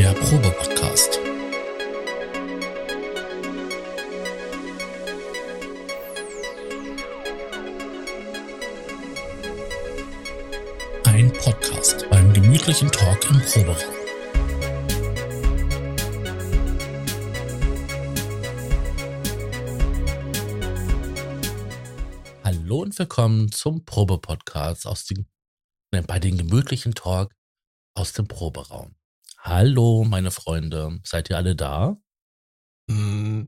der Probe-Podcast. Ein Podcast beim gemütlichen Talk im Proberaum. Hallo und willkommen zum Probe-Podcast aus dem, bei den gemütlichen Talk aus dem Proberaum. Hallo, meine Freunde. Seid ihr alle da? Mm,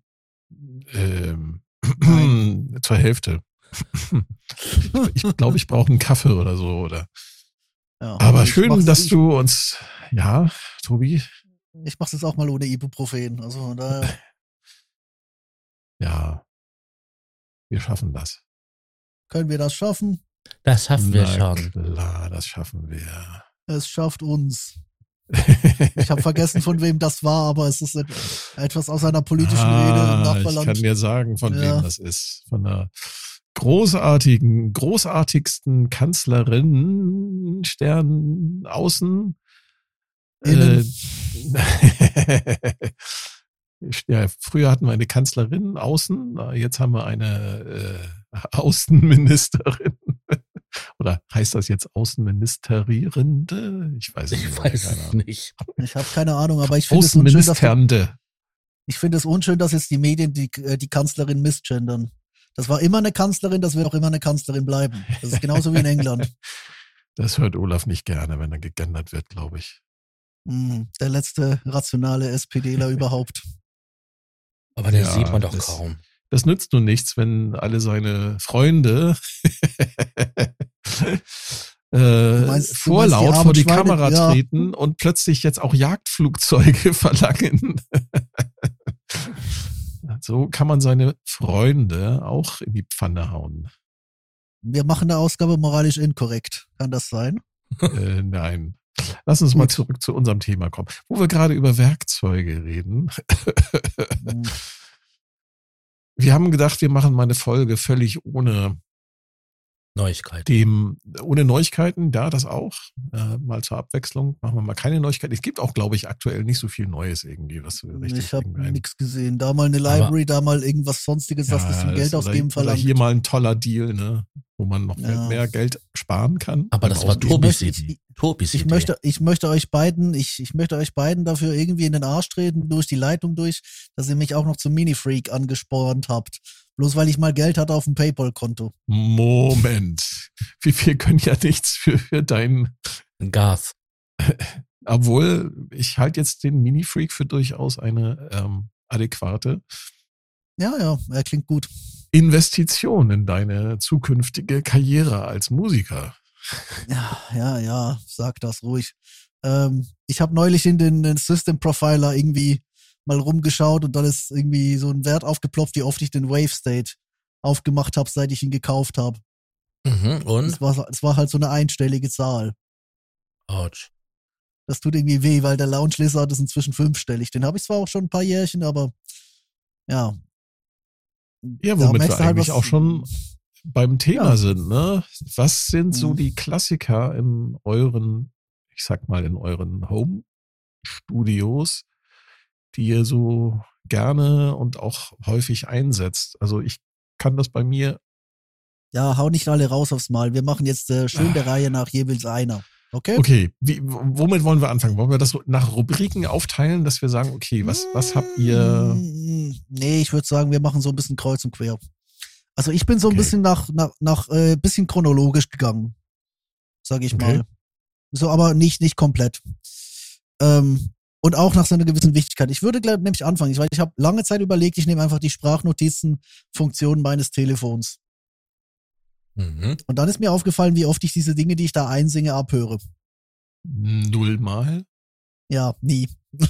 ähm, zur Hälfte. ich glaube, ich brauche einen Kaffee oder so, oder? Ja, Aber schön, dass du uns, ja, Tobi, Ich mach's jetzt auch mal ohne Ibuprofen. Also da, ja, wir schaffen das. können wir das schaffen. Das schaffen wir Na schon. Klar, das schaffen wir. Es schafft uns. Ich habe vergessen, von wem das war, aber es ist et- etwas aus einer politischen Rede im ah, ich Nachbarland. kann dir sagen, von Ja. wem das ist. Von der großartigen, großartigsten Kanzlerin, Stern außen. Äh, ja, früher hatten wir eine Kanzlerin außen, jetzt haben wir eine äh, Außenministerin. Oder heißt das jetzt Außenministerierende? Ich weiß es Ich nicht. weiß es nicht. Ich habe keine Ahnung, aber ich finde es unschön, dass, Außenministernde. ich finde es unschön, dass jetzt die Medien die, äh, die Kanzlerin missgendern. Das war immer eine Kanzlerin, das wird auch immer eine Kanzlerin bleiben. Das ist genauso wie in England. Das hört Olaf nicht gerne, wenn er gegendert wird, glaube ich. Hm, der letzte rationale SPDler überhaupt. Aber den Ja, sieht man doch das- kaum. Das nützt nun nichts, wenn alle seine Freunde äh, meinst- vorlaut vor die Schweine? Kamera Ja. treten und plötzlich jetzt auch Jagdflugzeuge verlangen. so kann man seine Freunde auch in die Pfanne hauen. Wir machen eine Ausgabe moralisch inkorrekt. Kann das sein? äh, nein. Lass uns mal Gut. zurück zu unserem Thema kommen. Wo wir gerade über Werkzeuge reden. Hm. Wir haben gedacht, wir machen mal eine Folge völlig ohne Neuigkeit. dem, ohne Neuigkeiten, ja, das auch. Äh, mal zur Abwechslung machen wir mal keine Neuigkeiten. Es gibt auch, glaube ich, aktuell nicht so viel Neues irgendwie, was wir richtig Ich habe nichts gesehen. Da mal eine Aber- Library, da mal irgendwas sonstiges, was das zum Ja, Geld ausgeben verlangt. hier mal ein toller Deal, ne, wo man noch Ja. mehr Geld sparen kann. Aber das war möchte- Idee. Tobis ich Idee. möchte, ich möchte euch beiden, ich, ich möchte euch beiden dafür irgendwie in den Arsch treten, durch die Leitung durch, dass ihr mich auch noch zum Mini-Freak angespornt habt. Bloß weil ich mal Geld hatte auf dem Paypal-Konto. Moment. Wir, wir können ja nichts für, für deinen Gas. Obwohl, ich halte jetzt den Mini-Freak für durchaus eine ähm, adäquate Ja, ja, er klingt gut. Investition in deine zukünftige Karriere als Musiker. Ja, ja, ja, sag das ruhig. Ähm, ich habe neulich in den, den System Profiler irgendwie mal rumgeschaut und dann ist irgendwie so ein Wert aufgeploppt, wie oft ich den Wave State aufgemacht habe, seit ich ihn gekauft habe. Mhm. Und? Es war, es war halt so eine einstellige Zahl. Autsch. Das tut irgendwie weh, weil der Lounge Lizard ist inzwischen fünfstellig. Den habe ich zwar auch schon ein paar Jährchen, aber ja. Ja, womit wir halt, eigentlich was- auch schon beim Thema Ja. sind, ne? Was sind so Mhm. die Klassiker in euren, ich sag mal, in euren Home-Studios, die ihr so gerne und auch häufig einsetzt? Also ich kann das bei mir Ja, hau nicht alle raus aufs Mal. Wir machen jetzt äh, schön der Reihe nach jeweils einer. Okay? Okay, wie, womit wollen wir anfangen? Wollen wir das nach Rubriken aufteilen, dass wir sagen, okay, was, was habt ihr? Mm, Nee, ich würde sagen, wir machen so ein bisschen kreuz und quer. Also ich bin so ein Okay. bisschen nach, nach, nach äh, bisschen chronologisch gegangen. Sage ich Okay. mal. So, aber nicht, nicht komplett. Ähm, und auch nach so einer gewissen Wichtigkeit. Ich würde glaub, nämlich anfangen, ich, weil ich habe lange Zeit überlegt, ich nehme einfach die Sprachnotizen-Funktion meines Telefons. Mhm. Und dann ist mir aufgefallen, wie oft ich diese Dinge, die ich da einsinge, abhöre. Nullmal? Ja, nie.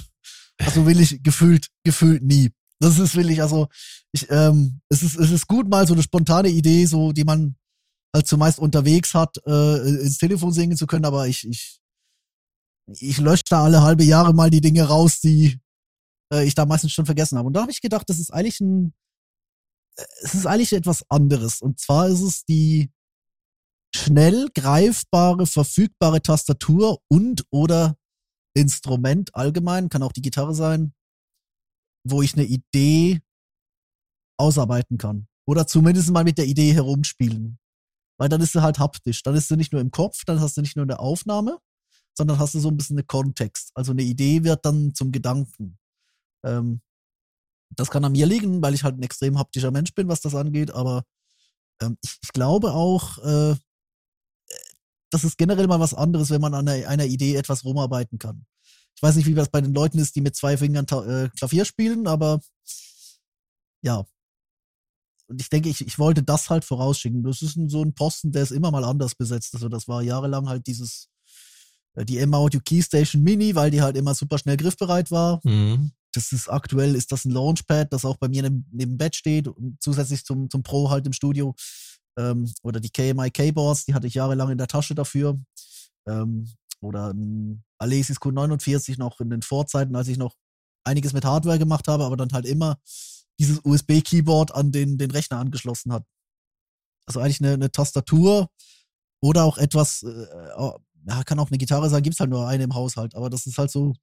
Also will ich gefühlt, gefühlt nie. Das ist will ich, also ich, ähm, es ist, es ist gut mal so eine spontane Idee, so die man halt zumeist unterwegs hat, äh, ins Telefon singen zu können, aber ich, ich, ich lösche da alle halbe Jahre mal die Dinge raus, die äh, ich da meistens schon vergessen habe. Und da habe ich gedacht, das ist eigentlich ein, äh, es ist eigentlich etwas anderes. Und zwar ist es die schnell greifbare, verfügbare Tastatur und oder Instrument allgemein, kann auch die Gitarre sein, wo ich eine Idee ausarbeiten kann. Oder zumindest mal mit der Idee herumspielen. Weil dann ist sie halt haptisch. Dann ist sie nicht nur im Kopf, dann hast du nicht nur eine Aufnahme, sondern hast du so ein bisschen einen Kontext. Also eine Idee wird dann zum Gedanken. Ähm, das kann an mir liegen, weil ich halt ein extrem haptischer Mensch bin, was das angeht, aber ähm, ich, ich, glaube auch, äh, das ist generell mal was anderes, wenn man an einer, einer, Idee etwas rumarbeiten kann. Ich weiß nicht, wie das bei den Leuten ist, die mit zwei Fingern äh, Klavier spielen, aber ja. Und ich denke, ich, ich wollte das halt vorausschicken. Das ist ein, so ein Posten, der ist immer mal anders besetzt. Also das war jahrelang halt dieses, äh, die M-Audio Keystation Mini, weil die halt immer super schnell griffbereit war. Mhm das ist aktuell, ist das ein Launchpad, das auch bei mir neben, neben Bett steht und zusätzlich zum, zum Pro halt im Studio. Ähm, oder die KMI Keyboards, die hatte ich jahrelang in der Tasche dafür. Ähm, oder ein Alesis Q49 noch in den Vorzeiten, als ich noch einiges mit Hardware gemacht habe, aber dann halt immer dieses USB-Keyboard an den, den Rechner angeschlossen hat. Also eigentlich eine, eine Tastatur oder auch etwas, äh, ja, kann auch eine Gitarre sein, gibt es halt nur eine im Haushalt, aber das ist halt so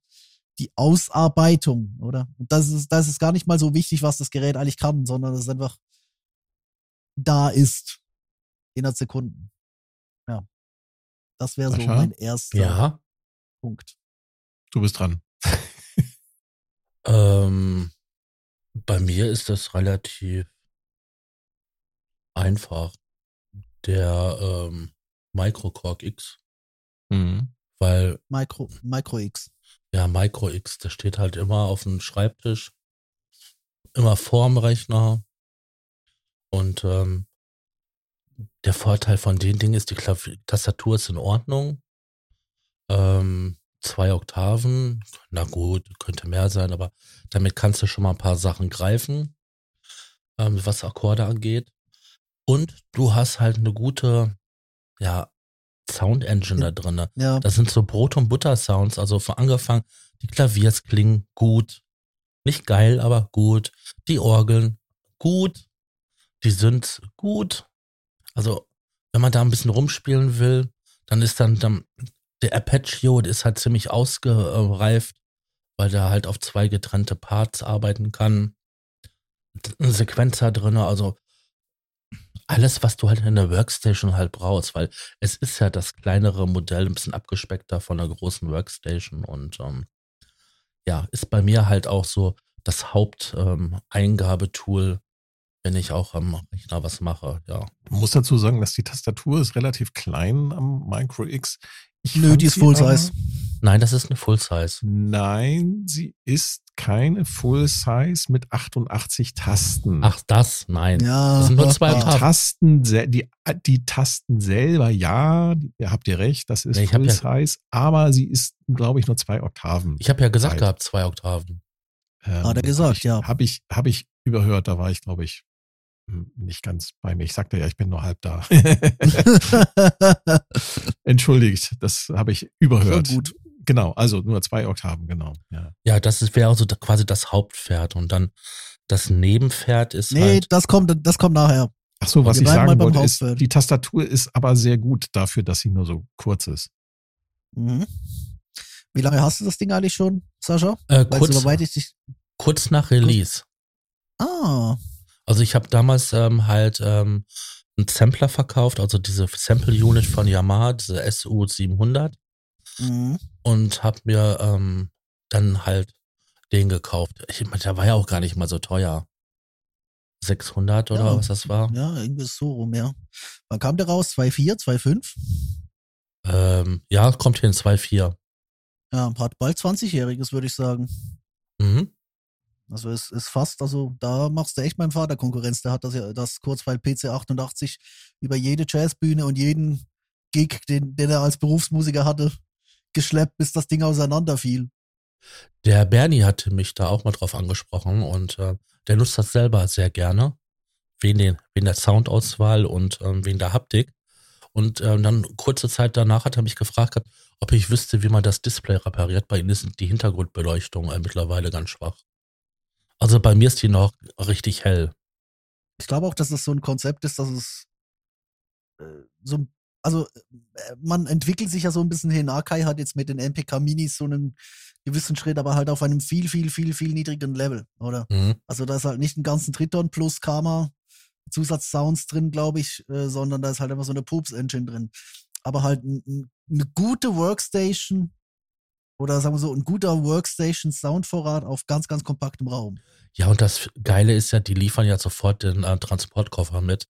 die Ausarbeitung, oder? Und das ist, das ist gar nicht mal so wichtig, was das Gerät eigentlich kann, sondern es ist einfach da ist. Innerhalb Sekunden. Das wäre so mein erster ja. Punkt. Du bist dran. ähm, bei mir ist das relativ einfach. Der ähm, Microcork X. Mhm. Weil. Micro, Micro X. Ja, Micro X, der steht halt immer auf dem Schreibtisch, immer vorm Rechner. Und ähm, der Vorteil von den Dingen ist, die Klav Tastatur ist in Ordnung. Ähm, zwei Oktaven, na gut, könnte mehr sein, aber damit kannst du schon mal ein paar Sachen greifen, ähm, was Akkorde angeht. Und du hast halt eine gute, ja, Sound Engine da drin. Ja. Das sind so Brot- und Butter-Sounds. Also von angefangen, die Klaviers klingen gut. Nicht geil, aber gut. Die Orgeln gut. Die sind gut. Also, wenn man da ein bisschen rumspielen will, dann ist dann, dann der der ist halt ziemlich ausgereift, weil der halt auf zwei getrennte Parts arbeiten kann. Ein Sequenzer drin, also alles, was du halt in der Workstation halt brauchst, weil es ist ja das kleinere Modell, ein bisschen abgespeckter von der großen Workstation und ähm, ja, ist bei mir halt auch so das Haupteingabetool, ähm, wenn ich auch am Rechner was mache, ja. Man muss dazu sagen, dass die Tastatur ist relativ klein am Micro X. Ich Nö, die ist Full Size. Nein, das ist eine Full Size. Nein, sie ist keine Full Size mit 88 Tasten. Ach, das? Nein. Ja. Das sind nur zwei die Tasten, die, die Tasten selber, ja, ihr habt ihr recht, das ist ja, Full ja, Size, aber sie ist, glaube ich, nur zwei Oktaven. Ich habe ja gesagt alt. gehabt, zwei Oktaven. Ähm, Hat er gesagt, ich, ja. Habe ich, hab ich überhört, da war ich, glaube ich, nicht ganz bei mir. Ich sagte ja, ich bin nur halb da. Entschuldigt, das habe ich überhört. So gut. Genau, also nur zwei Oktaven, genau. Ja, ja das wäre also quasi das Hauptpferd und dann das Nebenpferd ist nee, halt. das kommt, das kommt nachher. Ach so, was ich sagen wollte ist, die Tastatur ist aber sehr gut dafür, dass sie nur so kurz ist. Mhm. Wie lange hast du das Ding eigentlich schon, Sascha? Äh, kurz, du, kurz nach Release. Ah, also ich habe damals ähm, halt ähm, einen Sampler verkauft, also diese Sample Unit von Yamaha, diese SU 700 mhm. und habe mir ähm, dann halt den gekauft. Ich, der war ja auch gar nicht mal so teuer. 600 oder ja, was das war? Ja, irgendwie so rum, ja. Wann kam der raus? 2,4, 2,5? Ähm, ja, kommt hin, 2,4. Ja, hat bald 20-Jähriges, würde ich sagen. Mhm. Also es ist fast, also da machst du echt meinem Vater Konkurrenz. Der hat das ja das Kurzweil PC 88 über jede Jazzbühne und jeden Gig, den, den er als Berufsmusiker hatte, geschleppt, bis das Ding auseinanderfiel. Der Bernie hatte mich da auch mal drauf angesprochen und äh, der nutzt das selber sehr gerne. Wegen, den, wegen der Soundauswahl und ähm, wegen der Haptik. Und ähm, dann kurze Zeit danach hat er mich gefragt, ob ich wüsste, wie man das Display repariert. Bei ihm ist die Hintergrundbeleuchtung äh, mittlerweile ganz schwach. Also bei mir ist die noch richtig hell. Ich glaube auch, dass es so ein Konzept ist, dass es äh, so ein also äh, man entwickelt sich ja so ein bisschen hin. Akai hat jetzt mit den MPK Minis so einen gewissen Schritt, aber halt auf einem viel, viel, viel, viel niedrigeren Level, oder? Mhm. Also da ist halt nicht ein ganzen Triton plus Karma Zusatzsounds drin, glaube ich, äh, sondern da ist halt einfach so eine Poops-Engine drin. Aber halt eine gute Workstation oder sagen wir so, ein guter Workstation-Soundvorrat auf ganz, ganz kompaktem Raum. Ja, und das Geile ist ja, die liefern ja sofort den äh, Transportkoffer mit.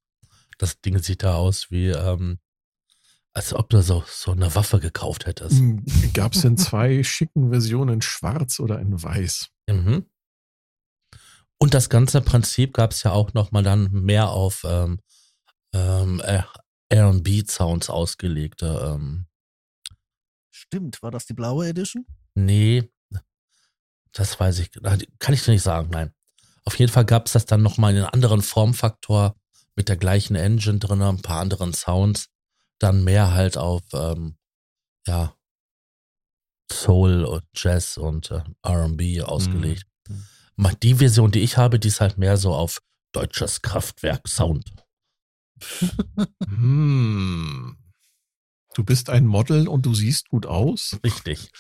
Das Ding sieht da aus wie, ähm, als ob du so, so eine Waffe gekauft hättest. Gab es in zwei schicken Versionen in schwarz oder in weiß? Mhm. Und das ganze Prinzip gab es ja auch nochmal dann mehr auf ähm, ähm, äh, R&B-Sounds ausgelegte. Ähm, Stimmt, war das die blaue Edition? nee, das weiß ich, kann ich dir nicht sagen, nein. Auf jeden Fall gab es das dann nochmal in einem anderen Formfaktor mit der gleichen Engine drin, ein paar anderen Sounds, dann mehr halt auf, ähm, ja, Soul und Jazz und äh, R&B ausgelegt. Mhm. Die Version, die ich habe, die ist halt mehr so auf deutsches Kraftwerk-Sound. Hm. Du bist ein Model und du siehst gut aus. Richtig.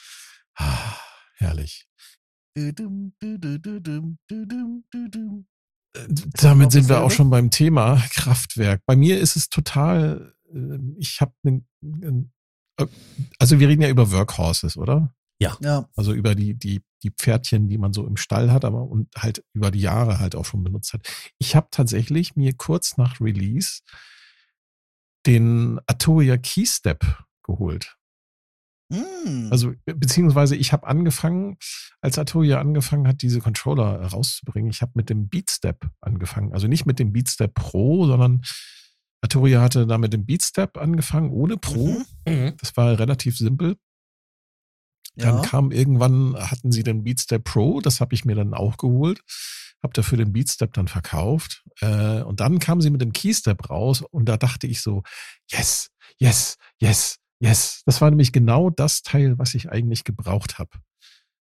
Ah, herrlich. Äh, Damit sind wir auch schon beim Thema Kraftwerk. Bei mir ist es total, äh, ich habe, also wir reden ja über Workhorses, oder? Ja, Also über die, die, die Pferdchen, die man so im Stall hat, aber und halt über die Jahre halt auch schon benutzt hat. Ich habe tatsächlich mir kurz nach Release den Arturia Keystep geholt. Mm. Also be- beziehungsweise ich habe angefangen, als Arturia angefangen hat, diese Controller äh, rauszubringen, ich habe mit dem Beatstep angefangen. Also nicht mit dem Beatstep Pro, sondern Arturia hatte da mit dem Beatstep angefangen, ohne Pro. Mhm. Das war relativ simpel. Dann ja. kam irgendwann, hatten sie den Beatstep Pro, das habe ich mir dann auch geholt, habe dafür den Beatstep dann verkauft. Äh, und dann kamen sie mit dem Keystep raus und da dachte ich so, yes, yes, yes, yes. Das war nämlich genau das Teil, was ich eigentlich gebraucht habe.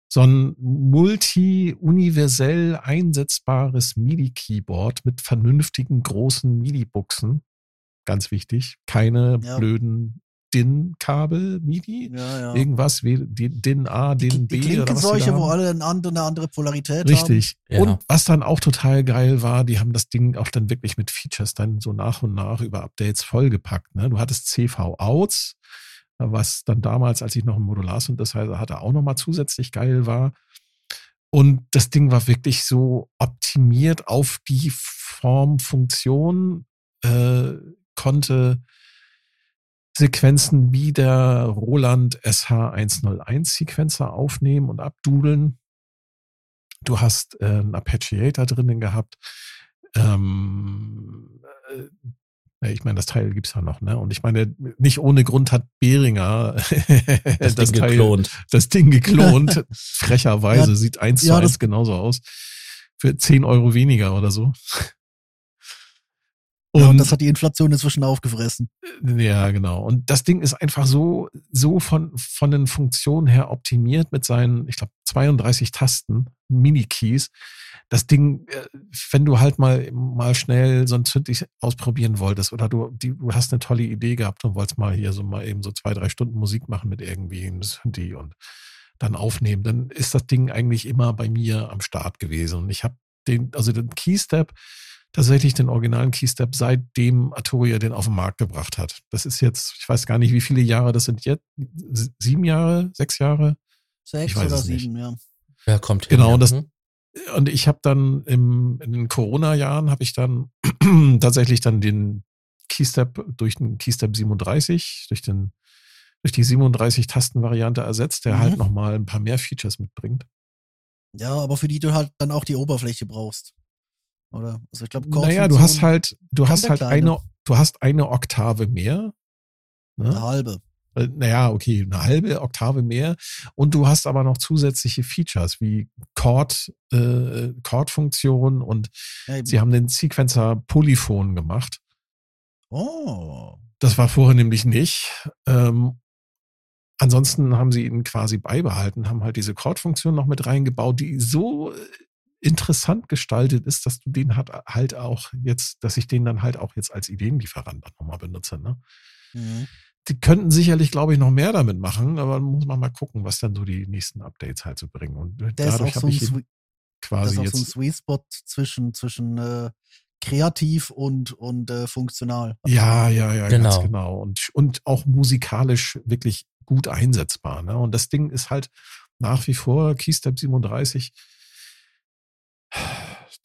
So ein multi-universell einsetzbares MIDI-Keyboard mit vernünftigen großen MIDI-Buchsen. Ganz wichtig. Keine Ja. blöden DIN-Kabel MIDI ja, ja. irgendwas wie DIN A, DIN B die Klinkenseuche, da wo alle eine andere, eine andere Polarität haben. Richtig. Ja. Und was dann auch total geil war, die haben das Ding auch dann wirklich mit Features dann so nach und nach über Updates vollgepackt. Ne? Du hattest CV-Outs, was dann damals, als ich noch einen Modular-Synthesizer hatte, auch nochmal zusätzlich geil war. Und das Ding war wirklich so optimiert auf die Form, Funktion, äh, konnte Sequenzen wie der Roland SH101 Sequencer aufnehmen und abdudeln. Du hast äh, einen Arpeggiator drinnen gehabt. Ähm, äh, ich meine, das Teil gibt's ja noch, ne? Und ich meine, nicht ohne Grund hat Behringer Das, Ding Teil, geklont. das Ding geklont. Frecherweise Ja, sieht eins ja, zu das- eins genauso aus. Für 10 Euro weniger oder so. Ja, und das hat die Inflation inzwischen aufgefressen. Ja, genau. Und das Ding ist einfach so, so von, von den Funktionen her optimiert mit seinen, ich glaube, 32 Tasten, Mini-Keys. Das Ding, äh, wenn du halt mal, mal schnell so ein Synthi ausprobieren wolltest oder du, die, du hast eine tolle Idee gehabt und wolltest mal hier so mal eben so zwei, drei Stunden Musik machen mit irgendwie einem Synthi und dann aufnehmen, dann ist das Ding eigentlich immer bei mir am Start gewesen. Und ich habe den, also den Keystep, tatsächlich den originalen Keystep, seitdem Arturia den auf den Markt gebracht hat. Das ist jetzt, ich weiß gar nicht, wie viele Jahre das sind jetzt. Sieben Jahre, sechs Jahre? Sechs Ich weiß oder es nicht. sieben, ja. Ja, kommt hin. Genau, ja. das- Mhm. Und ich habe dann im, in den Corona-Jahren habe ich dann tatsächlich dann den Keystep durch den Keystep 37, durch den durch die 37-Tasten-Variante ersetzt, der Mhm. halt nochmal ein paar mehr Features mitbringt. Ja, aber für die du halt dann auch die Oberfläche brauchst. Oder? Also ich glaube, Naja, du hast halt, du hast halt Kleine. eine, du hast eine Oktave mehr. eine Ne? halbe. Äh, Naja, okay, eine halbe Oktave mehr. Und du hast aber noch zusätzliche Features wie Chord, äh, Chord-Funktion und Ja, sie haben den Sequencer Polyphon gemacht. oh. Das war vorher nämlich nicht. Ähm, ansonsten haben sie ihn quasi beibehalten, haben halt diese Chord-Funktion noch mit reingebaut, die so äh, interessant gestaltet ist, dass du den hat halt auch jetzt, dass ich den dann halt auch jetzt als Ideenlieferant auch nochmal benutze. Ne? Mhm. Die könnten sicherlich, glaube ich, noch mehr damit machen, aber muss man mal gucken, was dann so die nächsten Updates halt so bringen. Und Der ist dadurch so habe ich Swe- das quasi ist auch jetzt so ein Sweet Spot zwischen, zwischen äh, kreativ und, und äh, funktional. Ja, ja, ja, Genau. ganz genau. Und, und auch musikalisch wirklich gut einsetzbar. Ne? Und das Ding ist halt nach wie vor Keystep 37.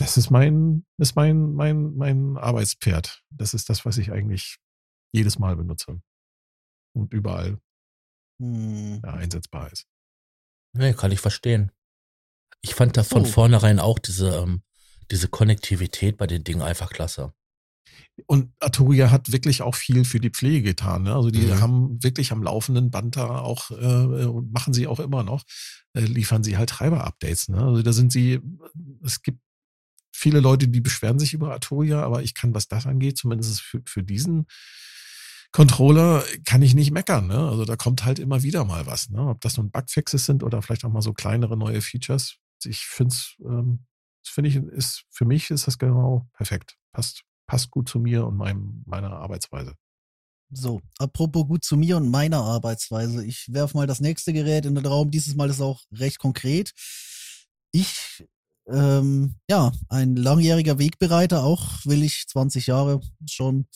Das ist mein, ist mein, mein, mein Arbeitspferd. Das ist das, was ich eigentlich jedes Mal benutze. Und überall Hm. ja, einsetzbar ist. Nee, kann ich verstehen. Ich fand da von So. vornherein auch diese, ähm, diese Konnektivität bei den Dingen einfach klasse. Und Arturia hat wirklich auch viel für die Pflege getan. Ne? Also die Mhm. haben wirklich am laufenden Band da auch, äh, und machen sie auch immer noch, äh, liefern sie halt Treiber-Updates. Ne? Also da sind sie, es gibt viele Leute, die beschweren sich über Arturia, aber ich kann, was das angeht, zumindest für, für diesen Controller, kann ich nicht meckern. Ne? Also da kommt halt immer wieder mal was. Ne? Ob das nun Bugfixes sind oder vielleicht auch mal so kleinere neue Features. Ich finde es, ähm, finde ich, ist, für mich ist das genau perfekt. Passt, passt gut zu mir und meinem, meiner Arbeitsweise. So, apropos gut zu mir und meiner Arbeitsweise. Ich werfe mal das nächste Gerät in den Raum. Dieses Mal ist auch recht konkret. Ich, ähm, ja, ein langjähriger Wegbereiter, auch will ich 20 Jahre schon.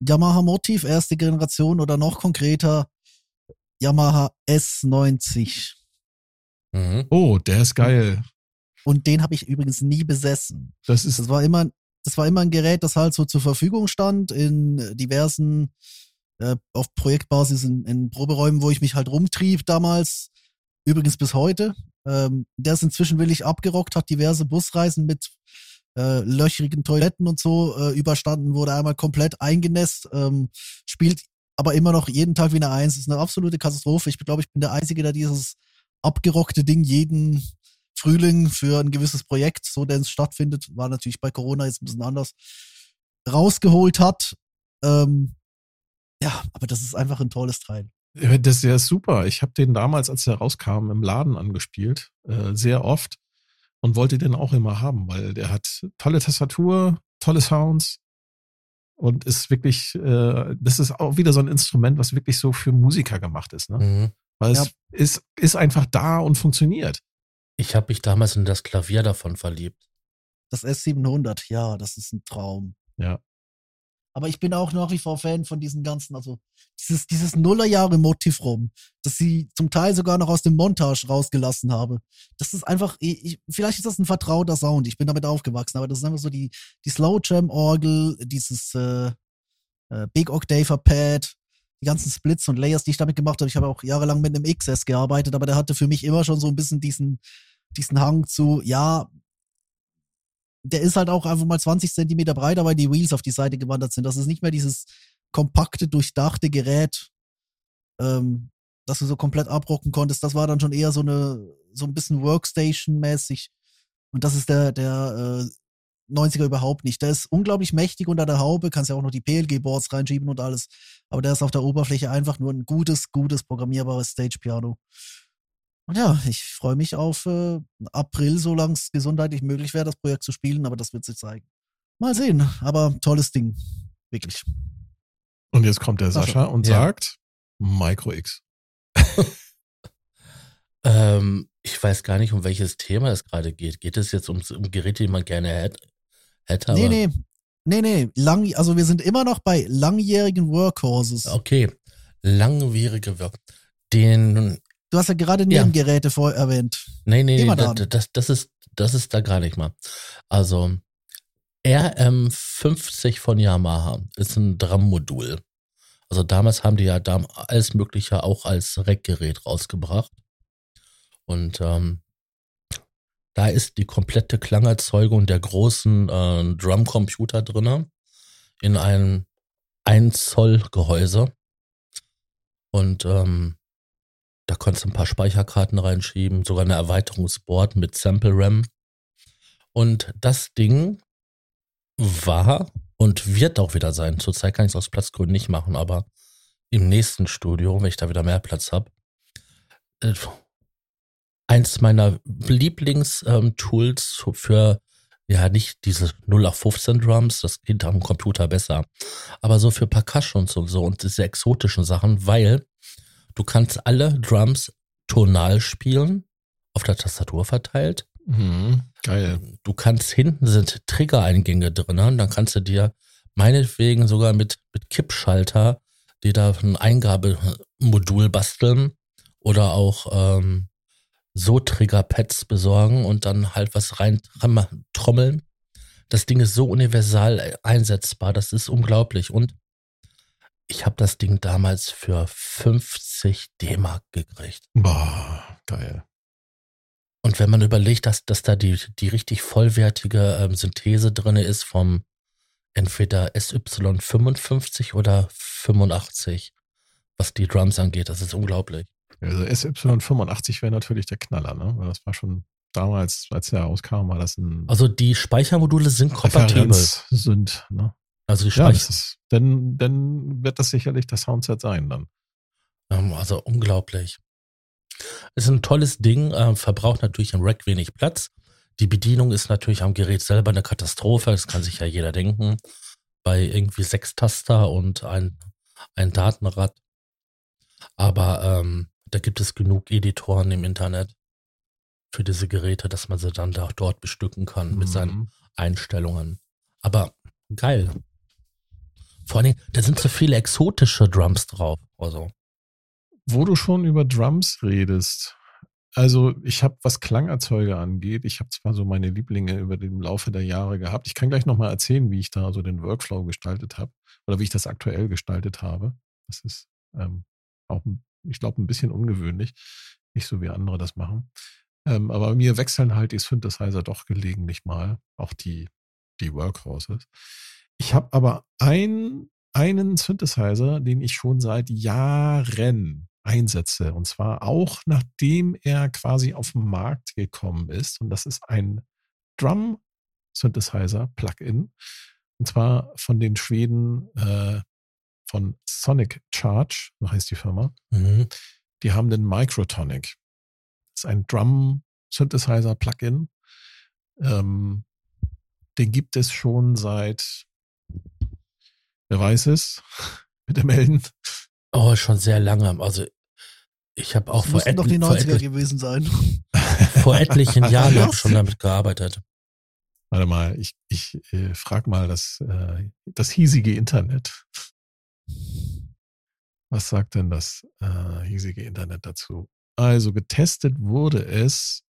Yamaha Motiv, erste Generation oder noch konkreter, Yamaha S90. Mhm. Oh, der ist geil. Und den habe ich übrigens nie besessen. Das ist, Das war immer, das war immer ein Gerät, das halt so zur Verfügung stand in diversen, äh, auf Projektbasis in, in Proberäumen, wo ich mich halt rumtrieb damals. Übrigens bis heute. Ähm, der ist inzwischen willig abgerockt, hat diverse Busreisen mit äh, löchrigen Toiletten und so äh, überstanden, wurde einmal komplett eingenässt, ähm, spielt aber immer noch jeden Tag wie eine Eins. ist eine absolute Katastrophe. Ich glaube, ich bin der Einzige, der dieses abgerockte Ding jeden Frühling für ein gewisses Projekt, so denn es stattfindet, war natürlich bei Corona jetzt ein bisschen anders, rausgeholt hat. Ähm, ja, aber das ist einfach ein tolles Teil. Das ist ja super. Ich habe den damals, als er rauskam, im Laden angespielt, äh, sehr oft und wollte den auch immer haben, weil der hat tolle Tastatur, tolle Sounds und ist wirklich, äh, das ist auch wieder so ein Instrument, was wirklich so für Musiker gemacht ist, ne? Mhm. Weil Ja. es ist, ist einfach da und funktioniert. Ich habe mich damals in das Klavier davon verliebt. Das S700, ja, das ist ein Traum. Ja. Aber ich bin auch nach wie vor Fan von diesen ganzen, also dieses, dieses Nullerjahre-Motiv rum, das sie zum Teil sogar noch aus dem Montage rausgelassen habe. Das ist einfach, ich- vielleicht ist das ein vertrauter Sound, ich bin damit aufgewachsen, aber das ist einfach so die, die Slow Jam-Orgel, dieses äh, äh, Big Octaver Pad, die ganzen Splits und Layers, die ich damit gemacht habe. Ich habe auch jahrelang mit einem XS gearbeitet, aber der hatte für mich immer schon so ein bisschen diesen, diesen Hang zu, ja, der ist halt auch einfach mal 20 Zentimeter breiter, weil die Wheels auf die Seite gewandert sind. Das ist nicht mehr dieses kompakte, durchdachte Gerät, ähm, das du so komplett abrocken konntest. Das war dann schon eher so eine, so ein bisschen Workstation-mäßig. Und das ist der, der äh, 90er überhaupt nicht. Der ist unglaublich mächtig unter der Haube, kannst ja auch noch die PLG-Boards reinschieben und alles. Aber der ist auf der Oberfläche einfach nur ein gutes, gutes programmierbares Stage-Piano. Und ja, ich freue mich auf äh, April, solange es gesundheitlich möglich wäre, das Projekt zu spielen, aber das wird sich zeigen. Mal sehen, aber tolles Ding. Wirklich. Und jetzt kommt der Sascha. Sascha und Ja. sagt Micro X. Ähm, ich weiß gar nicht, um welches Thema es gerade geht. Geht es jetzt um, um Geräte, die man gerne hätte? hätte Nee, nee. Nee, nee. Lang, also wir sind immer noch bei langjährigen Workhorses. Okay, langwierige Wirk. Den, Du hast ja gerade Ja. Nebengeräte vor erwähnt. nee, nee, nee mal das, das, ist, das ist da gar nicht mal. Also, RM50 von Yamaha ist ein Drum-Modul. Also damals haben die ja alles Mögliche auch als Rackgerät rausgebracht. Und ähm, da ist die komplette Klangerzeugung der großen äh, Drumcomputer drinne in einem 1 Zoll Gehäuse. Und ähm, da konntest du ein paar Speicherkarten reinschieben, sogar eine Erweiterungsboard mit Sample RAM. Und das Ding war und wird auch wieder sein. Zurzeit kann ich es aus Platzgründen nicht machen, aber im nächsten Studio, wenn ich da wieder mehr Platz habe, äh, eins meiner Lieblingstools für Ja, nicht diese 0 auf 15 Drums, das geht am Computer besser. Aber so für Percussions und so und diese exotischen Sachen, weil du kannst alle Drums tonal spielen, auf der Tastatur verteilt. Mhm. Geil. Du kannst hinten sind Trigger-Eingänge drin, ne? dann kannst du dir meinetwegen sogar mit, mit Kippschalter dir da ein Eingabemodul basteln oder auch ähm, so Triggerpads besorgen und dann halt was rein trommeln. Das Ding ist so universal einsetzbar, das ist unglaublich. Und ich habe das Ding damals für 50 D-Mark gekriegt. Boah, geil. Und wenn man überlegt, dass, dass da die, die richtig vollwertige ähm, Synthese drinne ist vom entweder SY55 oder 85, was die Drums angeht, das ist unglaublich. Also SY85 wäre natürlich der Knaller, ne? Weil das war schon damals, als der rauskam, war das ein. Also die Speichermodule sind kompatibel. sind, ne? Also Ja, ist, dann, dann wird das sicherlich das Soundset sein dann. Ähm, Also unglaublich. Ist ein tolles Ding, äh, verbraucht natürlich im Rack wenig Platz. Die Bedienung ist natürlich am Gerät selber eine Katastrophe, das kann sich ja jeder denken. Bei irgendwie sechs Taster und ein, ein Datenrad. Aber ähm, da gibt es genug Editoren im Internet für diese Geräte, dass man sie dann da dort bestücken kann mit seinen Mhm. Einstellungen. Aber geil. Vor Dingen, da sind so viele exotische Drums drauf. Also. Wo du schon über Drums redest, also ich habe, was Klangerzeuger angeht, ich habe zwar so meine Lieblinge über den Laufe der Jahre gehabt. Ich kann gleich nochmal erzählen, wie ich da so den Workflow gestaltet habe oder wie ich das aktuell gestaltet habe. Das ist ähm, auch, ich glaube, ein bisschen ungewöhnlich, nicht so wie andere das machen. Ähm, aber mir wechseln halt die Synthesizer doch gelegentlich mal, auch die, die Workhorses. Ich habe aber ein, einen Synthesizer, den ich schon seit Jahren einsetze. Und zwar auch nachdem er quasi auf den Markt gekommen ist. Und das ist ein Drum Synthesizer Plugin. Und zwar von den Schweden äh, von Sonic Charge, so heißt die Firma. Mhm. Die haben den Microtonic. Das ist ein Drum Synthesizer Plugin. Ähm, den gibt es schon seit, wer weiß es, bitte melden. Oh, schon sehr lange. Also ich habe auch Das vor, mussten doch die etli vor, 90er etli gewesen sein. vor etlichen Jahren hab ich schon damit gearbeitet. Warte mal, ich, ich äh, frage mal das, äh, das hiesige Internet. Was sagt denn das äh, hiesige Internet dazu? Also getestet wurde es.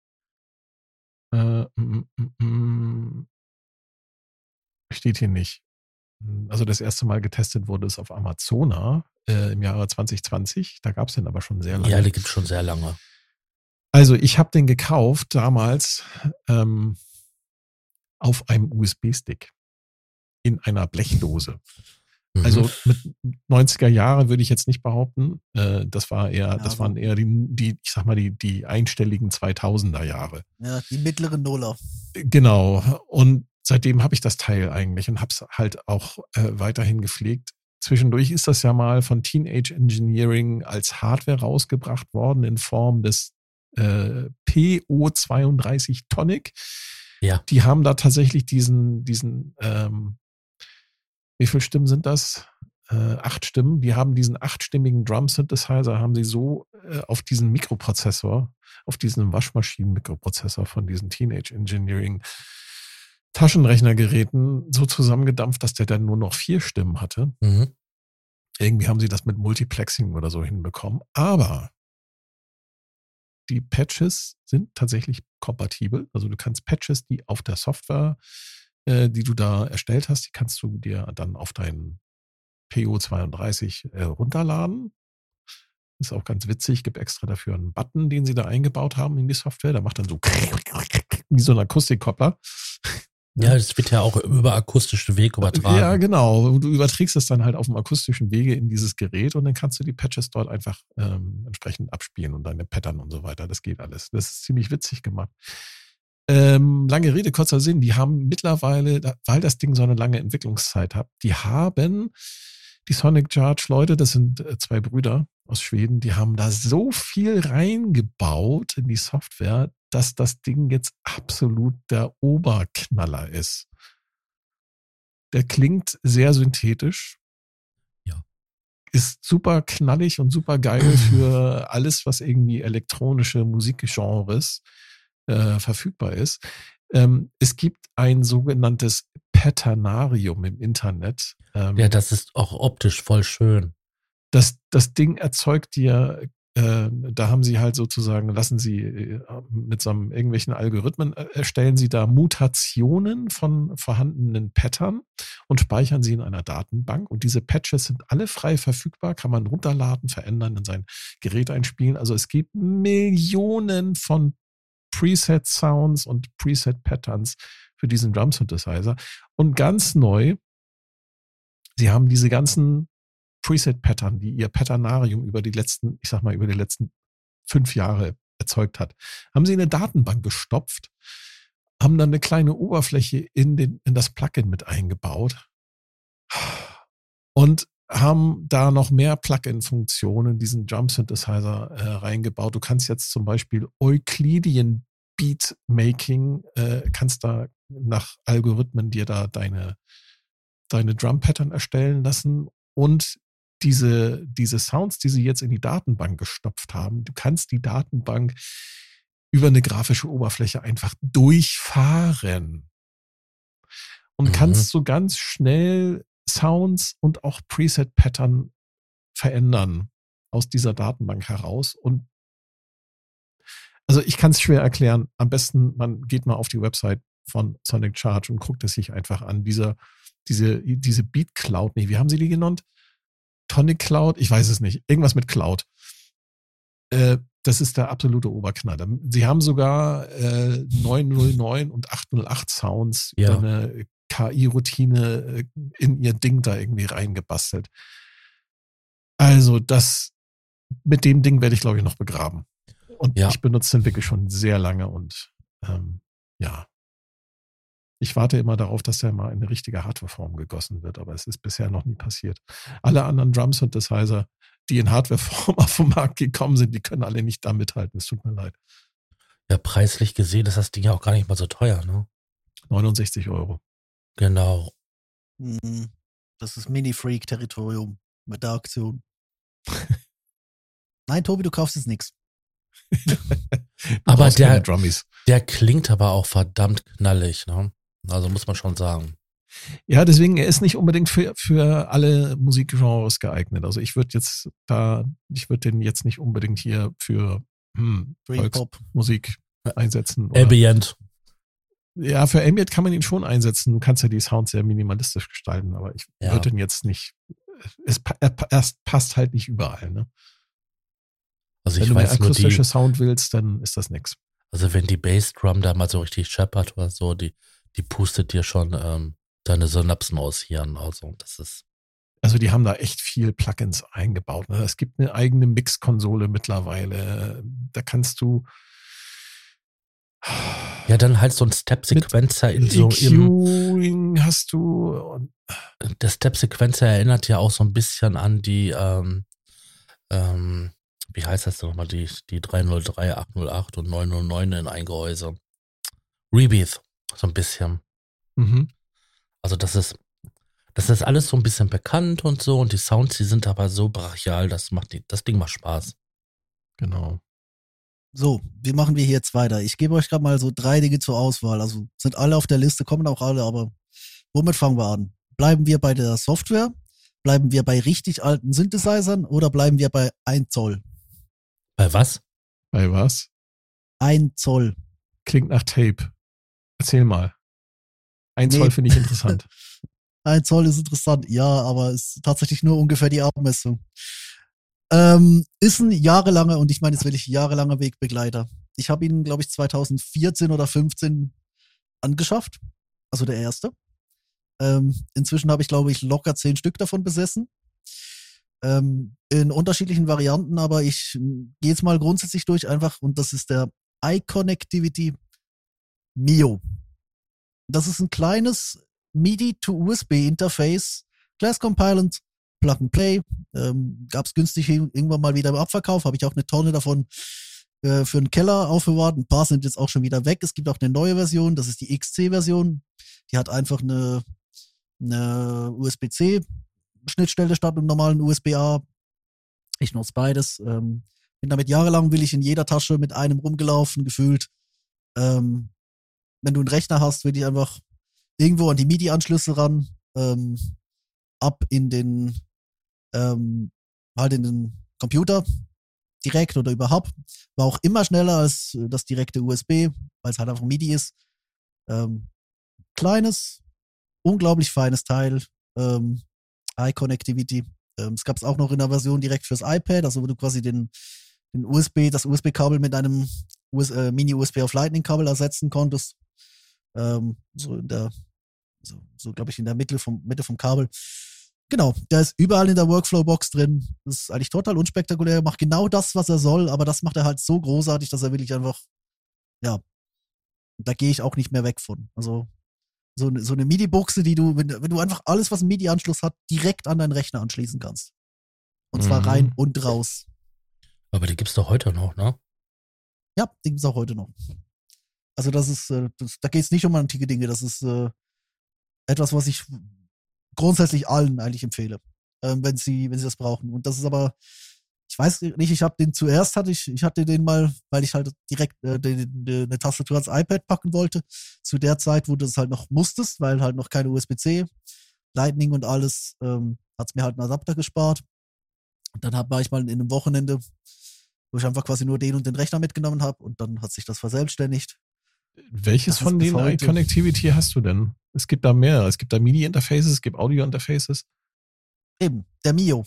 Äh, mm, mm, mm, steht hier nicht. Also das erste Mal getestet wurde es auf Amazona äh, im Jahre 2020. Da gab es den aber schon sehr lange. Ja, die gibt's schon sehr lange. Also ich habe den gekauft damals ähm, auf einem USB-Stick in einer Blechdose. Mhm. Also mit 90er Jahre würde ich jetzt nicht behaupten. Äh, das war eher, Ja, das waren eher die, die, ich sag mal, die, die einstelligen 2000er Jahre. Ja, die mittleren Nuller. Genau. Und seitdem habe ich das Teil eigentlich und habe es halt auch äh, weiterhin gepflegt. Zwischendurch ist das ja mal von Teenage Engineering als Hardware rausgebracht worden in Form des äh, PO32 Tonic. Ja. Die haben da tatsächlich diesen, diesen, ähm, wie viele Stimmen sind das? Äh, acht Stimmen. Die haben diesen achtstimmigen Drum Synthesizer, haben sie so äh, auf diesen Mikroprozessor, auf diesen Waschmaschinen-Mikroprozessor von diesen Teenage Engineering Taschenrechnergeräten so zusammengedampft, dass der dann nur noch vier Stimmen hatte. Mhm. Irgendwie haben sie das mit Multiplexing oder so hinbekommen. Aber die Patches sind tatsächlich kompatibel. Also du kannst Patches, die auf der Software, äh, die du da erstellt hast, die kannst du dir dann auf deinen PO32 äh, runterladen. Ist auch ganz witzig, gibt extra dafür einen Button, den sie da eingebaut haben in die Software. Der macht dann so wie so ein Akustikkoppler. Ja, es wird ja auch über akustischen Weg übertragen. Ja, genau. Du überträgst es dann halt auf dem akustischen Wege in dieses Gerät und dann kannst du die Patches dort einfach ähm, entsprechend abspielen und deine Pattern und so weiter. Das geht alles. Das ist ziemlich witzig gemacht. Ähm, lange Rede, kurzer Sinn. Die haben mittlerweile, weil das Ding so eine lange Entwicklungszeit hat, die haben die Sonic Charge Leute, das sind äh, zwei Brüder aus Schweden, die haben da so viel reingebaut in die Software, dass das Ding jetzt absolut der Oberknaller ist. Der klingt sehr synthetisch. Ja. Ist super knallig und super geil für alles, was irgendwie elektronische Musikgenres äh, verfügbar ist. Ähm, es gibt ein sogenanntes Paternarium im Internet. Ähm, Ja, das ist auch optisch voll schön. das, das Ding erzeugt dir, äh, da haben sie halt sozusagen, lassen sie äh, mit so einem irgendwelchen Algorithmen, äh, erstellen sie da Mutationen von vorhandenen Pattern und speichern sie in einer Datenbank. Und diese Patches sind alle frei verfügbar, kann man runterladen, verändern, in sein Gerät einspielen. Also es gibt Millionen von Preset-Sounds und Preset-Patterns für diesen Drum Synthesizer. Und ganz neu, sie haben diese ganzen Preset-Pattern, die ihr Patternarium über die letzten, ich sag mal, über die letzten fünf Jahre erzeugt hat, haben sie in eine Datenbank gestopft, haben dann eine kleine Oberfläche in, den, in das Plugin mit eingebaut und haben da noch mehr Plugin-Funktionen, diesen Drum Synthesizer äh, reingebaut. Du kannst jetzt zum Beispiel Euclidean Beatmaking, äh, kannst da nach Algorithmen dir da deine, deine Drum-Pattern erstellen lassen und diese, diese Sounds, die sie jetzt in die Datenbank gestopft haben, du kannst die Datenbank über eine grafische Oberfläche einfach durchfahren und Mhm. kannst so ganz schnell Sounds und auch Preset-Pattern verändern aus dieser Datenbank heraus. Und also ich kann es schwer erklären. Am besten, man geht mal auf die Website von Sonic Charge und guckt es sich einfach an. Dieser, diese, diese Beat Cloud, nee, wie haben sie die genannt? Tonic Cloud? Ich weiß es nicht. Irgendwas mit Cloud. Äh, das ist der absolute Oberknaller. Sie haben sogar äh, 909 und 808 Sounds Ja. über eine KI-Routine äh, in ihr Ding da irgendwie reingebastelt. Also das, mit dem Ding werde ich glaube ich noch begraben. Und Ja. ich benutze den wirklich schon sehr lange und ähm, ja. Ich warte immer darauf, dass der mal in eine richtige Hardwareform gegossen wird, aber es ist bisher noch nie passiert. Alle anderen Drum Synthesizer, die in Hardwareform auf den Markt gekommen sind, die können alle nicht da mithalten. Es tut mir leid. Ja, preislich gesehen ist das Ding ja auch gar nicht mal so teuer, ne? 69 Euro. Genau. Mhm. Das ist Mini-Freak-Territorium mit der Aktion. Nein, Tobi, du kaufst jetzt nichts. Aber der-. Der klingt aber auch verdammt knallig, ne? Also muss man schon sagen. Ja, deswegen, er ist nicht unbedingt für, für alle Musikgenres geeignet. Also ich würde jetzt da, ich würde den jetzt nicht unbedingt hier für hm. Volksmusik einsetzen. Oder, Ambient. ja, für Ambient kann man ihn schon einsetzen. Du kannst ja die Sounds sehr minimalistisch gestalten, aber ich Ja. würde den jetzt nicht, es, er, er passt halt nicht überall. Ne? Also Wenn ich du mehr weiß nur die, akustische Sound willst, dann ist das nix. also wenn die Bassdrum da mal so richtig scheppert oder so, die, die pustet dir schon ähm, deine Synapsen aus Hirn. Also das ist, Also die haben da echt viel Plugins eingebaut. Ne? Es gibt eine eigene Mix-Konsole mittlerweile. Da kannst du ja dann halt so ein Step-Sequencer in so im, EQing hast du der Step-Sequencer erinnert ja auch so ein bisschen an die, ähm, ähm, wie heißt das nochmal, die, die 303, 808 und 909 in ein Gehäuse. Rebeat, so ein bisschen. mhm. Also das ist, das ist alles so ein bisschen bekannt und so und die Sounds, die sind aber so brachial, das macht die, das Ding macht Spaß. genau. So, wie machen wir hier jetzt weiter? Ich gebe euch gerade mal so drei Dinge zur Auswahl. Also sind alle auf der Liste, kommen auch alle, aber womit fangen wir an? Bleiben wir bei der Software? Bleiben wir bei richtig alten Synthesizern oder bleiben wir bei 1 Zoll? Bei was? Bei was? 1 Zoll. Klingt nach Tape. Erzähl mal. Ein Nee. Zoll finde ich interessant. 1 Zoll ist interessant, ja, aber ist tatsächlich nur ungefähr die Abmessung. Ähm, ist ein jahrelanger, und ich meine jetzt wirklich jahrelanger Wegbegleiter. Ich habe ihn, glaube ich, 2014 oder 15 angeschafft. Also der erste. Ähm, inzwischen habe ich, glaube ich, locker zehn Stück davon besessen. Ähm, in unterschiedlichen Varianten, aber ich mm, gehe jetzt mal grundsätzlich durch einfach, und das ist der iConnectivity Mio. Das ist ein kleines MIDI-to-USB-Interface, Class Compilant, Plug and Play. Ähm, Gab es günstig irgendwann mal wieder im Abverkauf, habe ich auch eine Tonne davon äh, für einen Keller aufbewahrt. Ein paar sind jetzt auch schon wieder weg. Es gibt auch eine neue Version, das ist die XC-Version. Die hat einfach eine, eine USB-C-Schnittstelle statt einem normalen USB-A. Ich nutze beides. Ähm, bin damit jahrelang will ich in jeder Tasche mit einem rumgelaufen, gefühlt. Ähm, wenn du einen Rechner hast, will ich einfach irgendwo an die MIDI-Anschlüsse ran, ähm, ab in den, ähm, halt in den Computer direkt oder überhaupt. War auch immer schneller als das direkte USB, weil es halt einfach MIDI ist. Ähm, kleines, unglaublich feines Teil. Ähm, Eye Connectivity. Ähm, es gab es auch noch in der Version direkt fürs iPad, also wo du quasi den, den USB, das USB-Kabel mit einem US, äh, Mini-USB auf Lightning-Kabel ersetzen konntest. Ähm, so in der, so, so glaube ich, in der Mitte vom, Mitte vom Kabel. Genau, der ist überall in der Workflow-Box drin. Das ist eigentlich total unspektakulär. Er macht genau das, was er soll, aber das macht er halt so großartig, dass er wirklich einfach, ja, da gehe ich auch nicht mehr weg von. Also so, eine, so eine MIDI-Buchse, die du, wenn, wenn, du einfach alles, was einen MIDI-Anschluss hat, direkt an deinen Rechner anschließen kannst. Und zwar mhm. rein und raus. Aber die gibt's doch heute noch, ne? Ja, die gibt's auch heute noch. Also das ist, äh, das, da geht's nicht um antike Dinge. Das ist äh, etwas, was ich grundsätzlich allen eigentlich empfehle, ähm, wenn sie, wenn sie das brauchen. Und das ist aber, ich weiß nicht, ich habe den zuerst hatte ich, ich hatte den mal, weil ich halt direkt äh, eine Tastatur ans iPad packen wollte. Zu der Zeit, wo du das halt noch musstest, weil halt noch keine USB-C, Lightning und alles, ähm, hat's mir halt einen Adapter gespart. Und dann hab, war ich mal in einem Wochenende, wo ich einfach quasi nur den und den Rechner mitgenommen habe und dann hat sich das verselbstständigt. Welches von den Connectivity hast du denn? Es gibt da mehr. Es gibt da MIDI-Interfaces, es gibt Audio-Interfaces. Eben, der Mio.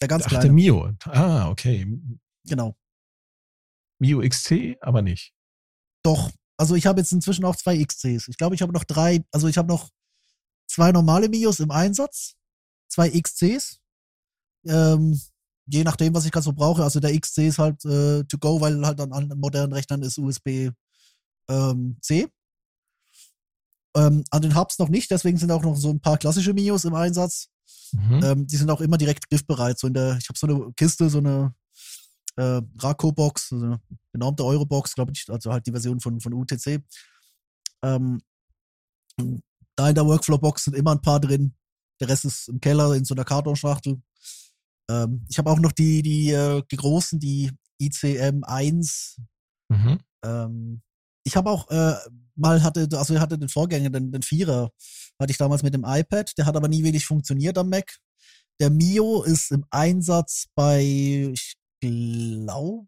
Der ganz Ach, kleine. der Mio. Ah, okay. Genau. Mio XC, aber nicht. Doch. Also ich habe jetzt inzwischen auch zwei XCs. Ich glaube, ich habe noch drei, also ich habe noch zwei normale Mios im Einsatz, zwei XCs. Ähm, je nachdem, was ich gerade so brauche. Also der XC ist halt äh, to go, weil halt an, an modernen Rechnern ist USB ähm, C. Ähm, an den Hubs noch nicht, deswegen sind auch noch so ein paar klassische Mios im Einsatz. Mhm. Ähm, die sind auch immer direkt griffbereit. So in der, ich habe so eine Kiste, so eine äh, Raco-Box, so eine genormte Euro-Box, glaube ich, also halt die Version von, von UTC. Ähm, da in der Workflow-Box sind immer ein paar drin. Der Rest ist im Keller in so einer Kartonschachtel. Ähm, ich habe auch noch die, die, äh, die großen, die ICM 1. Mhm. Ähm, ich habe auch äh, mal hatte, also ich hatte den Vorgänger, den, den Vierer, hatte ich damals mit dem iPad, der hat aber nie wirklich funktioniert am Mac. Der Mio ist im Einsatz bei, ich glaube,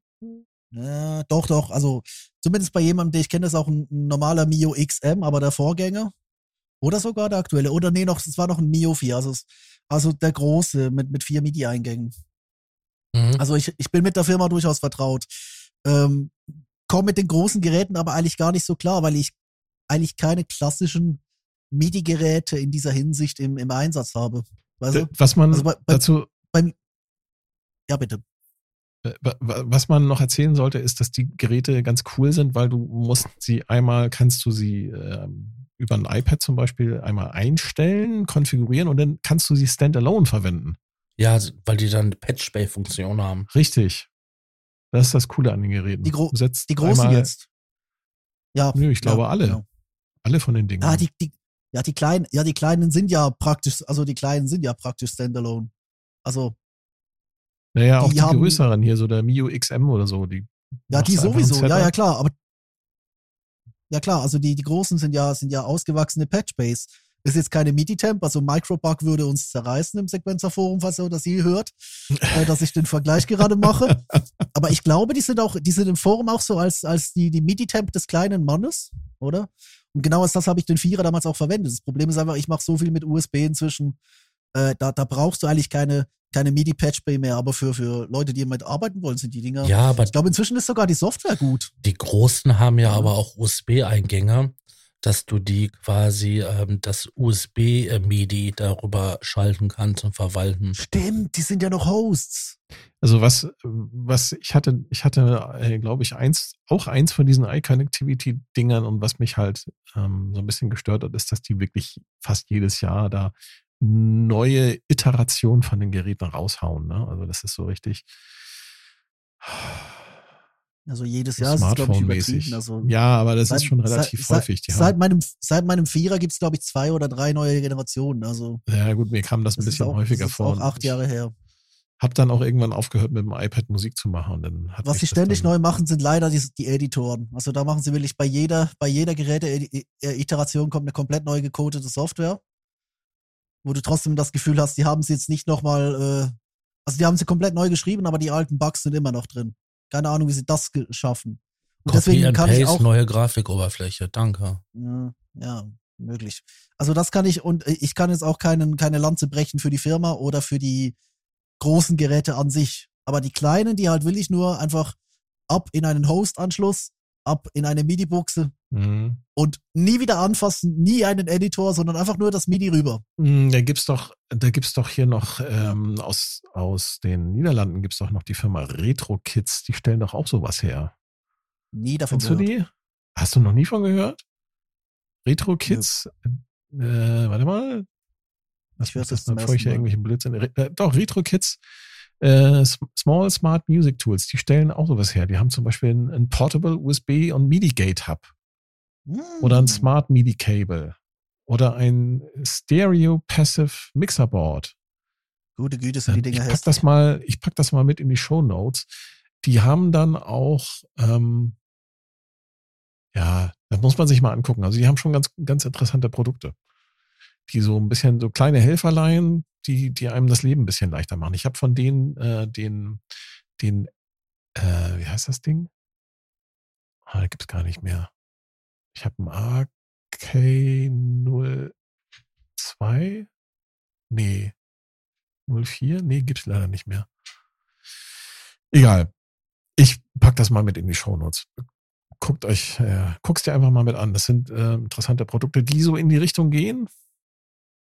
ja, doch, doch, also zumindest bei jemandem, den ich kenne, ist auch ein, ein, normaler Mio XM, aber der Vorgänger. Oder sogar der aktuelle. Oder nee, noch, es war noch ein Mio 4, also, also der große mit, mit vier MIDI-Eingängen. Mhm. Also ich, ich bin mit der Firma durchaus vertraut. Ähm, komme mit den großen Geräten aber eigentlich gar nicht so klar, weil ich eigentlich keine klassischen MIDI-Geräte in dieser Hinsicht im, im Einsatz habe. Weißt du? Was man also bei, bei, dazu. Beim, ja, bitte. Äh, was man noch erzählen sollte, ist, dass die Geräte ganz cool sind, weil du musst sie einmal, kannst du sie äh, über ein iPad zum Beispiel einmal einstellen, konfigurieren und dann kannst du sie standalone verwenden. Ja, weil die dann eine Patch-Bay-Funktion haben. Richtig. Das ist das Coole an den Geräten. Die, Gro die großen jetzt. Ja. Nö, ich glaube ja, alle. Genau. Alle von den Dingen. Ja, die, die, ja, die kleinen, ja, die kleinen sind ja praktisch, also die kleinen sind ja praktisch standalone. Also. Naja, auch die, die größeren hier, so der Mio XM oder so, die. Ja, die sowieso, ja, ja, klar, aber. Ja, klar, also die, die großen sind ja, sind ja ausgewachsene Patchbase. Ist jetzt keine MIDI-Temp, also Microbug würde uns zerreißen im Sequenzerforum, falls ihr das je hört, äh, dass ich den Vergleich gerade mache. Aber ich glaube, die sind auch, die sind im Forum auch so als, als die, die MIDI-Temp des kleinen Mannes, oder? Und genau als das habe ich den Vierer damals auch verwendet. Das Problem ist einfach, ich mache so viel mit USB inzwischen, äh, da, da brauchst du eigentlich keine, keine MIDI-Patch-Bay mehr, aber für, für Leute, die damit arbeiten wollen, sind die Dinger. Ja, aber ich glaube, inzwischen ist sogar die Software gut. Die großen haben ja, ja. aber auch USB-Eingänge dass du die quasi ähm, das USB-MIDI darüber schalten kannst und verwalten. Stimmt, die sind ja noch Hosts. Also was, was ich hatte, ich hatte, äh, glaube ich, eins, auch eins von diesen iConnectivity-Dingern und was mich halt ähm, so ein bisschen gestört hat, ist, dass die wirklich fast jedes Jahr da neue Iterationen von den Geräten raushauen. Ne? Also das ist so richtig Also jedes Jahr ist es, glaube ich, übertrieben. Also Ja, aber das seit- ist schon relativ seit, häufig. Die Seit, meinem, seit meinem Vierer gibt es, glaube ich, zwei oder drei neue Generationen. Also ja gut, mir kam das ein das bisschen auch, häufiger das ist vor. auch acht Jahre her. Hab dann auch irgendwann aufgehört, mit dem iPad Musik zu machen. Und dann Was sie ständig neu machen, sind leider die, die Editoren. Also da machen sie wirklich bei jeder, bei jeder Geräte-Iteration kommt eine komplett neu gecodete Software, wo du trotzdem das Gefühl hast, die haben sie jetzt nicht nochmal, äh, also die haben sie komplett neu geschrieben, aber die alten Bugs sind immer noch drin. Keine Ahnung, wie sie das schaffen. Und Copy deswegen and kann ich Paste, auch, neue Grafikoberfläche, danke. ja, ja, möglich. Also das kann ich und ich kann jetzt auch keinen, keine Lanze brechen für die Firma oder für die großen Geräte an sich. Aber die kleinen, die halt will ich nur einfach ab in einen Host-Anschluss, ab in eine MIDI-Buchse Mhm. und nie wieder anfassen, nie einen Editor, sondern einfach nur das MIDI rüber. Mm, Da gibt's doch, da gibt's doch hier noch ähm, aus, aus den Niederlanden gibt's doch noch die Firma Retro Kids, die stellen doch auch sowas her. Nie davon Kennst du gehört. die? Hast du noch nie von gehört? Retro Kids, äh, warte mal. Was Ich das das dann, bevor ich hier Mal. irgendwelche Blödsinn. Äh, doch, Retro Kids, äh, Small Smart Music Tools, die stellen auch sowas her. Die haben zum Beispiel ein, ein Portable USB und MIDI Gate Hub oder ein Hm. Smart MIDI Cable oder ein Stereo Passive Mixer Board. Gute Güte sind die Ich Dinger pack hässlich. das mal, ich pack das mal mit in die Show Notes. Die haben dann auch, ähm, ja, das muss man sich mal angucken. Also die haben schon ganz, ganz interessante Produkte, die so ein bisschen so kleine Helferlein, die, die einem das Leben ein bisschen leichter machen. Ich habe von denen äh, den, den, äh, wie heißt das Ding? Ah, gibt's gar nicht mehr. Ich habe ein AK02. Nee. 04? Nee, gibt's leider nicht mehr. Egal. Ich pack das mal mit in die Shownotes. Guckt euch, äh, guck's dir einfach mal mit an. Das sind äh, interessante Produkte, die so in die Richtung gehen.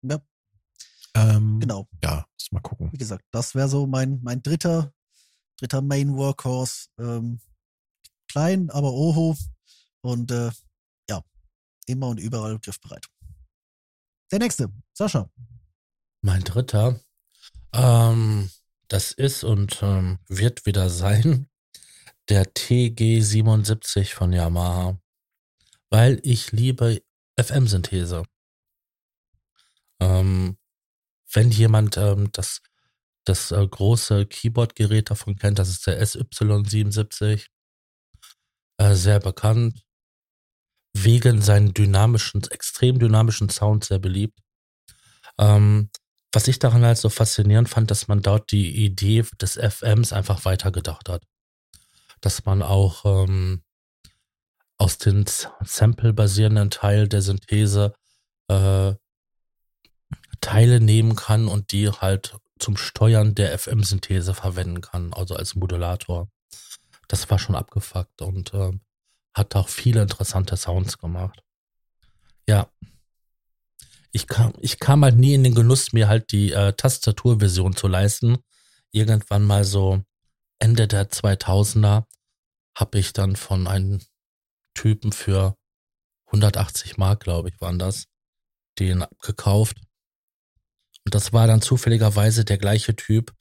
Ja, Ähm, genau. Ja, muss mal gucken. Wie gesagt, das wäre so mein, mein dritter, dritter Main Workhorse. Ähm, klein, aber Oho. Und äh, immer und überall griffbereit. Der nächste, Sascha. Mein dritter, ähm, das ist und ähm, wird wieder sein der TG77 von Yamaha, weil ich liebe FM-Synthese. Ähm, wenn jemand ähm, das, das äh, große Keyboard-Gerät davon kennt, das ist der SY77, äh, sehr bekannt, wegen seinen dynamischen, extrem dynamischen Sound sehr beliebt. Ähm, was ich daran halt so faszinierend fand, dass man dort die Idee des FMs einfach weitergedacht hat. Dass man auch ähm, aus den Sample-basierenden Teil der Synthese äh, Teile nehmen kann und die halt zum Steuern der FM-Synthese verwenden kann, also als Modulator. Das war schon abgefuckt und äh, hat auch viele interessante Sounds gemacht. Ja, ich kam, ich kam halt nie in den Genuss, mir halt die äh, Tastaturversion zu leisten. Irgendwann mal so Ende der 2000er habe ich dann von einem Typen für 180 Mark, glaube ich, waren das, den gekauft. Und das war dann zufälligerweise der gleiche Typ,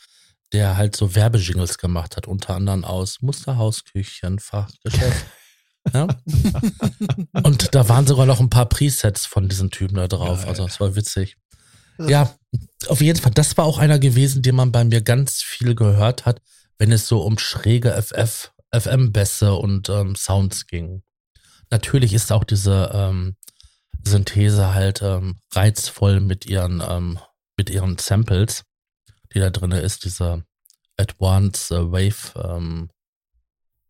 der halt so Werbejingles gemacht hat, unter anderem aus Musterhausküchen, Fachgeschäft. ja? Und da waren sogar noch ein paar Presets von diesen Typen da drauf. Also das war witzig. Ja, auf jeden Fall. Das war auch einer gewesen, den man bei mir ganz viel gehört hat, wenn es so um schräge FF, FM-Bässe und ähm, Sounds ging. Natürlich ist auch diese ähm, Synthese halt ähm, reizvoll mit ihren, ähm, mit ihren Samples, die da drin ist, diese Advanced Wave, ähm,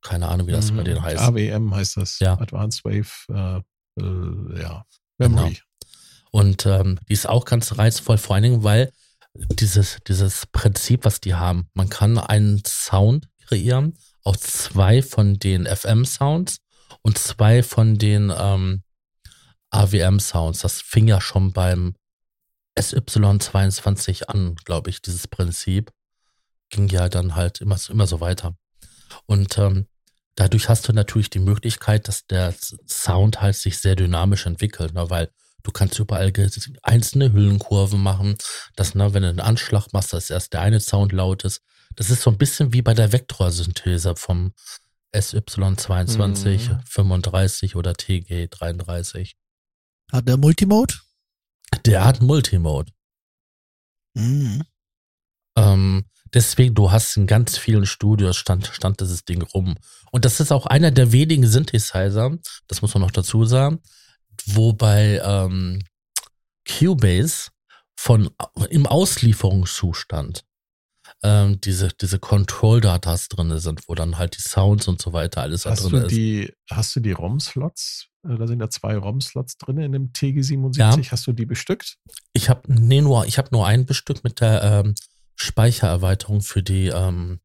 keine Ahnung, wie das bei Mhm. denen heißt. AWM heißt das. Ja. Advanced Wave, äh, äh, ja. Memory. Und ähm, die ist auch ganz reizvoll, vor allen Dingen, weil dieses, dieses Prinzip, was die haben, man kann einen Sound kreieren aus zwei von den FM-Sounds und zwei von den ähm, AWM-Sounds. Das fing ja schon beim SY22 an, glaube ich, dieses Prinzip. Ging ja dann halt immer, immer so weiter. Und ähm, dadurch hast du natürlich die Möglichkeit, dass der Sound halt sich sehr dynamisch entwickelt, ne? weil du kannst überall einzelne Hüllenkurven machen, dass, ne, wenn du einen Anschlag machst, dass erst der eine Sound laut ist. Das ist so ein bisschen wie bei der Vektorsynthese vom SY22, Mhm. 35 oder TG33. Hat der Multimode? Der hat Multimode. Mhm. Ähm, deswegen, du hast in ganz vielen Studios stand, stand dieses Ding rum. Und das ist auch einer der wenigen Synthesizer, das muss man noch dazu sagen, wo bei ähm, Cubase von im Auslieferungszustand ähm, diese, diese Control-Datas drin sind, wo dann halt die Sounds und so weiter alles da Hast drin du ist. die, hast du die ROM-Slots? Äh, Da sind ja zwei ROM-Slots drin in dem TG77. Ja. Hast du die bestückt? Ich habe nee, nur, ich habe nur ein Bestück mit der ähm, Speichererweiterung für die, ähm,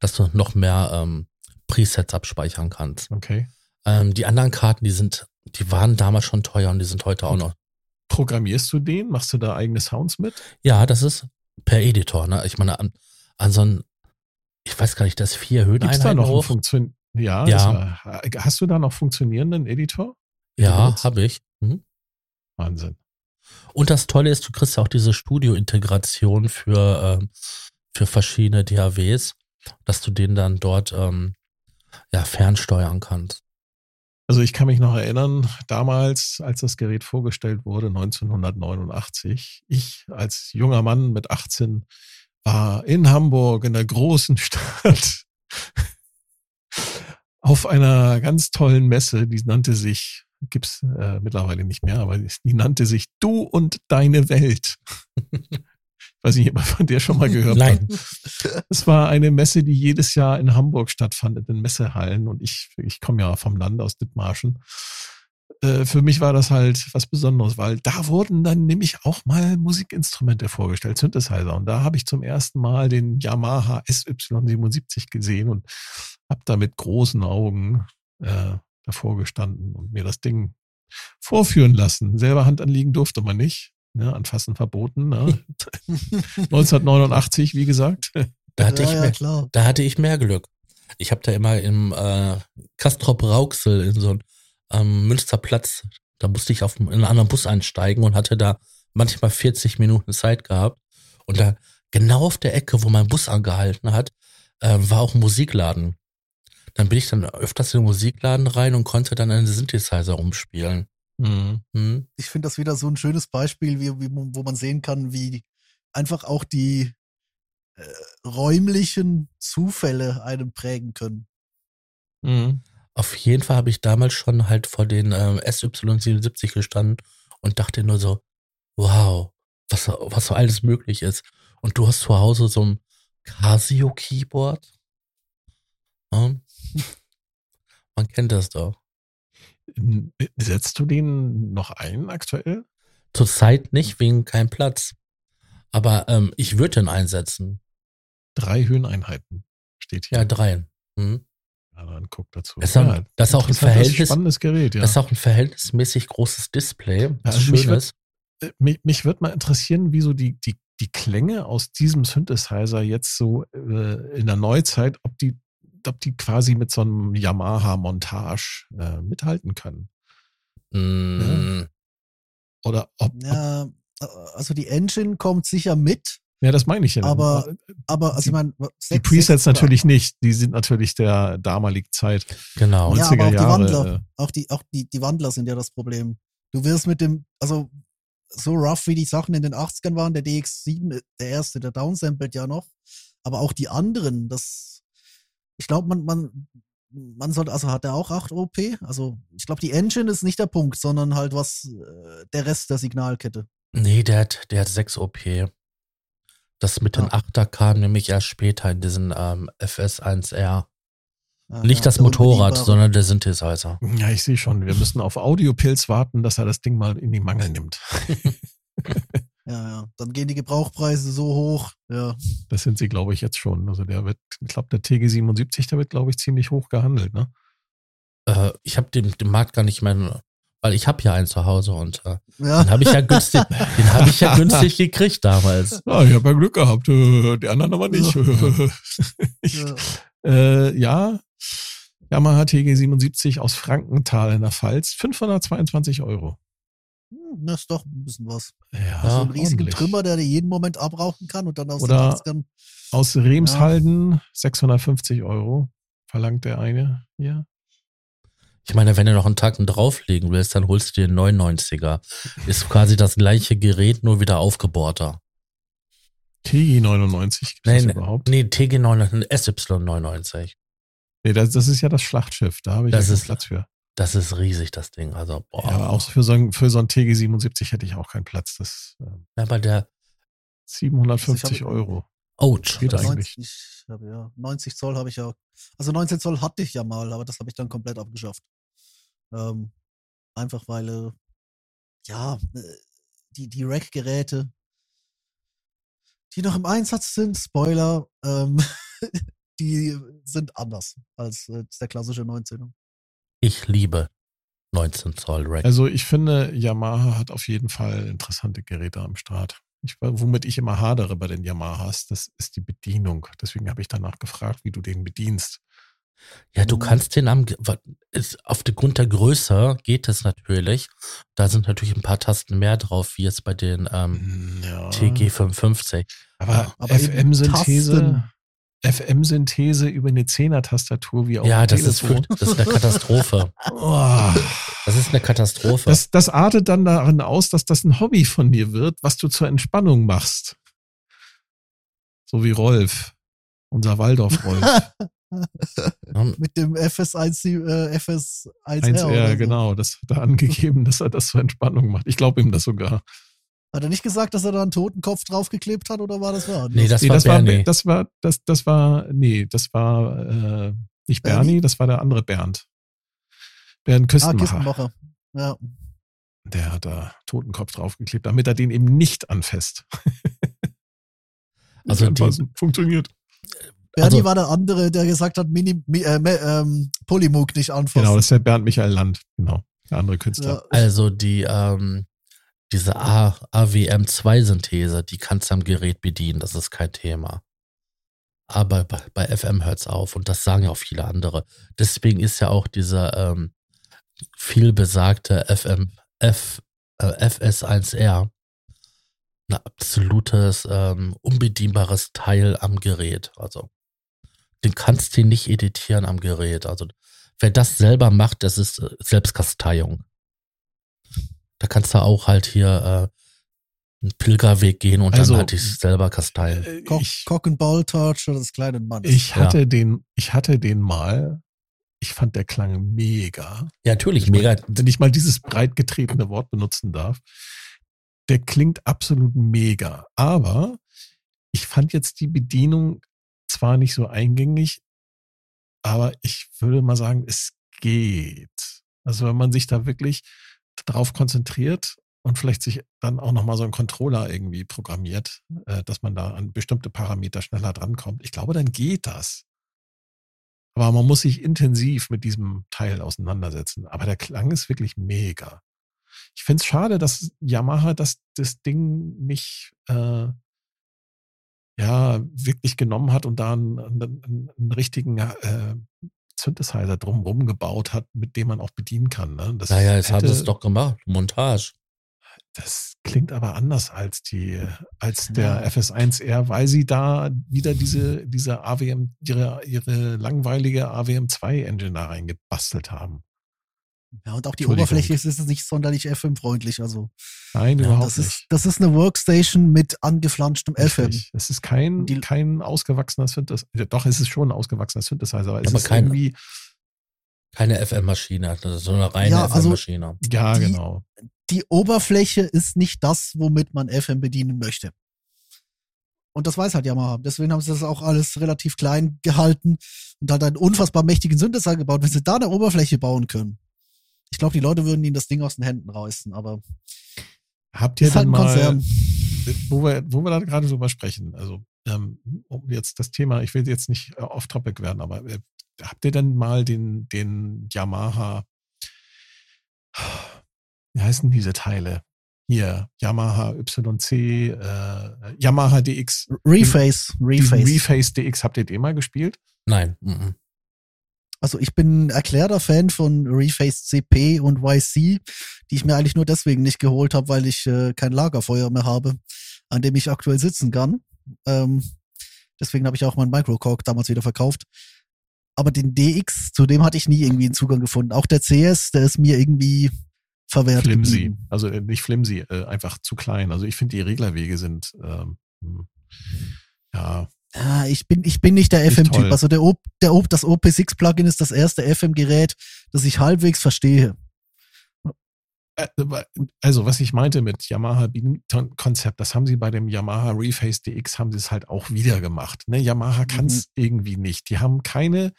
dass du noch mehr ähm, Presets abspeichern kannst. Okay. Ähm, die anderen Karten, die sind, die waren damals schon teuer und die sind heute auch noch. Programmierst du den? Machst du da eigene Sounds mit? Ja, das ist per Editor, ne? Ich meine, an, an so ein, ich weiß gar nicht, das vier Gibt es da noch. Funktion? Ja, Ja. Ja- hast du da noch funktionierenden Editor? Ja, habe ich. Mhm. Wahnsinn. Und das Tolle ist, du kriegst ja auch diese Studio-Integration für, ähm, für verschiedene DAWs, dass du den dann dort ähm, ja, fernsteuern kannst. Also ich kann mich noch erinnern, damals, als das Gerät vorgestellt wurde, 1989, ich als junger Mann mit 18 war in Hamburg, in der großen Stadt, auf einer ganz tollen Messe, die nannte sich, gibt's äh, mittlerweile nicht mehr, aber die nannte sich Du und deine Welt. Ich weiß nicht, ob ihr von der schon mal gehört Nein. hat. Es war eine Messe, die jedes Jahr in Hamburg stattfand, in den Messehallen. Und ich, ich komme ja vom Land aus Dithmarschen. Äh, für mich war das halt was Besonderes, weil da wurden dann nämlich auch mal Musikinstrumente vorgestellt, Synthesizer. Und da habe ich zum ersten Mal den Yamaha SY77 gesehen und habe da mit großen Augen äh, davor gestanden und mir das Ding vorführen lassen. Selber Hand anliegen durfte man nicht. Ne, anfassen verboten. Ne? 1989, wie gesagt. Da hatte, ja, ich ja, mehr, klar. da hatte ich mehr Glück. Ich habe da immer im äh, Kastrop Rauxel in so einem ähm, Münsterplatz, da musste ich auf in einen anderen Bus einsteigen und hatte da manchmal 40 Minuten Zeit gehabt. Und da genau auf der Ecke, wo mein Bus angehalten hat, äh, war auch ein Musikladen. Dann bin ich dann öfters in den Musikladen rein und konnte dann einen Synthesizer rumspielen. Mhm. Hm? Ich finde das wieder so ein schönes Beispiel, wie, wie, wo man sehen kann, wie einfach auch die äh, räumlichen Zufälle einen prägen können. Mhm. Auf jeden Fall habe ich damals schon halt vor den ähm, SY77 gestanden und dachte nur so, wow, was, was so alles möglich ist. Und du hast zu Hause so ein Casio-Keyboard. Ja. Man kennt das doch. Setzt du den noch ein aktuell? Zurzeit nicht, wegen keinem Platz. Aber ähm, ich würde den einsetzen. Drei Höheneinheiten steht hier. Ja, drei. Hm. Ja, dann guck dazu. Das ist auch- ja, das ist auch ein Verhältnis- Spannendes Gerät, ja. Das ist auch ein verhältnismäßig großes Display. Das also mich schön ist. Äh, mich, mich würde mal interessieren, wie so die, die, die Klänge aus diesem Synthesizer jetzt so äh, in der Neuzeit, ob die, ob die quasi mit so einem Yamaha-Montage äh, mithalten können. Mm, Oder ob, ob Ja, äh, also die Engine kommt sicher mit, ja, das meine ich ja. Aber aber also Die- ich meine, die Presets natürlich nicht. Die sind natürlich der damaligen Zeit. genau. Ja, aber auch 90er die Jahre, Wandler. äh, Auch die, auch die, die Wandler sind ja das Problem. Du wirst mit dem, also so rough wie die Sachen in den 80ern waren, der DX7, der erste, der downsamplet ja noch. Aber auch die anderen, das, ich glaube, man, man, man sollte, also hat er auch 8 OP? Also ich glaube, die Engine ist nicht der Punkt, sondern halt was, äh, der Rest der Signalkette. Nee, der hat, der hat 6 OP. Das mit den Ja. 8er kam nämlich erst später in diesen ähm, FS1R. Ja, Nicht ja, das Motorrad, sondern der Synthesizer. Ja, ich sehe schon. Wir müssen auf Audiopilz warten, dass er das Ding mal in die Mangel nimmt. Ja, ja. Dann gehen die Gebrauchpreise so hoch. Ja. Das sind sie, glaube ich, jetzt schon. Also der wird, ich glaube, der TG77, der wird, glaube ich, ziemlich hoch gehandelt. Ne? Äh, ich habe den, den Markt gar nicht mehr, weil ich habe ja einen zu Hause und äh, Ja. den habe ich ja günstig, den habe ich ja günstig gekriegt damals. Ah, ich habe ja Glück gehabt. äh, Die anderen aber nicht. ich, ja. äh, ja, Yamaha TG77 aus Frankenthal in der Pfalz. 522 Euro. Das ist doch ein bisschen was. Ja, so einen riesigen ordentlich. Trümmer, der dir jeden Moment abrauchen kann und dann aus Oder- den 80ern. Aus Remshalden 650 Euro. verlangt der eine hier. Ich meine, wenn du noch einen Tacken drauflegen willst, dann holst du dir einen 99er. Ist quasi das gleiche Gerät, nur wieder aufgebohrter. TG99 gibt Nee, es nee, überhaupt? nee TG9, SY99. Nee, das, das ist ja das Schlachtschiff. Da habe ich Das ja ist- Platz für. Das ist riesig, das Ding. Also, boah. Ja, aber auch für so, ein, für so ein TG77 hätte ich auch keinen Platz. Das ähm, Ja, aber der, 750 Also habe- Euro. ouch. Geht Das, eigentlich. 90, ich habe ja 90 Zoll habe ich ja. Also 19 Zoll hatte ich ja mal, aber das habe ich dann komplett abgeschafft. Ähm, einfach weil äh, ja äh, die die Rack-Geräte, die noch im Einsatz sind, Spoiler, ähm, die sind anders als äh, der klassische 19er. Ich liebe 19 Zoll Rack. Also ich finde, Yamaha hat auf jeden Fall interessante Geräte am Start. Ich, womit ich immer hadere bei den Yamahas, das ist die Bedienung. Deswegen habe ich danach gefragt, wie du den bedienst. Ja, du Mhm. kannst den am, ist, auf der Grund der Größe geht es natürlich. Da sind natürlich ein paar Tasten mehr drauf, wie jetzt bei den ähm, Ja. TG550. Aber, Aber eben FM-Synthese, FM-Synthese über eine Zehner-Tastatur wie auf Ja, das ist, Telefon. das ist eine Katastrophe. Oh, Das ist eine Katastrophe. das, das artet dann darin aus, dass das ein Hobby von dir wird, was du zur Entspannung machst. So wie Rolf, unser Waldorf-Rolf. Ähm, Mit dem FS1, äh, FS1R. 1R, oder so. genau. Das hat er angegeben, dass er das zur Entspannung macht. Ich glaube ihm das sogar. Hat er nicht gesagt, dass er da einen Totenkopf draufgeklebt hat oder war das wer anders? Nee, das nee, war das war, Bernie. das war, das, das war, nee, das war äh, nicht Bernie, Bernie? das war der andere Bernd. Bernd ah, Küstenmacher. Kistenmacher. Ja. Der hat da Totenkopf draufgeklebt, damit er den eben nicht anfasst. Also die- anfassen. funktioniert. Bernie Also- war der andere, der gesagt hat, Mini, Mi, äh, Me- ähm, Polymoog nicht anfassen. Genau, das ist der Bernd Michael Land, genau, der andere Künstler. ja. Also die, ähm, diese A, AWM2-Synthese, die kannst du am Gerät bedienen, das ist kein Thema. Aber bei, bei FM hört's auf und das sagen ja auch viele andere. Deswegen ist ja auch dieser ähm, viel besagte FM, F, äh, FS1R ein absolutes ähm, unbedienbares Teil am Gerät. Also den kannst du nicht editieren am Gerät. Also wer das selber macht, das ist äh, Selbstkasteiung. Da kannst du auch halt hier äh, einen Pilgerweg gehen und Also, dann halt dich selber kasteien. Äh, Cock, ich, Cock and Ball Torture des kleinen Mannes. ich Ja. hatte den, ich hatte den mal. Ich fand der klang mega. Ja, natürlich, Ich mega. Wenn ich mal dieses breit getretene Wort benutzen darf. Der klingt absolut mega. Aber ich fand jetzt die Bedienung zwar nicht so eingängig, aber ich würde mal sagen, es geht. Also wenn man sich da wirklich drauf konzentriert und vielleicht sich dann auch nochmal so einen Controller irgendwie programmiert, äh, dass man da an bestimmte Parameter schneller drankommt. Ich glaube, dann geht das. Aber man muss sich intensiv mit diesem Teil auseinandersetzen. Aber der Klang ist wirklich mega. Ich finde es schade, dass Yamaha das, das Ding nicht äh, ja wirklich genommen hat und da einen, einen, einen richtigen äh, Synthesizer drumherum gebaut hat, mit dem man auch bedienen kann. Ne? Das Naja, jetzt haben hätte- sie es doch gemacht. Montage. Das klingt aber anders als die, als der Ja. FS1R, weil sie da wieder diese, diese AWM, ihre, ihre langweilige AWM2 Engine da reingebastelt haben. Ja, und auch die. Oberfläche ist, ist nicht sonderlich FM-freundlich. Also, Nein, Ja, überhaupt das nicht. ist, das ist eine Workstation mit angeflanschtem FM. Es ist kein, Die- kein ausgewachsener Synthesizer. Doch, es ist schon ein ausgewachsener Synthesizer, aber es Aber ist kein- irgendwie, Keine FM-Maschine, ist so eine reine Ja, also- FM-Maschine. ja, Die- genau. Die Oberfläche ist nicht das, womit man FM bedienen möchte. Und das weiß halt Yamaha. Deswegen haben sie das auch alles relativ klein gehalten und halt einen unfassbar mächtigen Synthesizer gebaut. Wenn sie da eine Oberfläche bauen können, ich glaube, die Leute würden ihnen das Ding aus den Händen reißen, aber Habt ihr ist halt mal, Konzern. wo wir, wo wir da gerade drüber sprechen, also ähm, um jetzt das Thema, ich will jetzt nicht äh, off-topic werden, aber äh, habt ihr denn mal den, den Yamaha, wie heißen diese Teile? Hier, Yamaha YC, äh, Yamaha DX, Reface, Reface. Reface DX, habt ihr den mal gespielt? Nein. mhm. Also ich bin ein erklärter Fan von Reface CP und YC, die ich mir eigentlich nur deswegen nicht geholt habe, weil ich äh, kein Lagerfeuer mehr habe, an dem ich aktuell sitzen kann. Ähm, deswegen habe ich auch meinen Microcork damals wieder verkauft. aber den DX, zu dem hatte ich nie irgendwie einen Zugang gefunden. Auch der CS, der ist mir irgendwie verwehrt. Flimsy. geblieben. Also äh, nicht flimsy, äh, einfach zu klein. Also ich finde, die Reglerwege sind, ähm, hm, ja, Ja, ich bin, ich bin nicht der FM-Typ. Also der, O- der O- das OP6-Plugin ist das erste FM-Gerät, das ich halbwegs verstehe. Äh, Also, was ich meinte mit Yamaha Beaton-Konzept, das haben sie bei dem Yamaha Reface DX, haben sie es halt auch wieder gemacht. Ne? Yamaha kann es irgendwie nicht. Die haben keine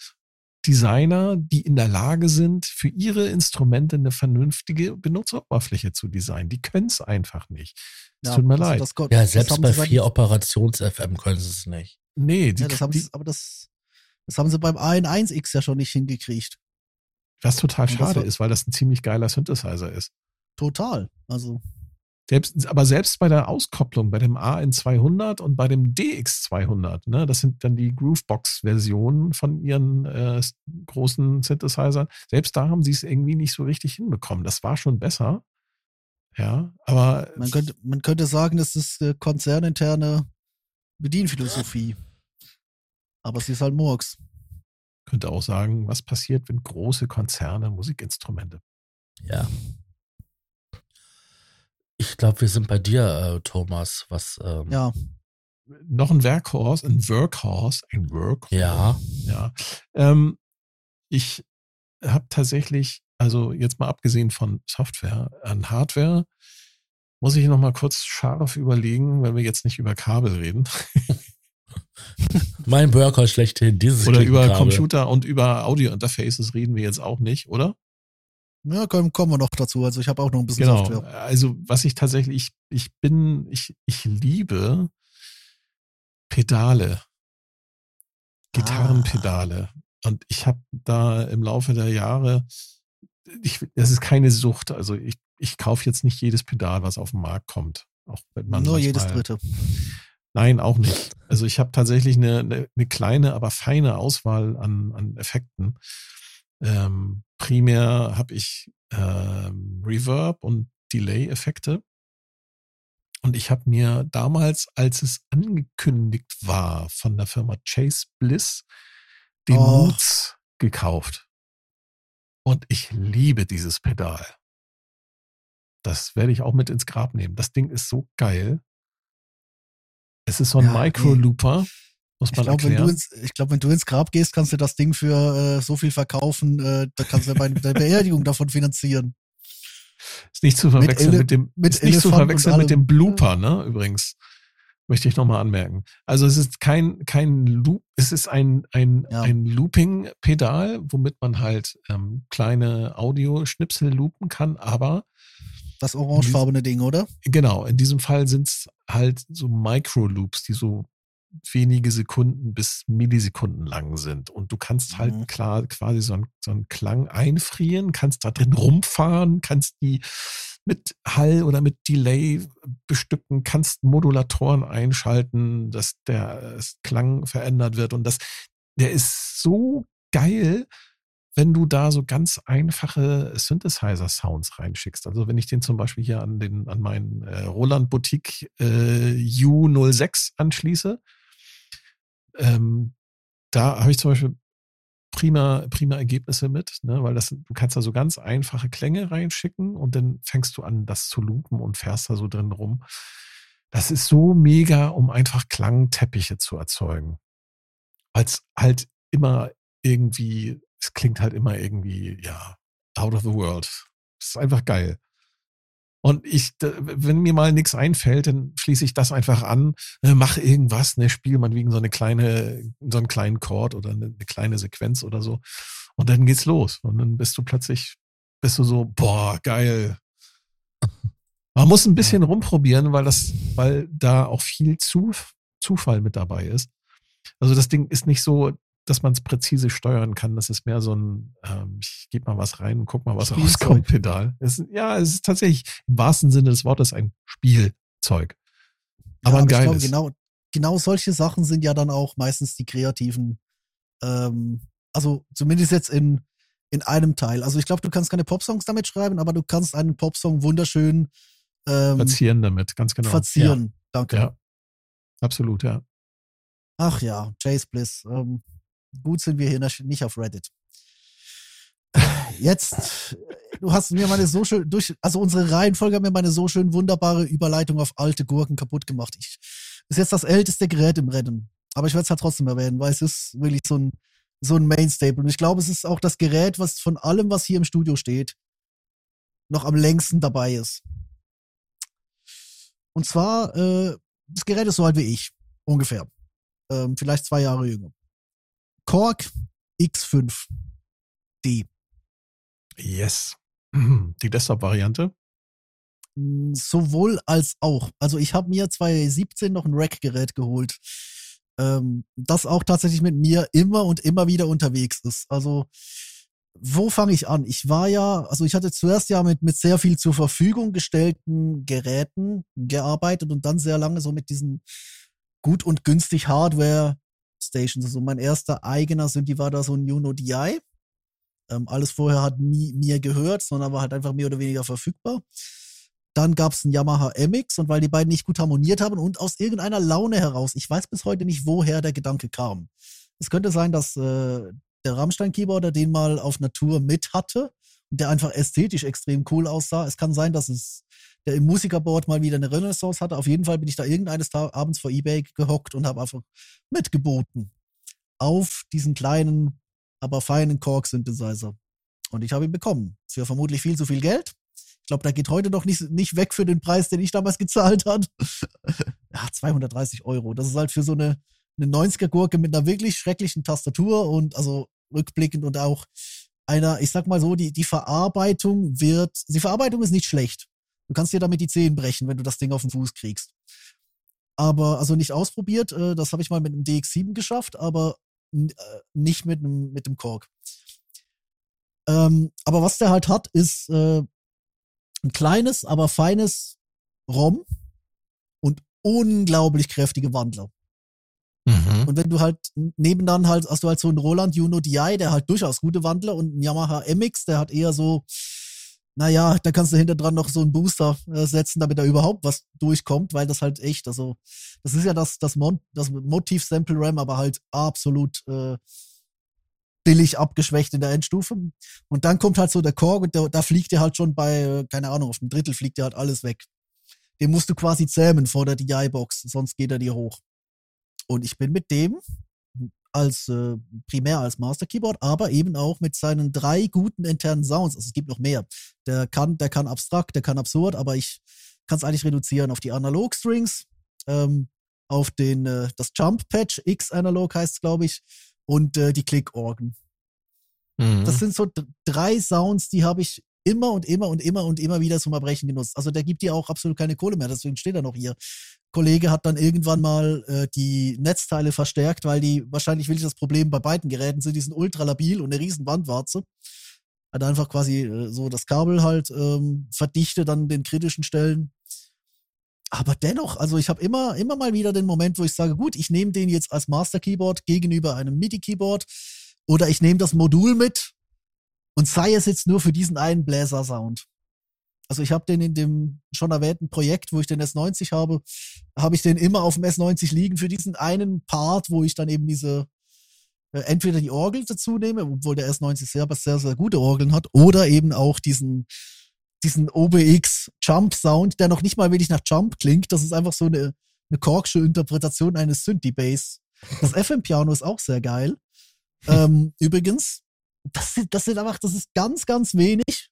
Designer, die in der Lage sind, für ihre Instrumente eine vernünftige Benutzeroberfläche zu designen. Die können es einfach nicht. Es Ja, tut mir also leid. Das, Ja, selbst bei vier Operations-FM können sie es nicht. Nee, die, Ja, das haben die, sie, aber das, das haben sie beim AN1X ja schon nicht hingekriegt. was total schade war- ist, weil das ein ziemlich geiler Synthesizer ist. Total. Also, Selbst, aber selbst bei der Auskopplung, bei dem AN200 und bei dem DX200, ne, das sind dann die Groovebox-Versionen von ihren äh, großen Synthesizern, selbst da haben sie es irgendwie nicht so richtig hinbekommen. Das war schon besser. Ja, aber man könnte, man könnte sagen, das ist äh, konzerninterne Bedienphilosophie. Aber sie ist halt Murks. könnte auch sagen, was passiert, wenn große Konzerne Musikinstrumente. Ja. Ich glaube, wir sind bei dir, äh, Thomas, was, ähm, Ja, Noch ein Workhorse, ein Workhorse, ein Workhorse. ja, Ja. Ähm, ich habe tatsächlich, also jetzt mal abgesehen von Software, an Hardware, muss ich noch mal kurz scharf überlegen, wenn wir jetzt nicht über Kabel reden mein Worker schlechthin, dieses oder über. Computer und über Audio-Interfaces reden wir jetzt auch nicht, oder? ja kommen, kommen wir noch dazu. Also ich habe auch noch ein bisschen Genau. Software. Also was ich tatsächlich, ich, ich bin, ich, ich liebe Pedale, Gitarrenpedale. Und ich habe da im Laufe der Jahre, ich, das ist keine Sucht. Also ich, ich kaufe jetzt nicht jedes Pedal, was auf den Markt kommt. Auch wenn man Nur manchmal- jedes dritte. Nein, auch nicht. Also ich habe tatsächlich eine, eine, eine kleine, aber feine Auswahl an, an Effekten. Ähm, primär habe ich ähm, Reverb und Delay-Effekte. Und ich habe mir damals, als es angekündigt war von der Firma Chase Bliss, den Oh. Moods gekauft. Und ich liebe dieses Pedal. Das werde ich auch mit ins Grab nehmen. Das Ding ist so geil. Es ist so ein Ja, nee. Micro-Looper, muss Ich man glaube, wenn, erklären. du ins- ich glaub, wenn du ins Grab gehst, kannst du das Ding für äh, so viel verkaufen, äh, da kannst du deine, deine Beerdigung davon finanzieren. Ist nicht zu verwechseln Ele- mit, dem, mit ist nicht zu Elefant verwechseln mit dem Blooper, ne? Übrigens. Möchte ich nochmal anmerken. Also es ist kein, kein Loop, es ist ein, ein, Ja. ein Looping-Pedal, womit man halt ähm, kleine Audioschnipsel loopen kann, aber Das orangefarbene Ding, oder? genau, in diesem Fall sind es halt so Micro-Loops, die so wenige Sekunden bis Millisekunden lang sind. Und du kannst halt Mhm. klar quasi so einen, so einen Klang einfrieren, kannst da drin rumfahren, kannst die mit Hall oder mit Delay bestücken, kannst Modulatoren einschalten, dass der äh, Klang verändert wird. Und das, der ist so geil, wenn du da so ganz einfache Synthesizer-Sounds reinschickst. Also wenn ich den zum Beispiel hier an den an meinen äh, Roland Boutique äh, U06 anschließe, ähm, da habe ich zum Beispiel prima, prima Ergebnisse mit, ne? weil das, du kannst da so ganz einfache Klänge reinschicken und dann fängst du an, das zu loopen und fährst da so drin rum. Das ist so mega, um einfach Klangteppiche zu erzeugen. Weil es halt immer irgendwie, es klingt halt immer irgendwie, ja, out of the world. Das ist einfach geil. Und ich, wenn mir mal nichts einfällt, dann schließe ich das einfach an, äh, mache irgendwas, ne, spiele meinetwegen so eine kleine, so einen kleinen Chord oder eine, eine kleine Sequenz oder so. Und dann geht's los. Und dann bist du plötzlich, bist du so, boah, geil. Man muss ein bisschen rumprobieren, weil das, weil da auch viel Zu, Zufall mit dabei ist. Also das Ding ist nicht so, dass man es präzise steuern kann. Das ist mehr so ein, ähm, ich gebe mal was rein und guck mal, was Spielzeug. rauskommt, Pedal. Es, ja, es ist tatsächlich im wahrsten Sinne des Wortes ein Spielzeug. Aber Ja, ein ich glaube, geiles. genau, genau solche Sachen sind ja dann auch meistens die kreativen, ähm, also zumindest jetzt in, in einem Teil. Also ich glaube, du kannst keine Popsongs damit schreiben, aber du kannst einen Popsong wunderschön ähm, Verzieren damit, ganz genau. verzieren. Danke. Ja. ja. Absolut, ja. Ach ja, Chase Bliss. Ähm, Gut sind wir hier nicht auf Reddit. Jetzt, du hast mir meine so schön durch, also unsere Reihenfolge hat mir meine so schön wunderbare Überleitung auf alte Gurken kaputt gemacht. Ich, ist jetzt das älteste Gerät im Rennen. Aber ich werde es halt trotzdem erwähnen, weil es ist wirklich so ein, so ein Mainstaple. Und ich glaube, es ist auch das Gerät, was von allem, was hier im Studio steht, noch am längsten dabei ist. Und zwar, äh, das Gerät ist so alt wie ich, ungefähr. Ähm, vielleicht zwei Jahre jünger. Korg X5D. Yes. Die Desktop-Variante? Sowohl als auch. Also ich habe mir 2017 noch ein Rack-Gerät geholt, ähm, das auch tatsächlich mit mir immer und immer wieder unterwegs ist. Also wo fange ich an? Ich war ja, also ich hatte zuerst ja mit, mit sehr viel zur Verfügung gestellten Geräten gearbeitet und dann sehr lange so mit diesen gut und günstig Hardware Stations. Also mein erster eigener Synthi war da so ein Juno DI. Ähm, alles vorher hat nie mir gehört, sondern war halt einfach mehr oder weniger verfügbar. Dann gab es einen Yamaha MX und weil die beiden nicht gut harmoniert haben und aus irgendeiner Laune heraus, ich weiß bis heute nicht, woher der Gedanke kam. Es könnte sein, dass äh, der Rammstein-Keyboarder den mal auf Natur mit hatte der einfach ästhetisch extrem cool aussah. Es kann sein, dass es der im Musikerboard mal wieder eine Renaissance hatte. Auf jeden Fall bin ich da irgendeines Tag abends vor Ebay gehockt und habe einfach mitgeboten auf diesen kleinen, aber feinen Korg-Synthesizer. Und ich habe ihn bekommen. Für vermutlich viel zu viel Geld. Ich glaube, da geht heute noch nicht, nicht weg für den Preis, den ich damals gezahlt habe. ja, 230 Euro. Das ist halt für so eine, eine 90er-Gurke mit einer wirklich schrecklichen Tastatur und also rückblickend und auch einer, ich sag mal so, die, die Verarbeitung wird, die Verarbeitung ist nicht schlecht. Du kannst dir damit die Zehen brechen, wenn du das Ding auf den Fuß kriegst. Aber, also nicht ausprobiert, äh, das habe ich mal mit einem DX7 geschafft, aber äh, nicht mit einem, mit dem Korg. Ähm, aber was der halt hat, ist äh, ein kleines, aber feines ROM und unglaublich kräftige Wandler. Mhm. Und wenn du halt nebenan halt, hast du halt so einen Roland Juno DI, der halt durchaus gute Wandler und einen Yamaha MX, der hat eher so, naja, da kannst du hinter dran noch so einen Booster äh, setzen, damit da überhaupt was durchkommt, weil das halt echt, also, das ist ja das, das, Mon das Motiv-Sample RAM, aber halt absolut äh, billig abgeschwächt in der Endstufe. Und dann kommt halt so der Korg und der, da fliegt dir halt schon bei, keine Ahnung, auf dem Drittel fliegt dir halt alles weg. Den musst du quasi zähmen vor der DI-Box, sonst geht er dir hoch. Und ich bin mit dem als äh, primär als Master Keyboard, aber eben auch mit seinen drei guten internen Sounds. Also es gibt noch mehr. Der kann, der kann abstrakt, der kann absurd, aber ich kann es eigentlich reduzieren auf die Analog Strings, ähm, auf den äh, das Jump Patch X Analog heißt es glaube ich und äh, die Click Organ. Mhm. Das sind so drei Sounds, die habe ich immer und immer und immer und immer wieder zum Erbrechen genutzt. Also der gibt dir auch absolut keine Kohle mehr, deswegen steht er noch hier. Kollege hat dann irgendwann mal äh, die Netzteile verstärkt, weil die wahrscheinlich will ich das Problem bei beiden Geräten sind, die sind ultra labil und eine riesen Bandwarze. Hat einfach quasi äh, so das Kabel halt ähm, verdichtet an den kritischen Stellen. Aber dennoch, also ich habe immer, immer mal wieder den Moment, wo ich sage, gut, ich nehme den jetzt als Master Keyboard gegenüber einem MIDI Keyboard oder ich nehme das Modul mit und sei es jetzt nur für diesen einen Bläser-Sound. Also ich habe den in dem schon erwähnten Projekt, wo ich den S90 habe, habe ich den immer auf dem S90 liegen für diesen einen Part, wo ich dann eben diese äh, entweder die Orgel dazu nehme, obwohl der S90 selber sehr, sehr gute Orgeln hat, oder eben auch diesen diesen OBX Jump Sound, der noch nicht mal wirklich nach Jump klingt. Das ist einfach so eine, eine Korksche Interpretation eines Synthie Bass. Das FM Piano ist auch sehr geil. ähm, übrigens, das, sind, das sind einfach, das ist ganz, ganz wenig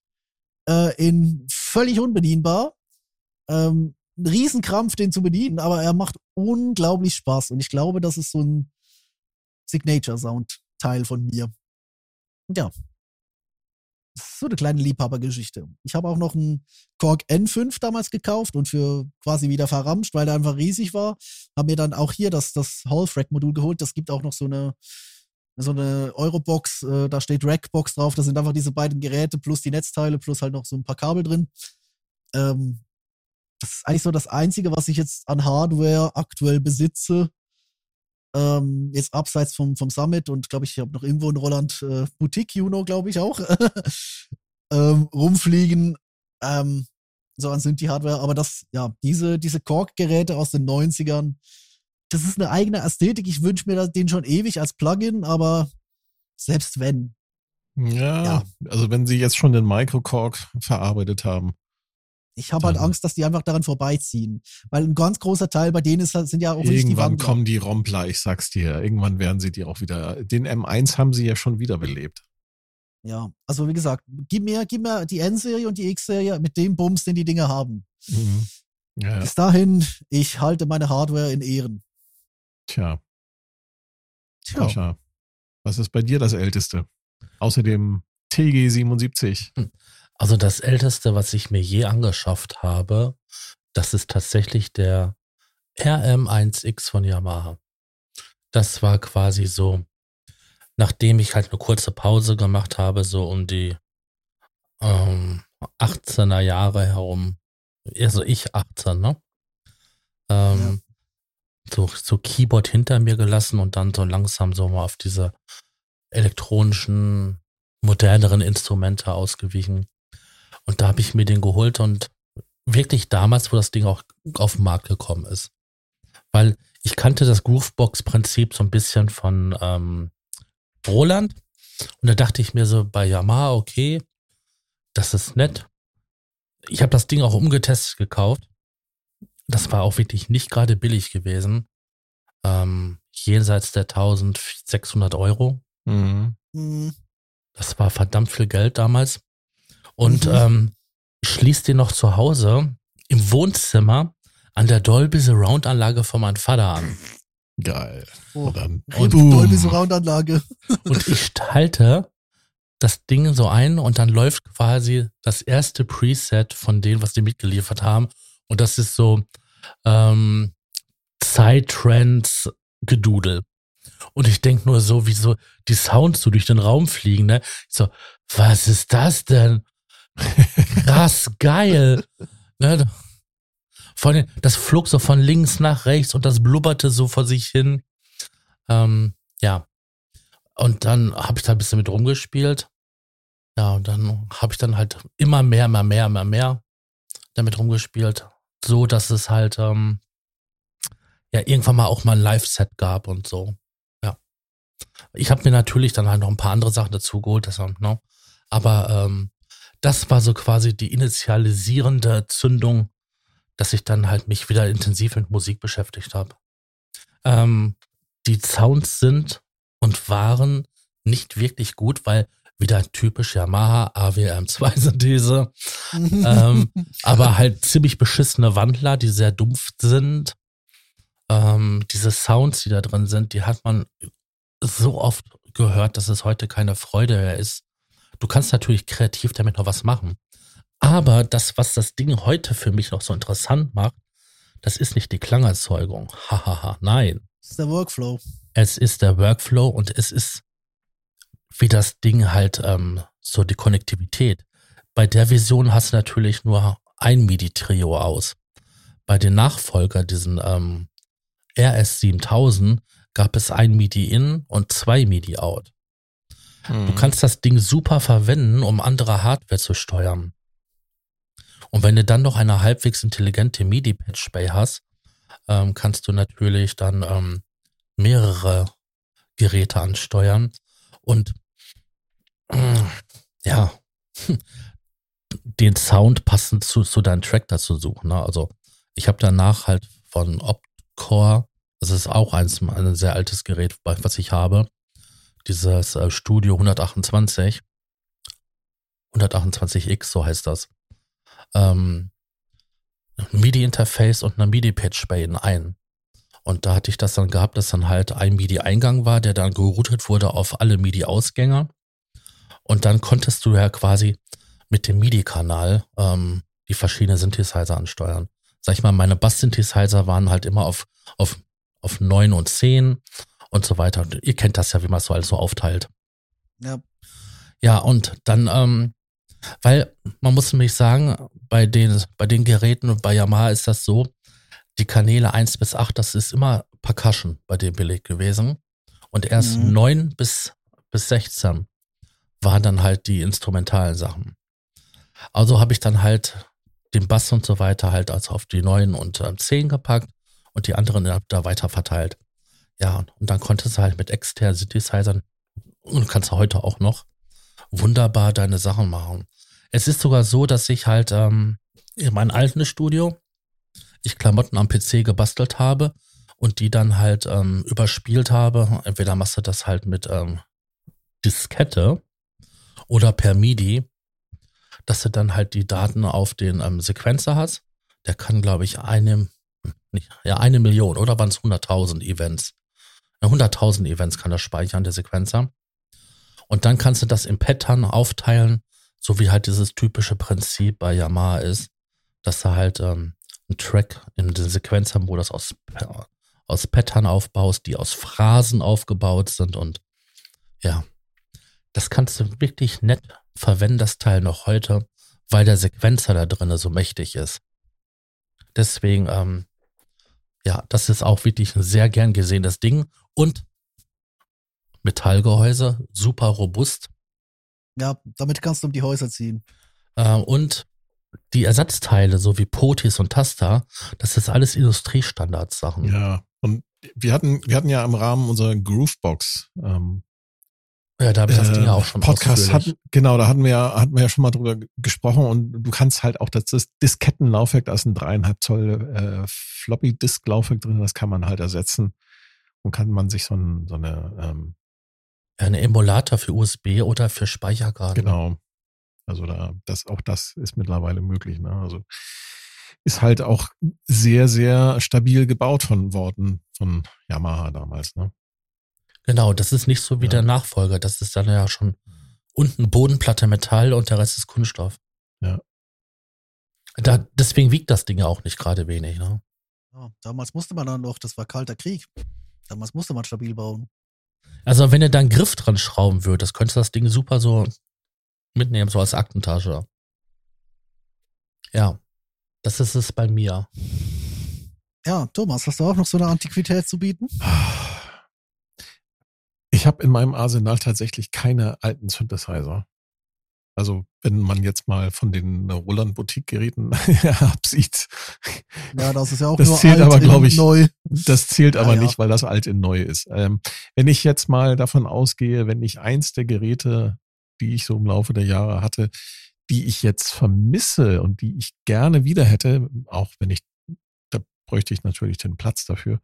äh, in völlig unbedienbar. Ähm, ein Riesenkrampf, den zu bedienen, aber er macht unglaublich Spaß. Und ich glaube, das ist so ein Signature-Sound-Teil von mir. Und ja, so eine kleine Liebhabergeschichte. Ich habe auch noch einen Korg N5 damals gekauft und für quasi wieder verramscht, weil der einfach riesig war. Habe mir dann auch hier das, das Hall-Frack-Modul geholt. Das gibt auch noch so eine so eine Eurobox, äh, da steht Rackbox drauf, da sind einfach diese beiden Geräte plus die Netzteile plus halt noch so ein paar Kabel drin. Ähm, das ist eigentlich so das Einzige, was ich jetzt an Hardware aktuell besitze. Ähm, jetzt abseits vom, vom Summit und glaube ich, ich habe noch irgendwo in Roland äh, Boutique Juno, glaube ich auch, ähm, rumfliegen. Ähm, so an Synthi-Hardware, aber das, ja, diese, diese Korg-Geräte aus den 90ern, das ist eine eigene Ästhetik. Ich wünsche mir den schon ewig als Plugin, aber selbst wenn. Ja, ja. also wenn sie jetzt schon den Microcork verarbeitet haben. Ich habe halt Angst, dass die einfach daran vorbeiziehen. Weil ein ganz großer Teil bei denen ist, sind ja auch Irgendwann die kommen die Rompler, ich sag's dir. Irgendwann werden sie die auch wieder. Den M1 haben sie ja schon wiederbelebt. Ja, also wie gesagt, gib mir, gib mir die N-Serie und die X-Serie mit dem Bums, den die Dinge haben. Mhm. Ja. Bis dahin, ich halte meine Hardware in Ehren. Tja. Tja. Tja. Was ist bei dir das Älteste? Außer dem TG77. Hm. Also das Älteste, was ich mir je angeschafft habe, das ist tatsächlich der RM1X von Yamaha. Das war quasi so, nachdem ich halt eine kurze Pause gemacht habe, so um die ähm, 18er Jahre herum, also ich 18, ne? Ähm, ja. So, so Keyboard hinter mir gelassen und dann so langsam so mal auf diese elektronischen, moderneren Instrumente ausgewichen. Und da habe ich mir den geholt und wirklich damals, wo das Ding auch auf den Markt gekommen ist. Weil ich kannte das Groovebox-Prinzip so ein bisschen von ähm, Roland. Und da dachte ich mir so bei Yamaha, okay, das ist nett. Ich habe das Ding auch umgetestet gekauft. Das war auch wirklich nicht gerade billig gewesen. Ähm, jenseits der 1600 Euro. Mhm. mhm. Das war verdammt viel Geld damals und mhm. ähm, schließ den noch zu Hause im Wohnzimmer an der Dolby Surround Anlage von meinem Vater an. Geil. Oh, und und Dolby Surround Anlage. und ich halte das Ding so ein und dann läuft quasi das erste Preset von dem, was die mitgeliefert haben. Und das ist so ähm, Psytrance Gedudel. Und ich denk nur so, wie so die Sounds so durch den Raum fliegen, ne? Ich so, was ist das denn? Krass, geil. Ne? Von, das flog so von links nach rechts und das blubberte so vor sich hin. Ähm, ja. Und dann habe ich da ein bisschen mit rumgespielt. Ja, und dann habe ich dann halt immer mehr, immer mehr, immer mehr damit rumgespielt. So, dass es halt ähm, ja irgendwann mal auch mal ein Live-Set gab und so. Ja. Ich habe mir natürlich dann halt noch ein paar andere Sachen dazu geholt, das, ne? aber ähm, das war so quasi die initialisierende Zündung, dass ich dann halt mich wieder intensiv mit Musik beschäftigt habe. Ähm, die Sounds sind und waren nicht wirklich gut, weil wieder typisch Yamaha AWM2-Synthese, ähm, aber halt ziemlich beschissene Wandler, die sehr dumpf sind. Ähm, diese Sounds, die da drin sind, die hat man so oft gehört, dass es heute keine Freude mehr ist. Du kannst natürlich kreativ damit noch was machen. Aber das, was das Ding heute für mich noch so interessant macht, das ist nicht die Klangerzeugung. Hahaha, nein. Es ist der Workflow. Es ist der Workflow und es ist, wie das Ding halt ähm, so die Konnektivität. Bei der Vision hast du natürlich nur ein MIDI-Trio aus. Bei den Nachfolger, diesen ähm, RS7000, gab es ein MIDI-In und zwei MIDI-Out. Du mhm. kannst das Ding super verwenden, um andere Hardware zu steuern. Und wenn du dann noch eine halbwegs intelligente MIDI-Patch-Bay hast, ähm, kannst du natürlich dann ähm, mehrere Geräte ansteuern und ja, den Sound passend zu, zu deinem Track dazu suchen. Ne? Also ich habe danach halt von Optcore, das ist auch eins, ein sehr altes Gerät, was ich habe, dieses äh, Studio 128, 128X, so heißt das, ähm, MIDI-Interface und eine MIDI-Patch bei ihnen ein. Und da hatte ich das dann gehabt, dass dann halt ein MIDI-Eingang war, der dann geroutet wurde auf alle MIDI-Ausgänge. Und dann konntest du ja quasi mit dem MIDI-Kanal ähm, die verschiedenen Synthesizer ansteuern. Sag ich mal, meine Bass-Synthesizer waren halt immer auf, auf, auf 9 und 10 und so weiter. Und ihr kennt das ja, wie man es so alles so aufteilt. Ja. Ja, und dann, ähm, weil man muss nämlich sagen, bei den, bei den Geräten und bei Yamaha ist das so, die Kanäle 1 bis 8, das ist immer Percussion bei dem Beleg gewesen. Und erst mhm. 9 bis, bis 16 waren dann halt die instrumentalen Sachen. Also habe ich dann halt den Bass und so weiter halt als auf die 9 und äh, 10 gepackt und die anderen da weiter verteilt. Ja, und dann konntest du halt mit externen Synthesizern und kannst du heute auch noch wunderbar deine Sachen machen. Es ist sogar so, dass ich halt ähm, in meinem alten Studio ich Klamotten am PC gebastelt habe und die dann halt ähm, überspielt habe. Entweder machst du das halt mit ähm, Diskette oder per MIDI, dass du dann halt die Daten auf den ähm, Sequenzer hast. Der kann, glaube ich, eine, nicht, ja, eine Million oder waren es 100.000 Events? 100.000 Events kann er speichern, der Sequenzer. Und dann kannst du das im Pattern aufteilen, so wie halt dieses typische Prinzip bei Yamaha ist, dass du halt ähm, einen Track in den Sequenzermodus aus, aus Pattern aufbaust, die aus Phrasen aufgebaut sind und ja, das kannst du wirklich nett verwenden, das Teil noch heute, weil der Sequenzer da drin so mächtig ist. Deswegen, ähm, ja, das ist auch wirklich ein sehr gern gesehenes Ding und Metallgehäuse, super robust. Ja, damit kannst du um die Häuser ziehen. Äh, und die Ersatzteile, so wie Potis und Taster, das ist alles Industriestandards-Sachen. Ja, und wir hatten, wir hatten ja im Rahmen unserer Groovebox ähm, ja, da habe ich das Ding ja auch schon Podcast hatten, genau, da hatten wir ja, hatten wir ja schon mal drüber gesprochen und du kannst halt auch das, das Diskettenlaufwerk, da ist ein dreieinhalb Zoll äh, Floppy Disk Laufwerk drin, das kann man halt ersetzen und kann man sich so, ein, so eine ähm, eine Emulator für USB oder für Speicherkarten. Genau. Also da, das, auch das ist mittlerweile möglich. Ne? Also ist halt auch sehr, sehr stabil gebaut von Worten von Yamaha damals. Ne? Genau, das ist nicht so wie ja. der Nachfolger. Das ist dann ja schon unten Bodenplatte Metall und der Rest ist Kunststoff. Ja. Da, deswegen wiegt das Ding ja auch nicht gerade wenig. Ne? Ja, damals musste man dann noch, das war kalter Krieg. Damals musste man stabil bauen. Also wenn du da einen Griff dran schrauben würdest, könntest du das Ding super so mitnehmen, so als Aktentasche. Ja, das ist es bei mir. Ja, Thomas, hast du auch noch so eine Antiquität zu bieten? Ich habe in meinem Arsenal tatsächlich keine alten Synthesizer. Also wenn man jetzt mal von den Roland Boutique Geräten absieht. Ja, das ist ja auch das nur zählt alt aber glaube ich neu. Das zählt Ja, aber ja. nicht, weil das alt in neu ist. Ähm, wenn ich jetzt mal davon ausgehe, wenn ich eins der Geräte, die ich so im Laufe der Jahre hatte, die ich jetzt vermisse und die ich gerne wieder hätte, auch wenn ich, da bräuchte ich natürlich den Platz dafür,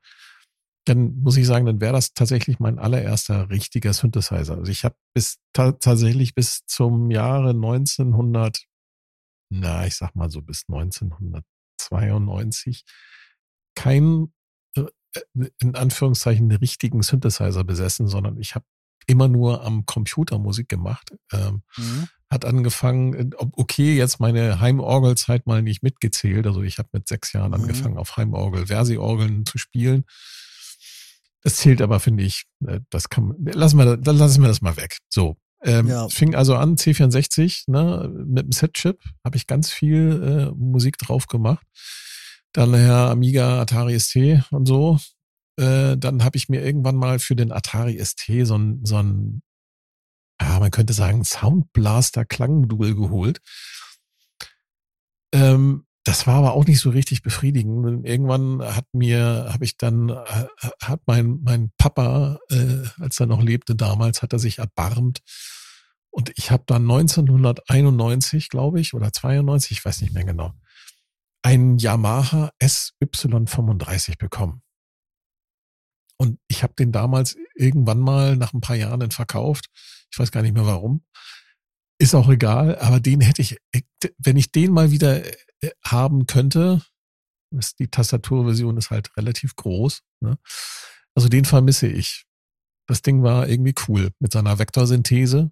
dann muss ich sagen, dann wäre das tatsächlich mein allererster richtiger Synthesizer. Also ich habe bis ta tatsächlich bis zum Jahre 1900, na, ich sag mal so bis 1992 keinen äh, in Anführungszeichen richtigen Synthesizer besessen, sondern ich habe immer nur am Computer Musik gemacht. Ähm, Mhm. hat angefangen, äh, ob- okay, jetzt meine Heimorgelzeit mal nicht mitgezählt. Also ich habe mit sechs Jahren Mhm. angefangen, auf Heimorgel, Versi-Orgeln zu spielen. Das zählt aber, finde ich, äh, das kann man, lassen wir, dann lassen wir das mal weg. So. Ähm, Ja. Fing also an, C64, ne, mit dem Set-Chip habe ich ganz viel äh, Musik drauf gemacht. Dann nachher Amiga, Atari ST und so. Äh, dann habe ich mir irgendwann mal für den Atari ST so ein, so ein ja, man könnte sagen, Soundblaster Klangmodul geholt. Ähm, das war aber auch nicht so richtig befriedigend. Irgendwann hat mir, habe ich dann, äh, hat mein, mein Papa, äh, als er noch lebte damals, hat er sich erbarmt. Und ich habe dann 1991, glaube ich, oder 92, ich weiß nicht mehr genau, einen Yamaha SY35 bekommen. Und ich habe den damals irgendwann mal nach ein paar Jahren dann verkauft. Ich weiß gar nicht mehr warum. Ist auch egal, aber den hätte ich, wenn ich den mal wieder äh, haben könnte, die Tastaturversion ist halt relativ groß. Ne? Also den vermisse ich. Das Ding war irgendwie cool mit seiner Vektorsynthese,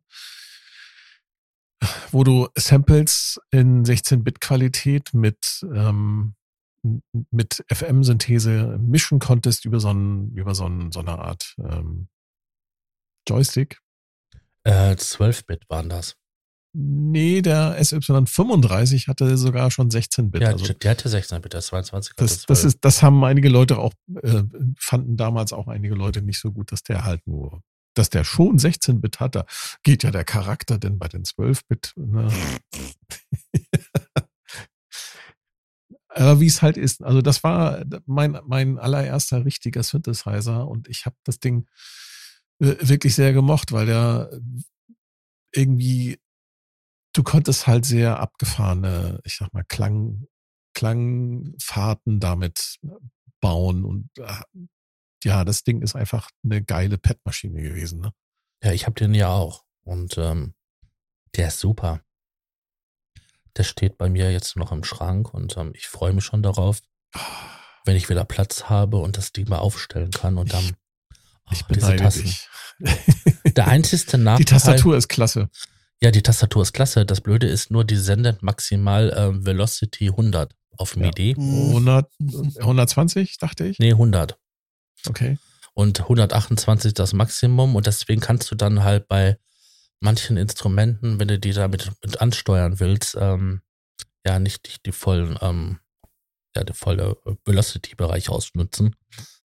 wo du Samples in 16-Bit-Qualität mit ähm, mit FM-Synthese mischen konntest über so, ein, über so, ein, so eine Art ähm, Joystick. Äh, 12-Bit waren das. Nee, der SY35 hatte sogar schon 16-Bit. Ja, also der hatte 16-Bit, der 22 hatte das, das, 12. ist, das haben einige Leute auch, äh, fanden damals auch einige Leute nicht so gut, dass der halt nur, dass der schon 16-Bit hat. Da geht ja der Charakter denn bei den 12-Bit. Ne? Aber wie es halt ist, also das war mein, mein allererster richtiger Synthesizer und ich habe das Ding äh, wirklich sehr gemocht, weil der irgendwie, du konntest halt sehr abgefahrene, ich sag mal, Klang, Klangfahrten damit bauen und äh, ja, das Ding ist einfach eine geile Pad-Maschine gewesen. Ne? Ja, ich habe den ja auch und ähm, der ist super. Der steht bei mir jetzt noch im Schrank und ähm, ich freue mich schon darauf, wenn ich wieder Platz habe und das Ding mal aufstellen kann und dann ich, oh, ich diese Tasten. Der einzige Nachteil. Die Tastatur ist klasse. Ja, die Tastatur ist klasse. Das Blöde ist nur, die sendet maximal ähm, Velocity 100 auf MIDI. Ja. 100, 120, dachte ich? Nee, 100. Okay. Und 128 das Maximum und deswegen kannst du dann halt bei manchen Instrumenten, wenn du die damit mit ansteuern willst, ähm, ja nicht, nicht die vollen, ähm, ja, der volle Velocity-Bereich ausnutzen.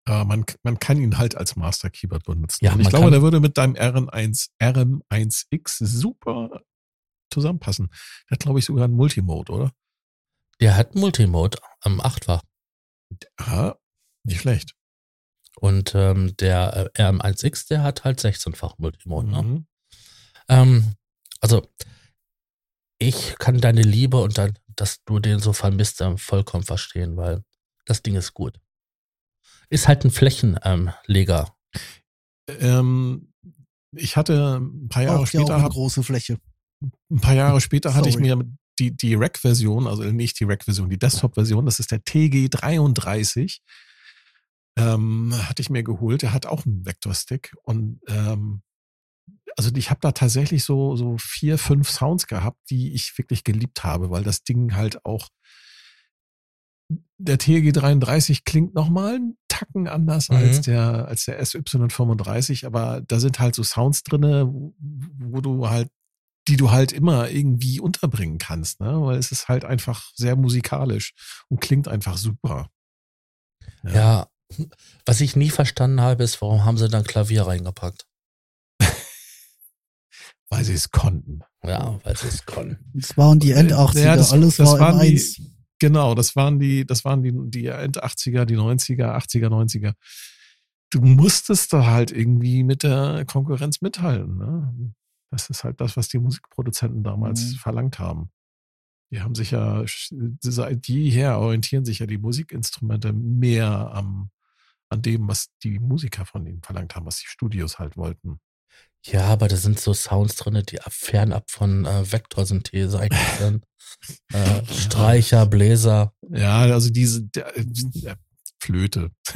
Äh, man, man kann ihn halt als Master Keyboard benutzen. Ja, und ich glaube, der würde mit deinem RM1, RM1X super zusammenpassen. Der hat, glaube ich, sogar einen Multimode, oder? Der hat Multimode am ähm, achtfach. Ja, nicht schlecht. Und ähm, der äh, RM1X, der hat halt 16-fach Multimode. Ne? Mhm. Ähm, also, ich kann deine Liebe und dann, dass du den so vermisst, vollkommen verstehen, weil das Ding ist gut. Ist halt ein Flächenleger. Ähm, ich hatte ein paar Jahre auch, später. eine große Fläche. Ein paar Jahre später hatte ich mir die, die Rack-Version, also nicht die Rack-Version, die Desktop-Version, das ist der TG33, ähm, hatte ich mir geholt. Der hat auch einen Vektorstick und ähm, also ich habe da tatsächlich so, so vier, fünf Sounds gehabt, die ich wirklich geliebt habe, weil das Ding halt auch der TG33 klingt nochmal einen Tacken anders mhm. als der, als der SY35, aber da sind halt so Sounds drinne, wo du halt, die du halt immer irgendwie unterbringen kannst, ne? Weil es ist halt einfach sehr musikalisch und klingt einfach super. Ja. ja was ich nie verstanden habe, ist, warum haben sie dann Klavier reingepackt? weil sie es konnten. Ja, weil sie es konnten. Das waren die End-80er, ja, das, alles das war im Eins. Genau, das waren die, das waren die, die End-80er, die 90er, 80er, 90er. Du musstest da halt irgendwie mit der Konkurrenz mithalten. Ne? Das ist halt das, was die Musikproduzenten damals mhm. verlangt haben. Die haben sich ja seit jeher orientieren sich ja die Musikinstrumente mehr am, an dem, was die Musiker von ihnen verlangt haben, was die Studios halt wollten. Ja, aber da sind so Sounds drin, die fernab von äh, Vektorsynthese eigentlich sind. äh, Streicher, Bläser. Ja, also diese der, der Flöte.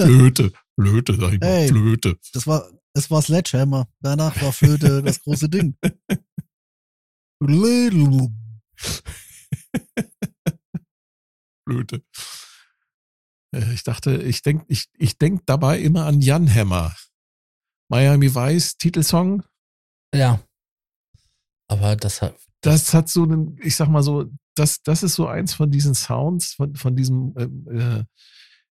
Flöte, Flöte, sag ich mal, hey, Flöte. Das war, es war Sledgehammer. Danach war Flöte das große Ding. Flöte. Äh, ich dachte, ich denke ich, ich denk dabei immer an Jan Hammer. Miami Vice Titelsong. Ja. Aber das hat. Das hat so einen, ich sag mal so, das, das ist so eins von diesen Sounds, von, von diesen äh, äh,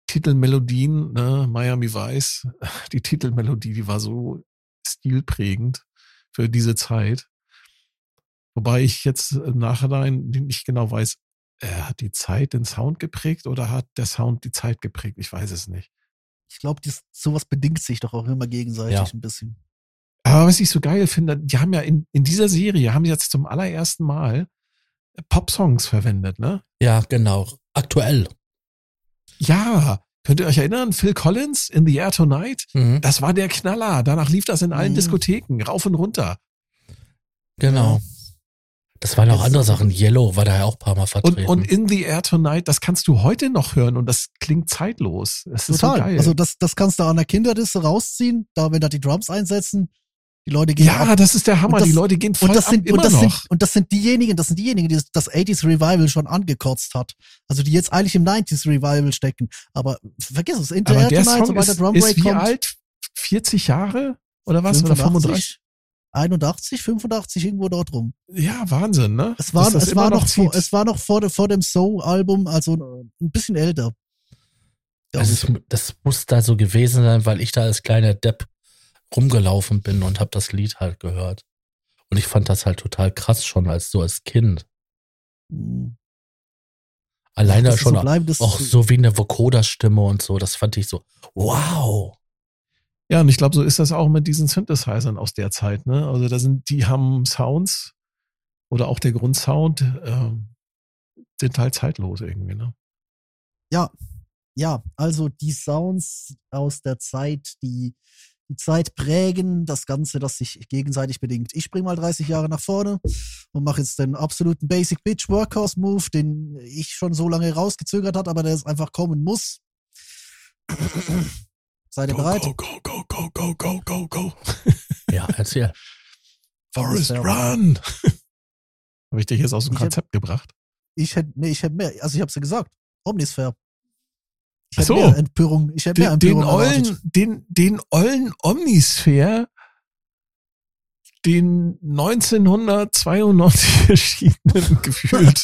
Titelmelodien, ne? Miami Vice. Die Titelmelodie, die war so stilprägend für diese Zeit. Wobei ich jetzt im Nachhinein nicht genau weiß, äh, hat die Zeit den Sound geprägt oder hat der Sound die Zeit geprägt? Ich weiß es nicht. Ich glaube, sowas bedingt sich doch auch immer gegenseitig ja. ein bisschen. Aber was ich so geil finde, die haben ja in, in dieser Serie, haben sie jetzt zum allerersten Mal Pop-Songs verwendet, ne? Ja, genau. Aktuell. Ja. Könnt ihr euch erinnern? Phil Collins in The Air Tonight? Mhm. Das war der Knaller. Danach lief das in allen mhm. Diskotheken, rauf und runter. Genau. Ja. Das waren auch andere Sachen. Yellow war da ja auch ein paar Mal vertreten. Und, und In the Air Tonight, das kannst du heute noch hören und das klingt zeitlos. Das ist Total. So geil. Also das, das kannst du an der Kinderdiste rausziehen, da wenn da die Drums einsetzen. Die Leute gehen Ja, ab. das ist der Hammer. Das, die Leute gehen voll und das sind, ab, und das noch. Sind, und das sind diejenigen, das sind diejenigen, die das 80s Revival schon angekotzt hat. Also die jetzt eigentlich im 90s Revival stecken. Aber vergiss es, In the Air Tonight, sobald der Drum ist wie kommt. alt? 40 Jahre? Oder was? 85? Oder 35? 81, 85, irgendwo dort rum. Ja, Wahnsinn, ne? Es war, es war, noch, vor, es war noch vor, vor dem Soul-Album, also ein bisschen älter. Also es, das muss da so gewesen sein, weil ich da als kleiner Depp rumgelaufen bin und habe das Lied halt gehört. Und ich fand das halt total krass schon als so als Kind. Mhm. Alleine Das schon so bleiben, das auch so wie eine Vocoder-Stimme und so, das fand ich so, wow. Ja, und ich glaube, so ist das auch mit diesen Synthesizern aus der Zeit. Ne? Also da sind, die haben Sounds oder auch der Grundsound ähm, sind halt zeitlos irgendwie. Ne? Ja, ja, also die Sounds aus der Zeit, die die Zeit prägen, das Ganze, das sich gegenseitig bedingt. Ich spring mal 30 Jahre nach vorne und mache jetzt den absoluten Basic Bitch Workhorse Move, den ich schon so lange rausgezögert hat, aber der es einfach kommen muss. Seid ihr bereit? Go, go, go, go, go, go, go, go. Ja, erzähl. Forest. Run. Habe ich dich jetzt aus dem Ich Konzept gebracht? Ich hätte, nee, ich hätte mehr, also ich hab's ja gesagt, Omnisphere. Ich hätte so. mehr Empörung, ich hätte mehr Den, den, Empörung erwartet. ollen, den, den ollen Omnisphere, den 1992 erschienenen gefühlt.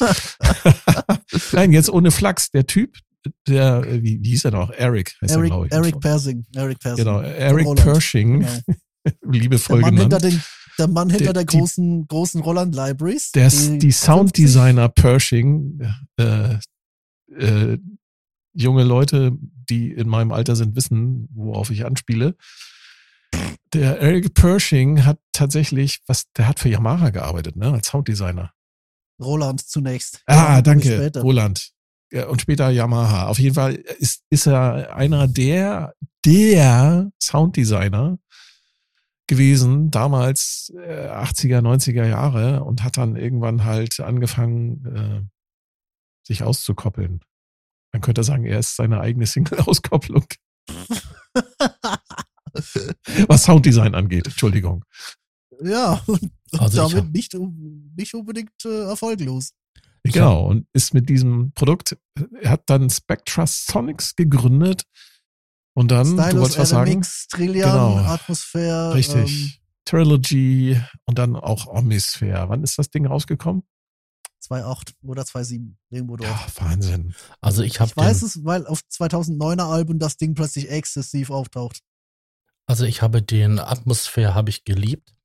Nein, jetzt ohne Flachs. Der Typ, der, äh, wie, wie hieß er noch? Eric heißt er, Eric, glaube ich. Eric Persing, Eric Persing. Genau, Eric. Pershing, Genau. liebevoll Der Mann hinter genannt. den, der Mann hinter Der- der, die- großen, großen Roland Libraries. Der, die, die 50 Sounddesigner Pershing, äh, äh, junge Leute, die in meinem Alter sind, wissen, worauf ich anspiele. Der Eric Pershing hat tatsächlich, was, der hat für Yamaha gearbeitet, ne, als Sounddesigner. Roland zunächst. Ah, Ja, danke. Roland. Ja, und später Yamaha. Auf jeden Fall ist, ist er einer der, der Sounddesigner gewesen, damals äh, 80er, 90er Jahre und hat dann irgendwann halt angefangen, äh, sich auszukoppeln. Man könnte sagen, er ist seine eigene Single-Auskopplung. Was Sounddesign angeht, Entschuldigung. Ja, und Also damit hab- nicht, nicht unbedingt äh, erfolglos. Genau, und ist mit diesem Produkt, er hat dann Spectra Sonics gegründet und dann, du Stylus, wolltest was sagen? RMX, Trillian, Genau. Atmosphäre. Ähm, Richtig. Trilogy und dann auch Omnisphere. Wann ist das Ding rausgekommen? 2.8 oder 2.7, irgendwo dort. Ja, Wahnsinn. Also ich habe ich weiß es, weil auf 2009er Album das Ding plötzlich exzessiv auftaucht. also ich habe den Atmosphäre habe ich geliebt.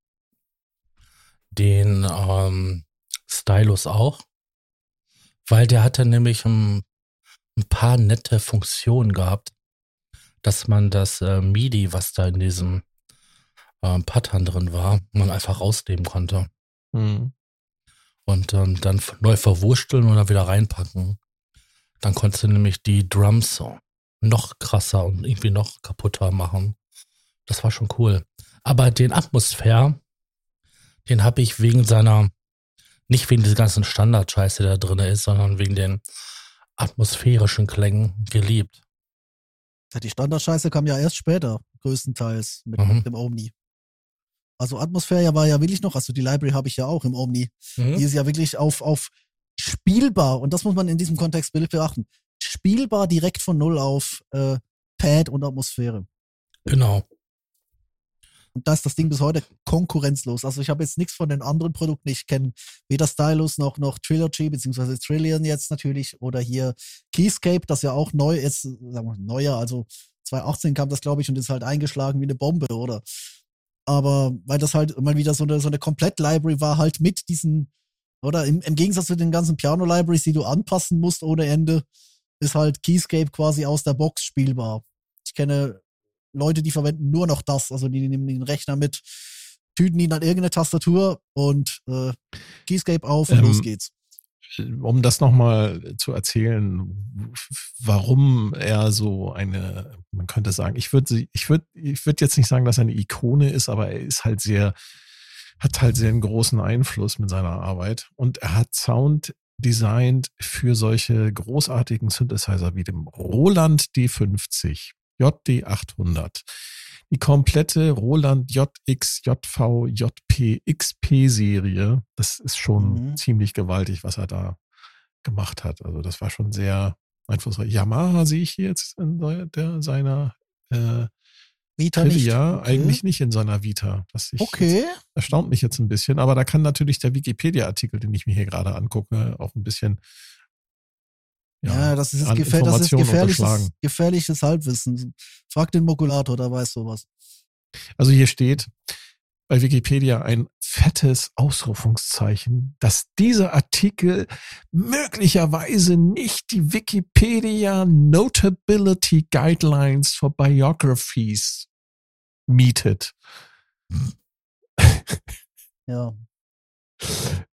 Den ähm, Stylus auch. Weil der hatte nämlich ein, ein paar nette Funktionen gehabt, dass man das äh, MIDI, was da in diesem ähm, Pattern drin war, man einfach rausnehmen konnte. Hm. und ähm, dann neu verwursteln und dann wieder reinpacken. Dann konntest du nämlich die Drums noch krasser und irgendwie noch kaputter machen. Das war schon cool. Aber den Atmosphäre, den habe ich wegen seiner, nicht wegen dieser ganzen Standardscheiße, der da drin ist, sondern wegen den atmosphärischen Klängen geliebt. Ja, Die Standardscheiße kam ja erst später, größtenteils mit Mhm. dem Omni. Also Atmosphäre war ja wirklich noch, also die Library habe ich ja auch im Omni. Mhm. Die ist ja wirklich auf, auf spielbar, und das muss man in diesem Kontext beachten, spielbar direkt von Null auf äh, Pad und Atmosphäre. Genau. Und da ist das Ding bis heute konkurrenzlos. Also ich habe jetzt nichts von den anderen Produkten. Ich kenne weder Stylus noch, noch Trilogy, beziehungsweise Trillion jetzt natürlich, oder hier Keyscape, das ja auch neu ist, sagen wir neuer, also 2018 kam das, glaube ich, und ist halt eingeschlagen wie eine Bombe, oder? Aber weil das halt mal wieder so eine, so eine Komplett-Library war, halt mit diesen, oder im, im Gegensatz zu den ganzen Piano-Libraries, die du anpassen musst ohne Ende, ist halt Keyscape quasi aus der Box spielbar. Ich kenne Leute, die verwenden nur noch das. Also die nehmen den Rechner mit, tüten ihn an irgendeine Tastatur und äh, Keyscape auf und Ähm, los geht's. Um das nochmal zu erzählen, warum er so eine, man könnte sagen, ich würde ich würde ich würde jetzt nicht sagen, dass er eine Ikone ist, aber er ist halt sehr, hat halt sehr einen großen Einfluss mit seiner Arbeit und er hat Sound designt für solche großartigen Synthesizer wie dem Roland D50, JD800, die komplette Roland JX, JV, JP, XP Serie. Das ist schon Mhm. ziemlich gewaltig, was er da gemacht hat. Also das war schon sehr einflussreich. Yamaha sehe ich hier jetzt in der, seiner äh, Vita nicht. Trivia, Okay. eigentlich nicht in seiner Vita. Das Okay. erstaunt mich jetzt ein bisschen, aber da kann natürlich der Wikipedia-Artikel, den ich mir hier gerade angucke, auch ein bisschen Ja, das ist, gefähr das ist gefährliches, gefährliches Halbwissen. Frag den Mokulator, der weiß sowas. Also hier steht, bei Wikipedia ein fettes Ausrufungszeichen, dass dieser Artikel möglicherweise nicht die Wikipedia Notability Guidelines for Biographies mietet. Ja.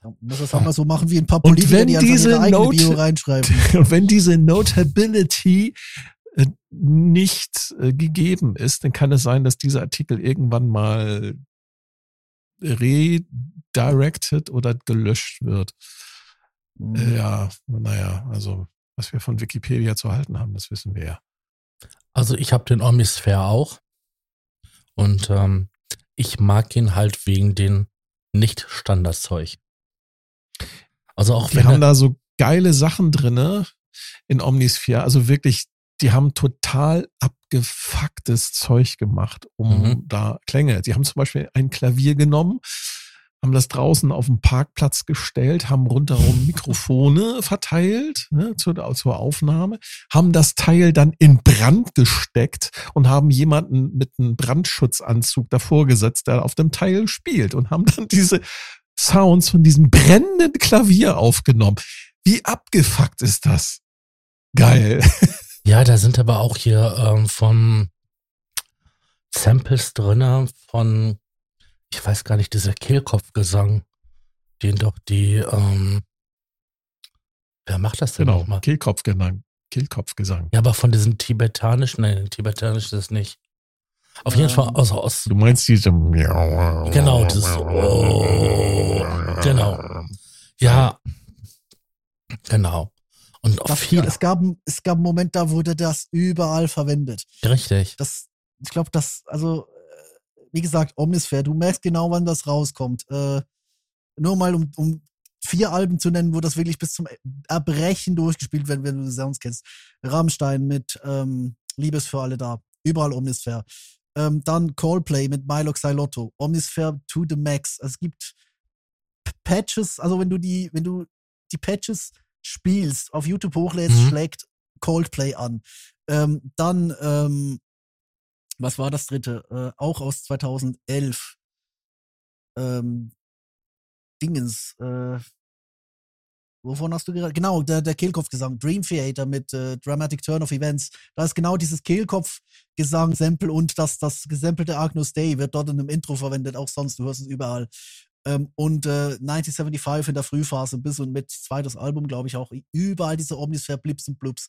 Da muss das mal so machen wie ein paar Und Politiker, wenn die einfach diese ihre eigene Note- Bio reinschreiben. Und wenn diese Notability äh, nicht äh, gegeben ist, dann kann es sein, dass dieser Artikel irgendwann mal redirected oder gelöscht wird. Mhm. Äh, Ja, naja, also was wir von Wikipedia zu halten haben, das wissen wir ja. Also ich habe den Omnisphere auch. Und ähm, ich mag ihn halt wegen den Nicht-Standardzeug. Also auch wenn haben da so geile Sachen drinne in Omnisphere, also wirklich, die haben total abgefucktes Zeug gemacht, um Mhm. da Klänge. Die haben zum Beispiel ein Klavier genommen, haben das draußen auf dem Parkplatz gestellt, haben rundherum Mikrofone verteilt ne, zur, zur Aufnahme, haben das Teil dann in Brand gesteckt und haben jemanden mit einem Brandschutzanzug davor gesetzt, der auf dem Teil spielt und haben dann diese Sounds von diesem brennenden Klavier aufgenommen. Wie abgefuckt ist das? Geil. ja, da sind aber auch hier ähm, von Samples drinne von, ich weiß gar nicht, dieser Kehlkopfgesang, den doch die, ähm, wer macht das denn Genau. nochmal? Kehlkopfgesang. Kehlkopfgesang. Ja, aber von diesen tibetanischen, nein, tibetanisch ist es nicht. Auf jeden Fall aus, aus Du meinst diese Genau, das oh, genau. Ja, genau. Und auch Das, viel, es, gab, es gab einen Moment, da wurde das überall verwendet. richtig. Das, ich glaube, das, also, äh, wie gesagt, Omnisphere, du merkst genau, wann das rauskommt. Äh, nur mal um, um vier Alben zu nennen, wo das wirklich bis zum Erbrechen durchgespielt wird, wenn du die Sounds kennst. Rammstein mit ähm, Liebes für alle da. Überall Omnisphere. Ähm, dann Coldplay mit Milo Xylotto. Omnisphere to the max. Es gibt Patches, also wenn du die, wenn du die Patches spielst, auf YouTube hochlädst, Mhm. schlägt Coldplay an. Ähm, dann, ähm, was war das dritte? Äh, auch aus 2011. Ähm, Dingens, äh, wovon hast du gerade? Genau, der, der Kehlkopfgesang, Dream Theater mit äh, Dramatic Turn of Events. Da ist genau dieses Kehlkopfgesang-Sample und das, das gesampelte Agnus Day wird dort in einem Intro verwendet, auch sonst, du hörst es überall. Ähm, und äh, 1975 in der Frühphase bis und mit zweites Album, glaube ich, auch überall diese Omnisphere Blips und Blups.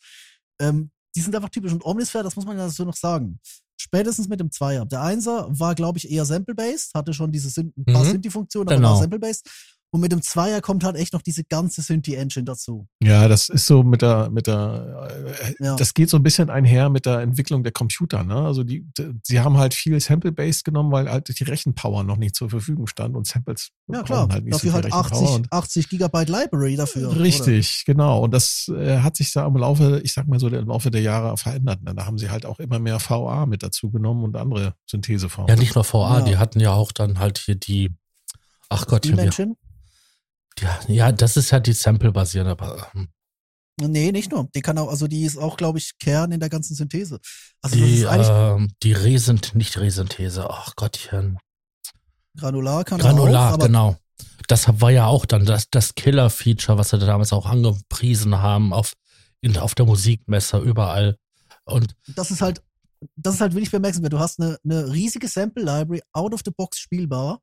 Ähm, die sind einfach typisch. Und Omnisphere, das muss man ja so noch sagen. Spätestens mit dem Zweier. Der Einser war, glaube ich, eher Sample-based, hatte schon diese Syn ein paar Mhm. Synthi-Funktionen, aber Genau. war Sample-based. Und mit dem Zweier kommt halt echt noch diese ganze Synthi-Engine dazu. Ja, das ist so mit der, mit der, äh, Ja. das geht so ein bisschen einher mit der Entwicklung der Computer, ne? Also die, sie haben halt viel Sample-Based genommen, weil halt die Rechenpower noch nicht zur Verfügung stand und Samples Ja, klar. halt nicht dafür so halt Rechenpower 80, und 80 Gigabyte Library dafür. oder? Richtig, genau. Und das äh, hat sich da im Laufe, ich sag mal so, im Laufe der Jahre verändert. Ne? Da haben sie halt auch immer mehr VA mit dazu genommen und andere Syntheseformen. Ja, nicht nur VA, Ja. die hatten ja auch dann halt hier die, ach Gott, Steam hier, Die, ja, das ist ja die Sample-basierende, ähm, Nee, nicht nur. Die kann auch, also die ist auch, glaube ich, Kern in der ganzen Synthese. Also das die, ähm, die Resent, nicht Resynthese, ach Gottchen, Granular kann Granular, auch, genau. Das war ja auch dann das, das Killer-Feature, was sie damals auch angepriesen haben auf, in, auf der Musikmesse, überall. Und das ist halt, das ist halt wirklich bemerkenswert. Du hast eine, eine riesige Sample-Library, out of the box spielbar.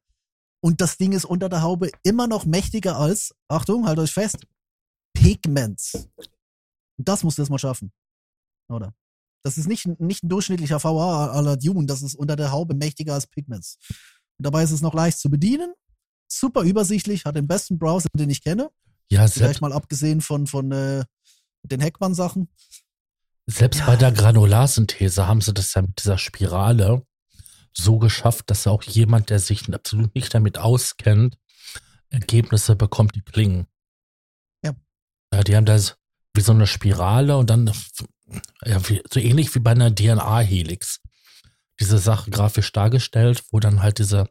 Und das Ding ist unter der Haube immer noch mächtiger als, Achtung, halt euch fest, Pigments. Und das musst du erstmal schaffen. Oder? Das ist nicht, nicht ein durchschnittlicher VA à la Dune, das ist unter der Haube mächtiger als Pigments. Und dabei ist es noch leicht zu bedienen, super übersichtlich, hat den besten Browser, den ich kenne. ja, Vielleicht selbst, mal abgesehen von, von äh, den Heckmann-Sachen. selbst Ja. bei der Granularsynthese haben sie das ja mit dieser Spirale so geschafft, dass auch jemand, der sich absolut nicht damit auskennt, Ergebnisse bekommt, die klingen. Ja. Ja, die haben das wie so eine Spirale und dann ja, wie, so ähnlich wie bei einer DNA-Helix. Diese Sache grafisch dargestellt, wo dann halt diese,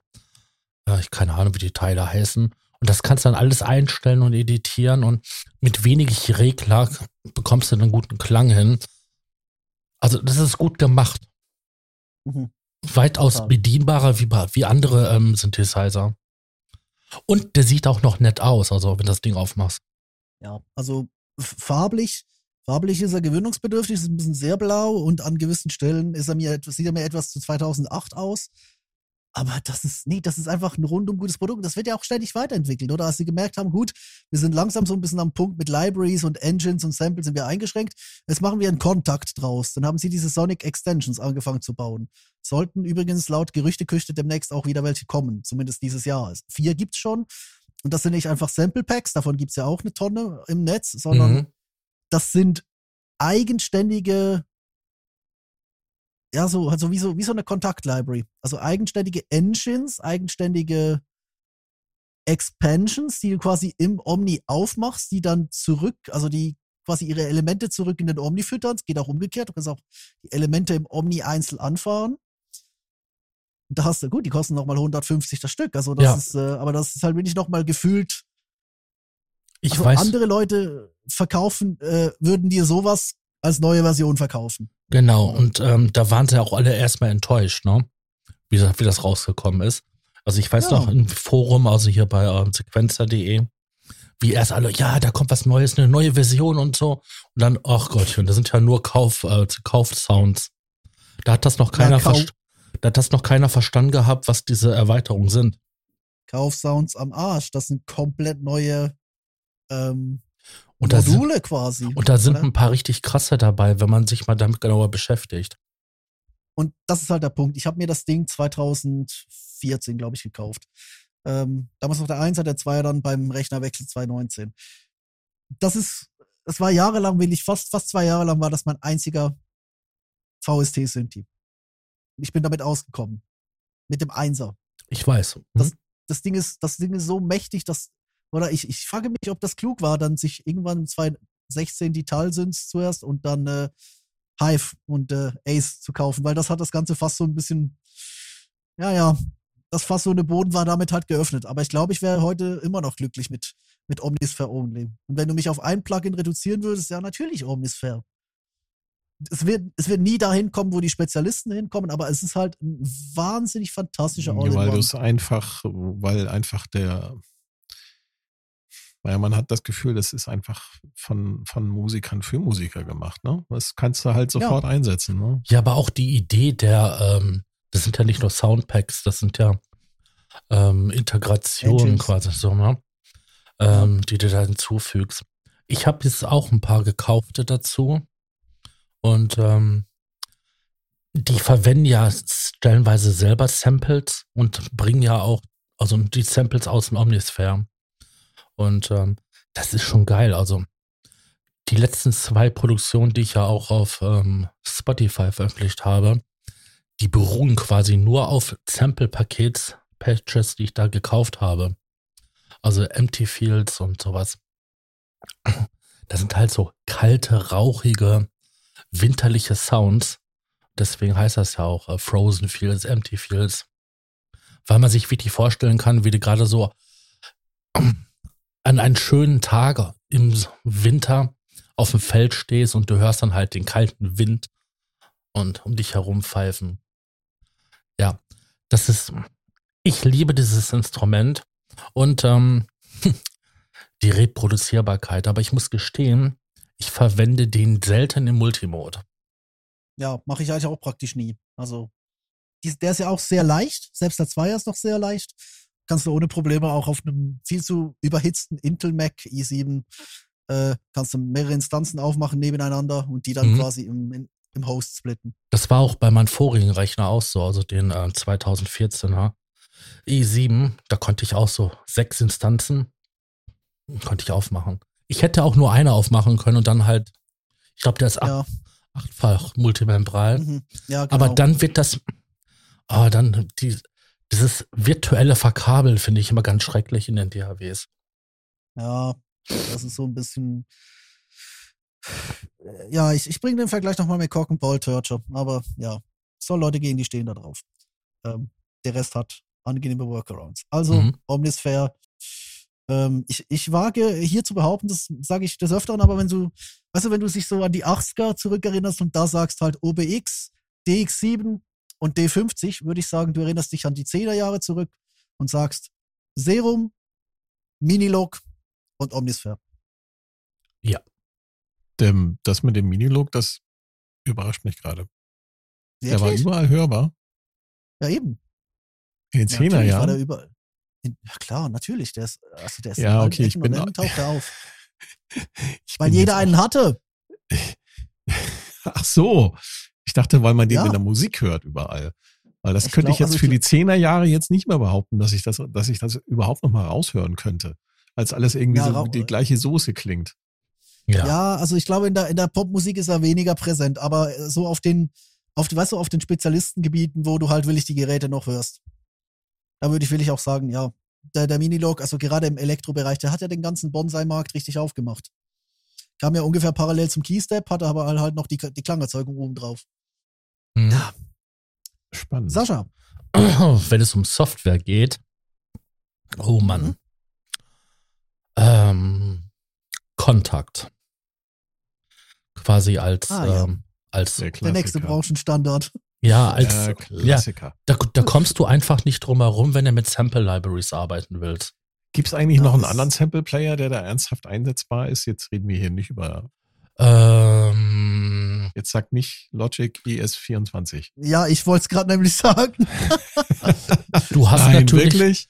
ja, ich keine Ahnung, wie die Teile heißen. Und das kannst du dann alles einstellen und editieren und mit wenig Regler bekommst du einen guten Klang hin. Also das ist gut gemacht. Mhm. Weitaus bedienbarer wie, wie andere ähm, Synthesizer. Und der sieht auch noch nett aus, also wenn du das Ding aufmachst. Ja, also farblich, farblich ist er gewöhnungsbedürftig, ist ein bisschen sehr blau und an gewissen Stellen ist er mir sieht er mir etwas zu 2008 aus. Aber das ist, nee, das ist einfach ein rundum gutes Produkt. Das wird ja auch ständig weiterentwickelt, oder? Als sie gemerkt haben, gut, wir sind langsam so ein bisschen am Punkt mit Libraries und Engines und Samples sind wir eingeschränkt. Jetzt machen wir einen Kontakt draus. Dann haben sie diese Sonic Extensions angefangen zu bauen. Sollten übrigens laut Gerüchteküche demnächst auch wieder welche kommen, zumindest dieses Jahr. Vier gibt's schon. Und das sind nicht einfach Sample Packs, davon gibt's ja auch eine Tonne im Netz, sondern Mhm. das sind eigenständige, ja, so, also wie so, wie so eine Kontakt-Library. Also eigenständige Engines, eigenständige Expansions, die du quasi im Omni aufmachst, die dann zurück, also die quasi ihre Elemente zurück in den Omni füttern. Es geht auch umgekehrt. Du kannst auch die Elemente im Omni einzeln anfahren. Da hast du, gut, die kosten nochmal 150 das Stück. Also das Ja. ist, äh, aber das ist halt wirklich nochmal gefühlt Ich also weiß, andere Leute verkaufen, äh, würden dir sowas als neue Version verkaufen. genau. Und ähm, da waren sie auch alle erstmal enttäuscht, ne? Wie, das- wie das rausgekommen ist. Also ich weiß Ja. noch im Forum, also hier bei ähm, sequenzer.de, wie erst alle, ja, da kommt was Neues, eine neue Version und so. Und dann, ach Gottchen, das sind ja nur Kauf, äh, Kaufsounds. Da hat das noch keiner verstanden. Da hat das noch keiner verstanden gehabt, was diese Erweiterungen sind. Kaufsounds am Arsch. Das sind komplett neue ähm, Und da, sind, Module quasi. und da sind oder? ein paar richtig krasse dabei, wenn man sich mal damit genauer beschäftigt. Und das ist halt der Punkt. Ich habe mir das Ding 2014, glaube ich, gekauft. Ähm, damals noch der 1er, der 2er dann beim Rechnerwechsel 2019. Das ist, das war jahrelang, will ich fast, fast zwei Jahre lang war das mein einziger VST-Synthi. Ich bin damit ausgekommen. Mit dem 1er. Ich weiß. Das- Hm? das Ding ist, das Ding ist so mächtig, dass, oder ich, ich frage mich, ob das klug war, dann sich irgendwann im 2016 die Talsynths zuerst und dann äh, Hive und äh, Ace zu kaufen, weil das hat das Ganze fast so ein bisschen, ja, ja, das fast so eine Boden war damit halt geöffnet. Aber ich glaube, ich wäre heute immer noch glücklich mit, mit Omnisphere Only. Und wenn du mich auf ein Plugin reduzieren würdest, ja, natürlich Omnisphere. Es wird, es wird nie dahin kommen, wo die Spezialisten hinkommen, aber es ist halt ein wahnsinnig fantastischer Ja, weil du es einfach, weil einfach der, naja, man hat das Gefühl, das ist einfach von, von Musikern für Musiker gemacht, ne? Das kannst du halt sofort einsetzen, ne? Ja, aber auch die Idee der, ähm, das sind ja nicht nur Soundpacks, das sind ja ähm, Integrationen quasi so, ne? Ähm, die du da hinzufügst. Ich habe jetzt auch ein paar gekaufte dazu und ähm, die verwenden ja stellenweise selber Samples und bringen ja auch, also die Samples aus dem Omnisphere. Und ähm, das ist schon geil. Also die letzten zwei Produktionen, die ich ja auch auf ähm, Spotify veröffentlicht habe, die beruhen quasi nur auf Sample-Pakets, Patches, die ich da gekauft habe. Also Empty Fields und sowas. Das sind halt so kalte, rauchige, winterliche Sounds. Deswegen heißt das ja auch äh, Frozen Fields, Empty Fields. Weil man sich wirklich vorstellen kann, wie du gerade so an einen schönen Tag im Winter auf dem Feld stehst und du hörst dann halt den kalten Wind und um dich herum pfeifen. Ja, das ist, ich liebe dieses Instrument und ähm, die Reproduzierbarkeit, aber ich muss gestehen, ich verwende den selten im Multimode. Ja, mache ich eigentlich auch praktisch nie. Also, der ist ja auch sehr leicht. Selbst der Zweier ist noch sehr leicht. Kannst du ohne Probleme auch auf einem viel zu überhitzten Intel Mac i7 äh, kannst du mehrere Instanzen aufmachen nebeneinander und die dann Mhm. quasi im, in, im Host splitten. Das war auch bei meinem vorigen Rechner auch so, also den äh, 2014er i7, da konnte ich auch so sechs Instanzen konnte ich aufmachen. Ich hätte auch nur eine aufmachen können und dann halt, ich glaube, der ist acht, Ja, achtfach multimembral. mhm. ja genau. Aber dann wird das, ah, dann die, dieses virtuelle Verkabeln finde ich immer ganz schrecklich in den DHWs. Ja, das ist so ein bisschen. Ja, ich, ich bringe den Vergleich nochmal mit Cock and Ball Torture, aber ja, es soll Leute gehen, die stehen da drauf. Ähm, der Rest hat angenehme Workarounds. Also, Mhm. Omnisphere. Ähm, ich, ich wage hier zu behaupten, das sage ich des Öfteren, aber wenn du, weißt du, wenn du dich so an die 80er zurückerinnerst und da sagst halt OBX, DX7 und D50 würde ich sagen, du erinnerst dich an die 10er Jahre zurück und sagst Serum, Minilog und Omnisphere. Dem, das mit dem Minilog, das überrascht mich gerade. Der war überall hörbar. Ja, eben. In den Ja, Zehner natürlich war der Jahren. überall. In, ja klar, natürlich. Der ist, also der ist Ja, okay, ich bin- und taucht er auf. Weil jeder einen hatte. Ach so. Ich dachte, weil man den Ja. in der Musik hört überall. Weil das Ich könnte ich glaub, jetzt also für ich- die Zehnerjahre jetzt nicht mehr behaupten, dass ich das, dass ich das überhaupt noch mal raushören könnte. Als alles irgendwie Ja, so die gleiche Soße klingt. Ja. Ja, also ich glaube, in der, in der Popmusik ist er weniger präsent, aber so auf den, auf, weißt du, auf den Spezialistengebieten, wo du halt willig die Geräte noch hörst. Da würde ich, will ich auch sagen, ja, der, der Minilog, also gerade im Elektrobereich, der hat ja den ganzen Bonsai-Markt richtig aufgemacht. Kam ja ungefähr parallel zum Keystep, hatte aber halt noch die, die Klangerzeugung oben drauf. Hm. Spannend. Sascha, Wenn es um Software geht, oh Mann. Mhm. Ähm, Kontakt. Quasi als, Ah, ja. ähm, als, Der der nächste. Branchenstandard. ja, als, Der ja, Klassiker. da, da kommst du einfach nicht drum herum, wenn du mit Sample Libraries arbeiten willst. Gibt es eigentlich Ja, noch einen das- anderen Sample-Player, der da ernsthaft einsetzbar ist? Jetzt reden wir hier nicht über, Ähm, jetzt sagt nicht Logic E ES24. Ja, ich wollte es gerade nämlich sagen. du hast Nein, natürlich wirklich?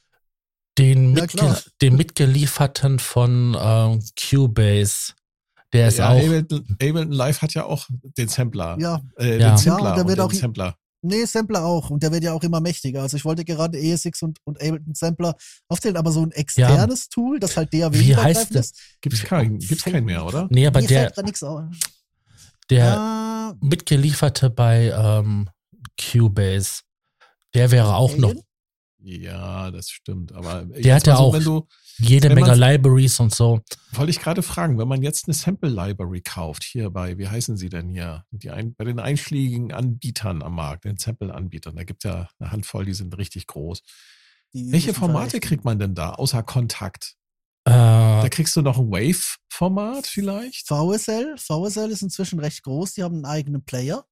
den, Ja, mitge den mitgelieferten von ähm, Cubase. Der ist ja, auch. Ableton, Ableton Live hat ja auch den Sampler. Ja, Äh, Ja. Den Sampler Ja, und der wird auch- Sampler. Nee, Sampler auch. Und der wird ja auch immer mächtiger. Also ich wollte gerade ESX und, und Ableton Sampler aufzählen, aber so ein externes Tool, das halt DAW Wie heißt das? ist. Gibt's keinen, gibt's keinen mehr, oder? Nee, aber Mir der, fällt nix auf. der Ja, mitgelieferte bei ähm, Cubase, der wäre auch noch Alien? Ja, das stimmt. Aber Der hat ja mal so, auch- Wenn du, jede Wenn Menge Libraries und so. wollte ich gerade fragen, wenn man jetzt eine Sample Library kauft, hier bei, wie heißen sie denn hier? Die ein, bei den einschlägigen Anbietern am Markt, den Sample-Anbietern, da gibt es ja eine Handvoll, die sind richtig groß. die Welche Formate kriegt man denn da, außer Kontakt? Äh, Da kriegst du noch ein Wave-Format vielleicht? VSL, VSL ist inzwischen recht groß, die haben einen eigenen Player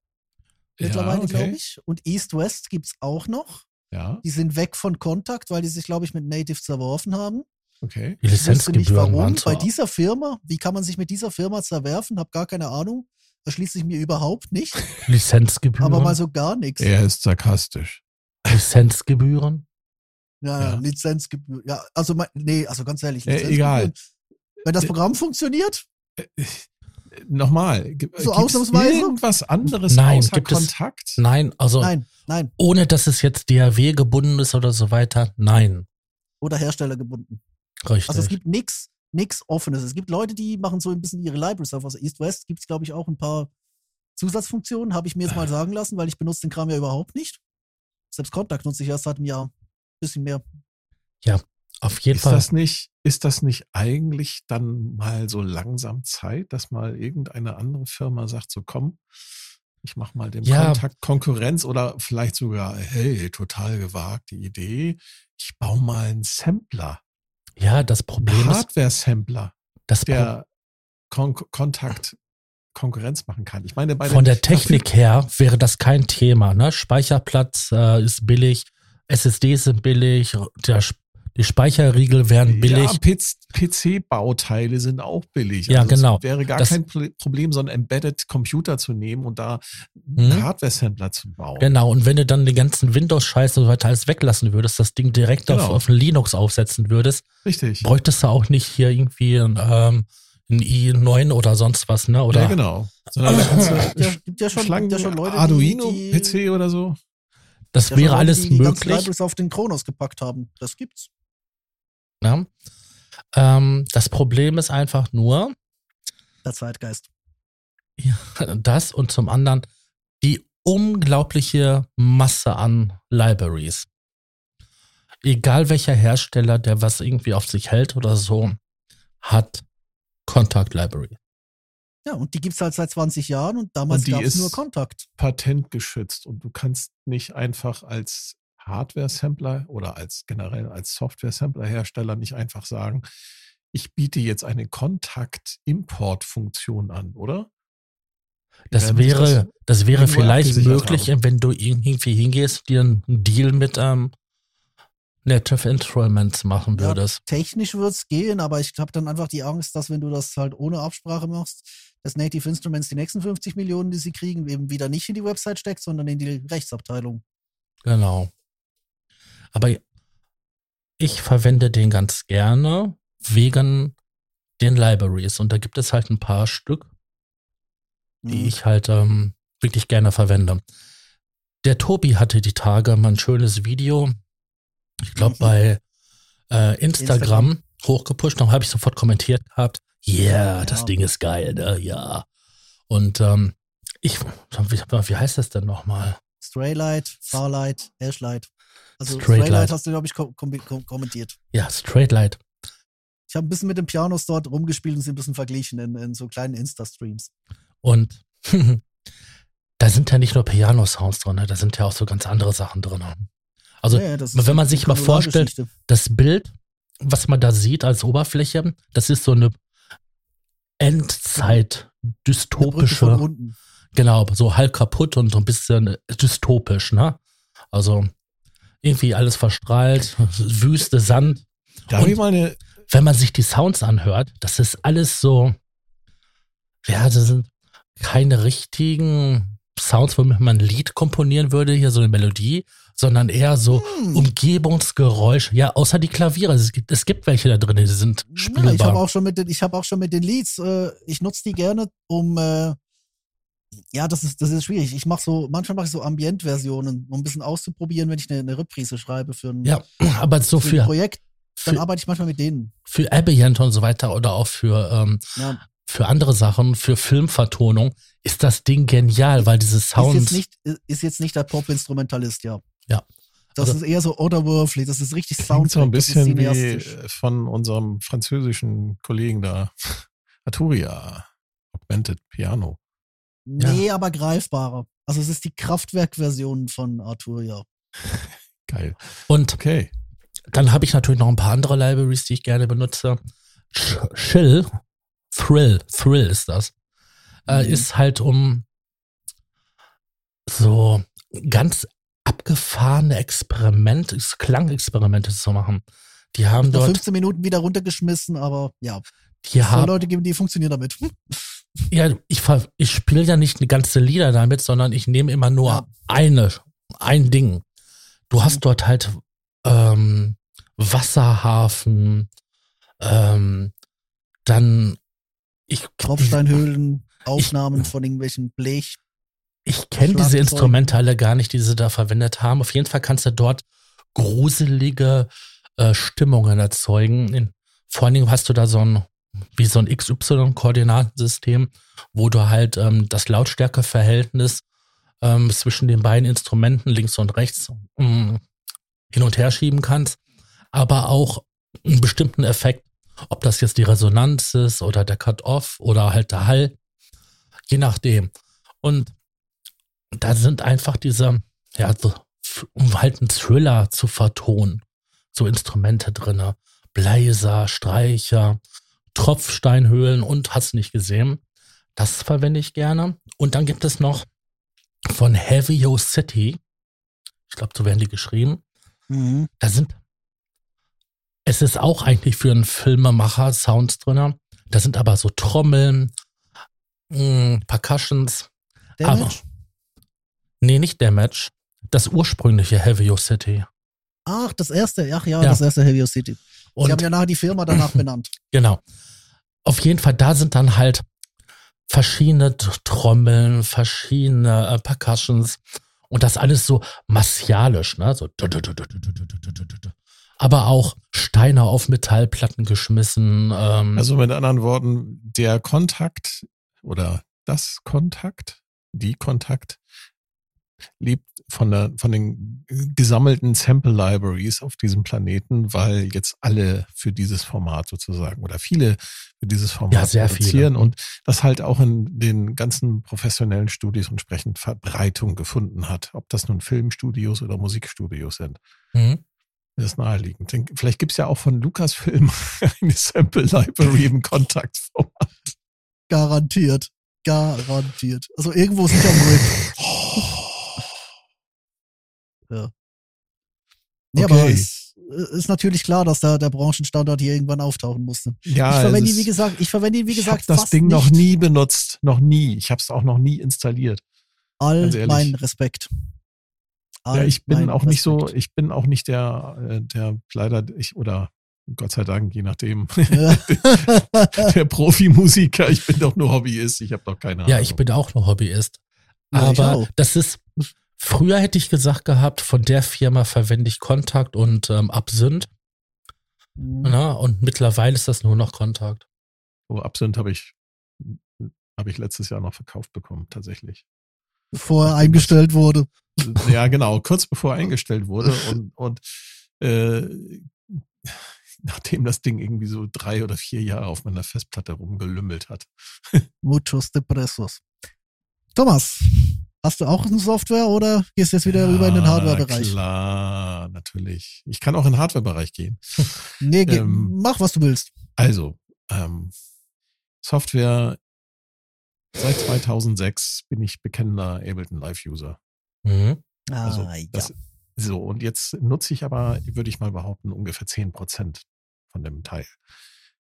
Ja, mittlerweile, okay. glaube ich. Und East-West gibt's auch noch. Ja, Die sind weg von Kontakt, weil die sich, glaube ich, mit Native zerworfen haben. Okay. die Ich wüsste nicht Lizenzgebühren warum. waren Bei dieser Firma, wie kann man sich mit dieser Firma zerwerfen? Hab gar keine Ahnung. Erschließt sich mir überhaupt nicht. Lizenzgebühren. Aber mal so gar nichts. Er ist sarkastisch. Lizenzgebühren. Ja, Ja. ja. Lizenzgebühr. Ja, also mein, nee, also ganz ehrlich, Äh, Lizenzgebühren. egal. Wenn das Äh, Programm funktioniert, Nochmal, gibt So es ausnahmsweise? irgendwas anderes Nein, außer gibt es- Kontakt? Nein, also nein, nein. ohne dass es jetzt DAW gebunden ist oder so weiter. Nein. Oder Hersteller gebunden. Richtig. Also es gibt nix, nix Offenes. Es gibt Leute, die machen so ein bisschen ihre Libraries auf. Also East-West gibt's glaube ich, auch ein paar Zusatzfunktionen, habe ich mir jetzt mal sagen lassen, weil ich benutze den Kram ja überhaupt nicht. Selbst Kontakt nutze ich erst seit einem Jahr. Bisschen mehr. Auf jeden Ist Fall. das nicht, ist das nicht eigentlich dann mal so langsam Zeit, dass mal irgendeine andere Firma sagt, so komm, ich mach mal dem Ja. Kontakt Konkurrenz oder vielleicht sogar, hey, total gewagte Idee, ich baue mal einen Sampler, ja, das Problem ist, Hardware-Sampler, das Pro der Kon Kontakt Konkurrenz machen kann. Ich meine, von der Technik her wäre das kein Thema. Ne? Speicherplatz äh, ist billig, SSDs sind billig, der, die Speicherriegel wären billig. Ja, PC-Bauteile sind auch billig. Ja, es genau. wäre gar Das- kein Pro- Problem, so einen Embedded Computer zu nehmen und da einen Hardware-Sampler zu bauen. Genau, und wenn du dann den ganzen Windows-Scheiß und so weiter alles weglassen würdest, das Ding direkt auf, Genau. auf ein Linux aufsetzen würdest, Richtig. bräuchtest du auch nicht hier irgendwie ein, ähm, ein i9 oder sonst was, ne? Oder ja, genau. Sondern da kannst Gibt ja, gibt ja schon, Schlangen, gibt ja schon Leute, Arduino, die, die, PC oder so. das ja wäre alles die die möglich. Libraries auf den Kronos gepackt haben. Das gibt's. Ne? Ähm, das Problem ist einfach nur, Der Zeitgeist. das und zum anderen die unglaubliche Masse an Libraries. Egal welcher Hersteller, der was irgendwie auf sich hält oder so, hat Contact Library. Ja, und die gibt's halt seit 20 Jahren und damals gab's ist- nur Kontakt. Patentgeschützt und du kannst nicht einfach als Hardware-Sampler oder als generell als Software-Sampler-Hersteller nicht einfach sagen, ich biete jetzt eine Kontakt-Import-Funktion an, oder? Das wäre, das wäre irgendwo vielleicht möglich, haben. wenn du irgendwie hingehst, dir einen Deal mit ähm, Native Instruments machen Ja. würdest. Technisch wird's gehen, aber ich habe dann einfach die Angst, dass wenn du das halt ohne Absprache machst, dass Native Instruments die nächsten 50 Millionen, die sie kriegen, eben wieder nicht in die Website steckt, sondern in die Rechtsabteilung. Genau. Aber ich verwende den ganz gerne wegen den Libraries. Und da gibt es halt ein paar Stück, die Mhm. ich halt ähm, wirklich gerne verwende. Der Tobi hatte die Tage mal ein schönes Video, ich glaube Mhm. bei äh, Instagram, Instagram. hochgepusht, dann habe ich sofort kommentiert gehabt, yeah, das Ja. Ding ist geil, ne? ja. Und ähm, ich, wie, wie heißt das denn nochmal? Straylight, Farlight, Ashlight. Also Straight Straylight Light. hast du, glaube ich, kom kom kom kommentiert. Ja, Straight Light. Ich habe ein bisschen mit den Pianos dort rumgespielt und sie ein bisschen verglichen in, in so kleinen Insta-Streams. Und da sind ja nicht nur Piano-Sounds drin, ne? da sind ja auch so ganz andere Sachen drin. Also Ja, wenn man sich mal vorstellt, das Bild, was man da sieht als Oberfläche, das ist so eine Endzeit-dystopische, genau, so halb kaputt und so ein bisschen dystopisch, ne? Also irgendwie alles verstrahlt, Wüste, Sand. Darf ich mal eine, Wenn man sich die Sounds anhört, das ist alles so, ja, das sind keine richtigen Sounds, womit man ein Lied komponieren würde, hier so eine Melodie, sondern eher so Hm. Umgebungsgeräusche. Ja, außer die Klaviere. Es gibt, es gibt welche da drin, die sind Ja, ich spielbar. habe auch schon mit den, ich habe auch schon mit den Leads, äh, ich nutze die gerne, um äh, ja, das ist, das ist schwierig. Ich mache so, manchmal mache ich so Ambient-Versionen, um ein bisschen auszuprobieren, wenn ich eine, eine Reprise schreibe für ein, ja, aber so für ein für, Projekt, dann für, arbeite ich manchmal mit denen. für Ambient und so weiter oder auch für, ähm, Ja, für andere Sachen, für Filmvertonung, ist das Ding genial, weil diese ist Sounds. jetzt nicht, ist jetzt nicht der Pop-Instrumentalist, ja. Ja. Das Also- ist eher so Otherworldly, das ist richtig Sound. so ein ist bisschen wie von unserem französischen Kollegen da, Arturia, Augmented Piano. Nee, aber greifbarer. Also es ist die Kraftwerk-Version von Arturia. Geil. und Okay. Dann habe ich natürlich noch ein paar andere Libraries, die ich gerne benutze. Ch- Chill, Thrill, Thrill ist das. Äh, Mhm. ist halt um so ganz abgefahrene Experimente, Klangexperimente zu machen. Die haben dort, 15 Minuten wieder runtergeschmissen, aber ja, die haben, Leute geben, die funktionieren damit. ja, ich, ich spiele ja nicht eine ganze Lieder damit, sondern ich nehme immer nur Ja. eine, ein Ding. Du Mhm. hast dort halt ähm, Wasserhafen, ähm, dann ich Tropfsteinhöhlen, Aufnahmen von irgendwelchen Blech. Ich kenne diese alle gar nicht, die sie da verwendet haben. Auf jeden Fall kannst du dort gruselige äh, Stimmungen erzeugen. In, vor allen Dingen hast du da so ein, wie so ein XY-Koordinatensystem, wo du halt ähm, das Lautstärkeverhältnis ähm, zwischen den beiden Instrumenten links und rechts ähm, hin und her schieben kannst, aber auch einen bestimmten Effekt, ob das jetzt die Resonanz ist oder der Cut-Off oder halt der Hall, je nachdem. Und da sind einfach diese, ja, so, um halt einen Thriller zu vertonen, so Instrumente drinne, Bläser, Streicher, Tropfsteinhöhlen und hast nicht gesehen. Das verwende ich gerne. Und dann gibt es noch von Heavy City, ich glaube, so werden die geschrieben, Mhm. da sind, es ist auch eigentlich für einen Filmemacher Sounds drinne. Da sind aber so Trommeln, mh, Percussions, Damage? Nee, nicht Damage. Das ursprüngliche Heavy City. Ach, das erste, ach ja, Ja. das erste Heavy City. Und Sie haben ja nachher die Firma danach benannt. Genau. Auf jeden Fall, da sind dann halt verschiedene Trommeln, verschiedene Percussions und das alles so martialisch, ne? So. Aber auch Steine auf Metallplatten geschmissen. Ähm. Also mit anderen Worten, der Kontakt oder das Kontakt, die Kontakt lebt von, der, von den gesammelten Sample Libraries auf diesem Planeten, weil jetzt alle für dieses Format sozusagen oder viele für dieses Format Ja, sehr produzieren viele. und das halt auch in den ganzen professionellen Studios entsprechend Verbreitung gefunden hat. Ob das nun Filmstudios oder Musikstudios sind. mhm. Das ist naheliegend. Vielleicht gibt's ja auch von Lucasfilm eine Sample Library im Kontaktformat. Garantiert. Garantiert. Also irgendwo sind ja am Rip. Ja. Nee, aber Okay. es ist natürlich klar, dass da der Branchenstandard hier irgendwann auftauchen musste. Ja, ich verwende ihn, wie gesagt, ich verwende ihn, wie ich gesagt, habe das fast Ding noch nicht. nie benutzt. Noch nie. Ich habe es auch noch nie installiert. All mein Respekt. All Ja, ich bin auch nicht so, Respekt. ich bin auch nicht der, äh, der leider, ich, oder Gott sei Dank, je nachdem, Ja. der Profimusiker. Ich bin doch nur Hobbyist. Ich habe doch keine Ahnung. Ja, ich bin auch noch Hobbyist. Ja, Aber das ist, früher hätte ich gesagt gehabt, von der Firma verwende ich Kontakt und ähm, Absinth. Mhm. Na, und mittlerweile ist das nur noch Kontakt. Oh, Absinth habe ich, habe ich letztes Jahr noch verkauft bekommen, tatsächlich. Bevor er eingestellt wurde. Ja, genau, kurz bevor er eingestellt wurde und, und äh, nachdem das Ding irgendwie so drei oder vier Jahre auf meiner Festplatte rumgelümmelt hat. Muchos depressos. Thomas, hast du auch eine Software oder gehst du jetzt wieder rüber in den Ja, Hardware-Bereich? Klar, natürlich. Ich kann auch in den Hardware-Bereich gehen. Nee, geh, Ähm, mach, was du willst. Also, ähm, Software. Seit 2006 bin ich bekennender Ableton Live-User. Mhm. Ah, Also, ja. das, so, und jetzt nutze ich aber, würde ich mal behaupten, ungefähr 10 Prozent von dem Teil,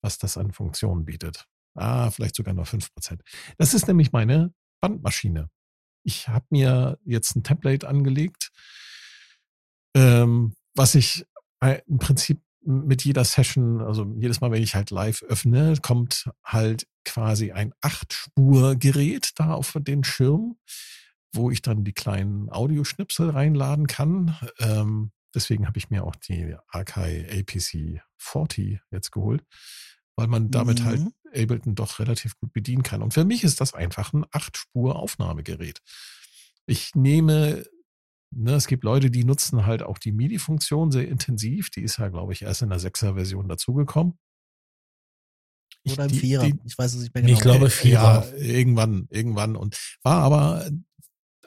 was das an Funktionen bietet. Ah, vielleicht sogar nur 5 Prozent. Das ist nämlich meine Bandmaschine. Ich habe mir jetzt ein Template angelegt, ähm, was ich im Prinzip mit jeder Session, also jedes Mal, wenn ich halt live öffne, kommt halt quasi ein Acht-Spur-Gerät da auf den Schirm, wo ich dann die kleinen Audioschnipsel reinladen kann. Ähm, deswegen habe ich mir auch die Akai APC 40 jetzt geholt, weil man damit Mhm. halt Ableton doch relativ gut bedienen kann. Und für mich ist das einfach ein Acht-Spur-Aufnahmegerät. Ich nehme, ne, es gibt Leute, die nutzen halt auch die MIDI-Funktion sehr intensiv. Die ist ja, glaube ich, erst in der 6er-Version dazugekommen. Ich- Oder im Vierer. die- ich weiß es nicht mehr Ich genau. glaube, äh, Vierer. Ja, irgendwann, irgendwann. Und war aber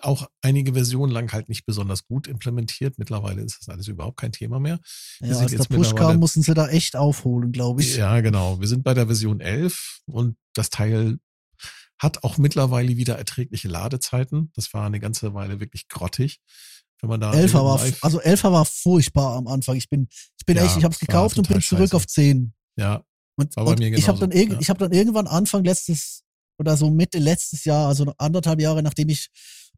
auch einige Versionen lang halt nicht besonders gut implementiert. Mittlerweile ist das alles überhaupt kein Thema mehr. Wir ja, als der Push kam, mussten sie da echt aufholen, glaube ich. Ja, genau. Wir sind bei der Version 11 und das Teil hat auch mittlerweile wieder erträgliche Ladezeiten. Das war eine ganze Weile wirklich grottig. Wenn man da Elfer war, also Elfer war furchtbar am Anfang. Ich bin, ich bin Ja, echt, ich habe es gekauft und bin zurück scheiße. auf 10. ja, Und, War bei und mir ich habe dann, genauso, irg ja. ich hab dann irgendwann Anfang letztes oder so Mitte letztes Jahr, also anderthalb Jahre, nachdem ich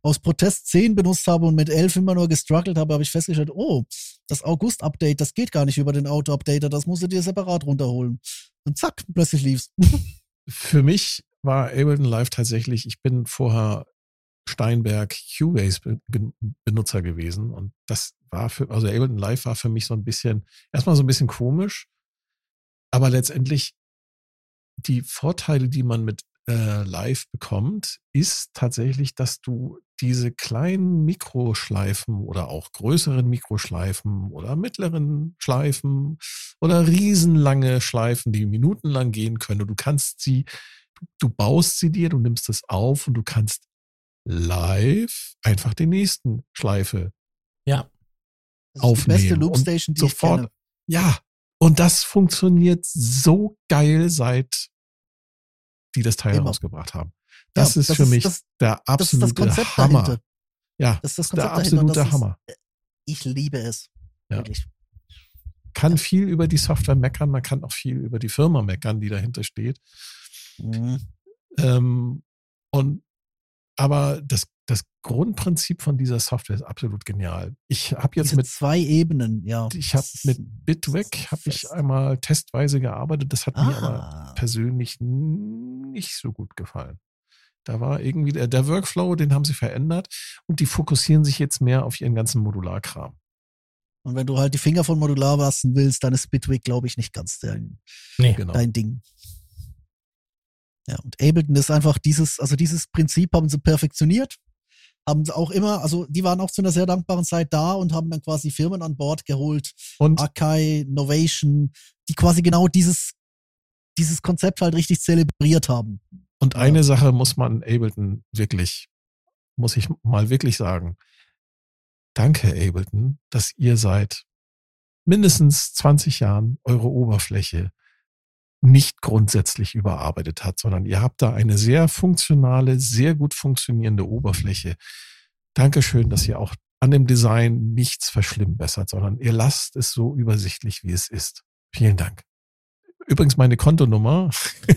aus Protest 10 benutzt habe und mit 11 immer nur gestruggelt habe, habe ich festgestellt, oh, das August-Update, das geht gar nicht über den Auto-Updater, das musst du dir separat runterholen. Und zack, plötzlich lief's. für mich war Ableton Live tatsächlich, ich bin vorher Steinberg Cubase Be- Be- Benutzer gewesen und das war für, also Ableton Live war für mich so ein bisschen, erstmal so ein bisschen komisch, aber letztendlich die Vorteile, die man mit äh, Live bekommt, ist tatsächlich, dass du diese kleinen Mikroschleifen oder auch größeren Mikroschleifen oder mittleren Schleifen oder riesenlange Schleifen, die minutenlang gehen können. Und du kannst sie, du baust sie dir, du nimmst es auf und du kannst live einfach den nächsten Schleife Ja. Das ist aufnehmen. die beste und Loopstation, die sofort, ich kenne. Ja, und das funktioniert so geil, seit die das Teil Immer. rausgebracht haben. Das Ja, ist das für ist mich das- der absolute das Hammer. dahinter. Ja, Das ist das der absolute das ist- Hammer. Ich liebe es. Ja. Wirklich. Kann viel über die Software meckern, man kann auch viel über die Firma meckern, die dahinter steht. Mhm. Ähm, und aber das, das Grundprinzip von dieser Software ist absolut genial. Ich habe jetzt Diese mit zwei Ebenen, ja. ich habe mit Bitweg habe ich einmal testweise gearbeitet. Das hat mir aber Ah, persönlich nicht so gut gefallen. Da war irgendwie der, der Workflow, den haben sie verändert und die fokussieren sich jetzt mehr auf ihren ganzen Modularkram. und wenn du halt die Finger von Modular lassen willst, dann ist Bitwig, glaube ich, nicht ganz dein, Nee. Genau. dein Ding. Ja, und Ableton ist einfach dieses, also dieses Prinzip haben sie perfektioniert. Haben auch immer, also die waren auch zu einer sehr dankbaren Zeit da und haben dann quasi Firmen an Bord geholt, Und Akai, Novation, die quasi genau dieses, dieses Konzept halt richtig zelebriert haben. Und Ja. eine Sache muss man Ableton wirklich, muss ich mal wirklich sagen. Danke, Ableton, dass ihr seit mindestens 20 Jahren eure Oberfläche nicht grundsätzlich überarbeitet hat, sondern ihr habt da eine sehr funktionale, sehr gut funktionierende Oberfläche. Dankeschön, dass ihr auch an dem Design nichts verschlimmbessert, sondern ihr lasst es so übersichtlich, wie es ist. Vielen Dank. Übrigens meine Kontonummer.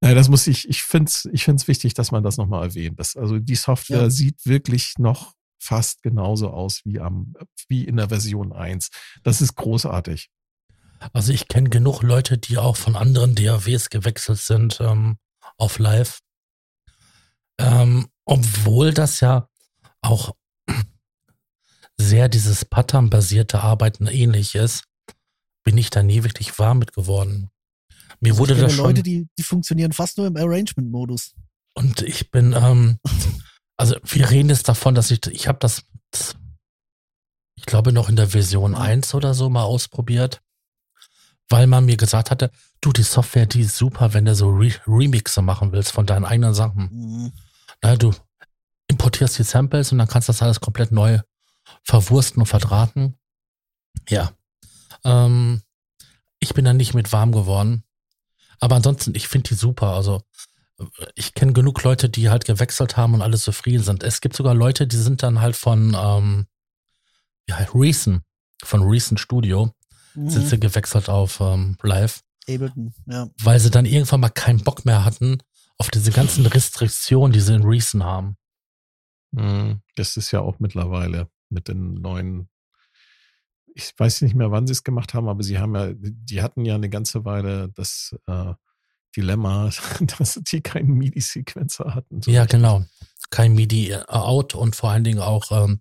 Nein, das muss ich, ich finde es ich find's wichtig, dass man das nochmal erwähnt. Das, also die Software Ja. sieht wirklich noch fast genauso aus wie am, wie in der Version 1. Das ist großartig. Also ich kenne genug Leute, die auch von anderen DAWs gewechselt sind ähm, auf Live. Ähm, obwohl das ja auch sehr dieses Pattern-basierte Arbeiten ähnlich ist, bin ich da nie wirklich warm mit geworden. Mir wurde ich kenne das schon Leute, die, die funktionieren fast nur im Arrangement-Modus. und ich bin, ähm, also wir reden jetzt davon, dass ich, ich habe das, ich glaube noch in der Version 1 oder so mal ausprobiert, weil man mir gesagt hatte, du, die Software, die ist super, wenn du so Re Remixe machen willst von deinen eigenen Sachen. Mhm. Na, du importierst die Samples und dann kannst du das alles komplett neu verwursten und verdrahten. Ja. Ähm, ich bin da nicht mit warm geworden. Aber ansonsten, ich finde die super. Also, ich kenne genug Leute, die halt gewechselt haben und alle zufrieden sind. Es gibt sogar Leute, die sind dann halt von ähm, ja, Reason, von Reason Studio, sind sie Mhm. gewechselt auf ähm, Live, Ableton, ja. weil sie dann irgendwann mal keinen Bock mehr hatten auf diese ganzen Restriktionen, die sie in Reason haben. Mhm. Das ist ja auch mittlerweile mit den neuen, ich weiß nicht mehr, wann sie es gemacht haben, aber sie haben ja, die hatten ja eine ganze Weile das äh, Dilemma, dass die keinen MIDI-Sequencer hatten. So Ja, richtig. genau. Kein MIDI-Out und vor allen Dingen auch, ähm,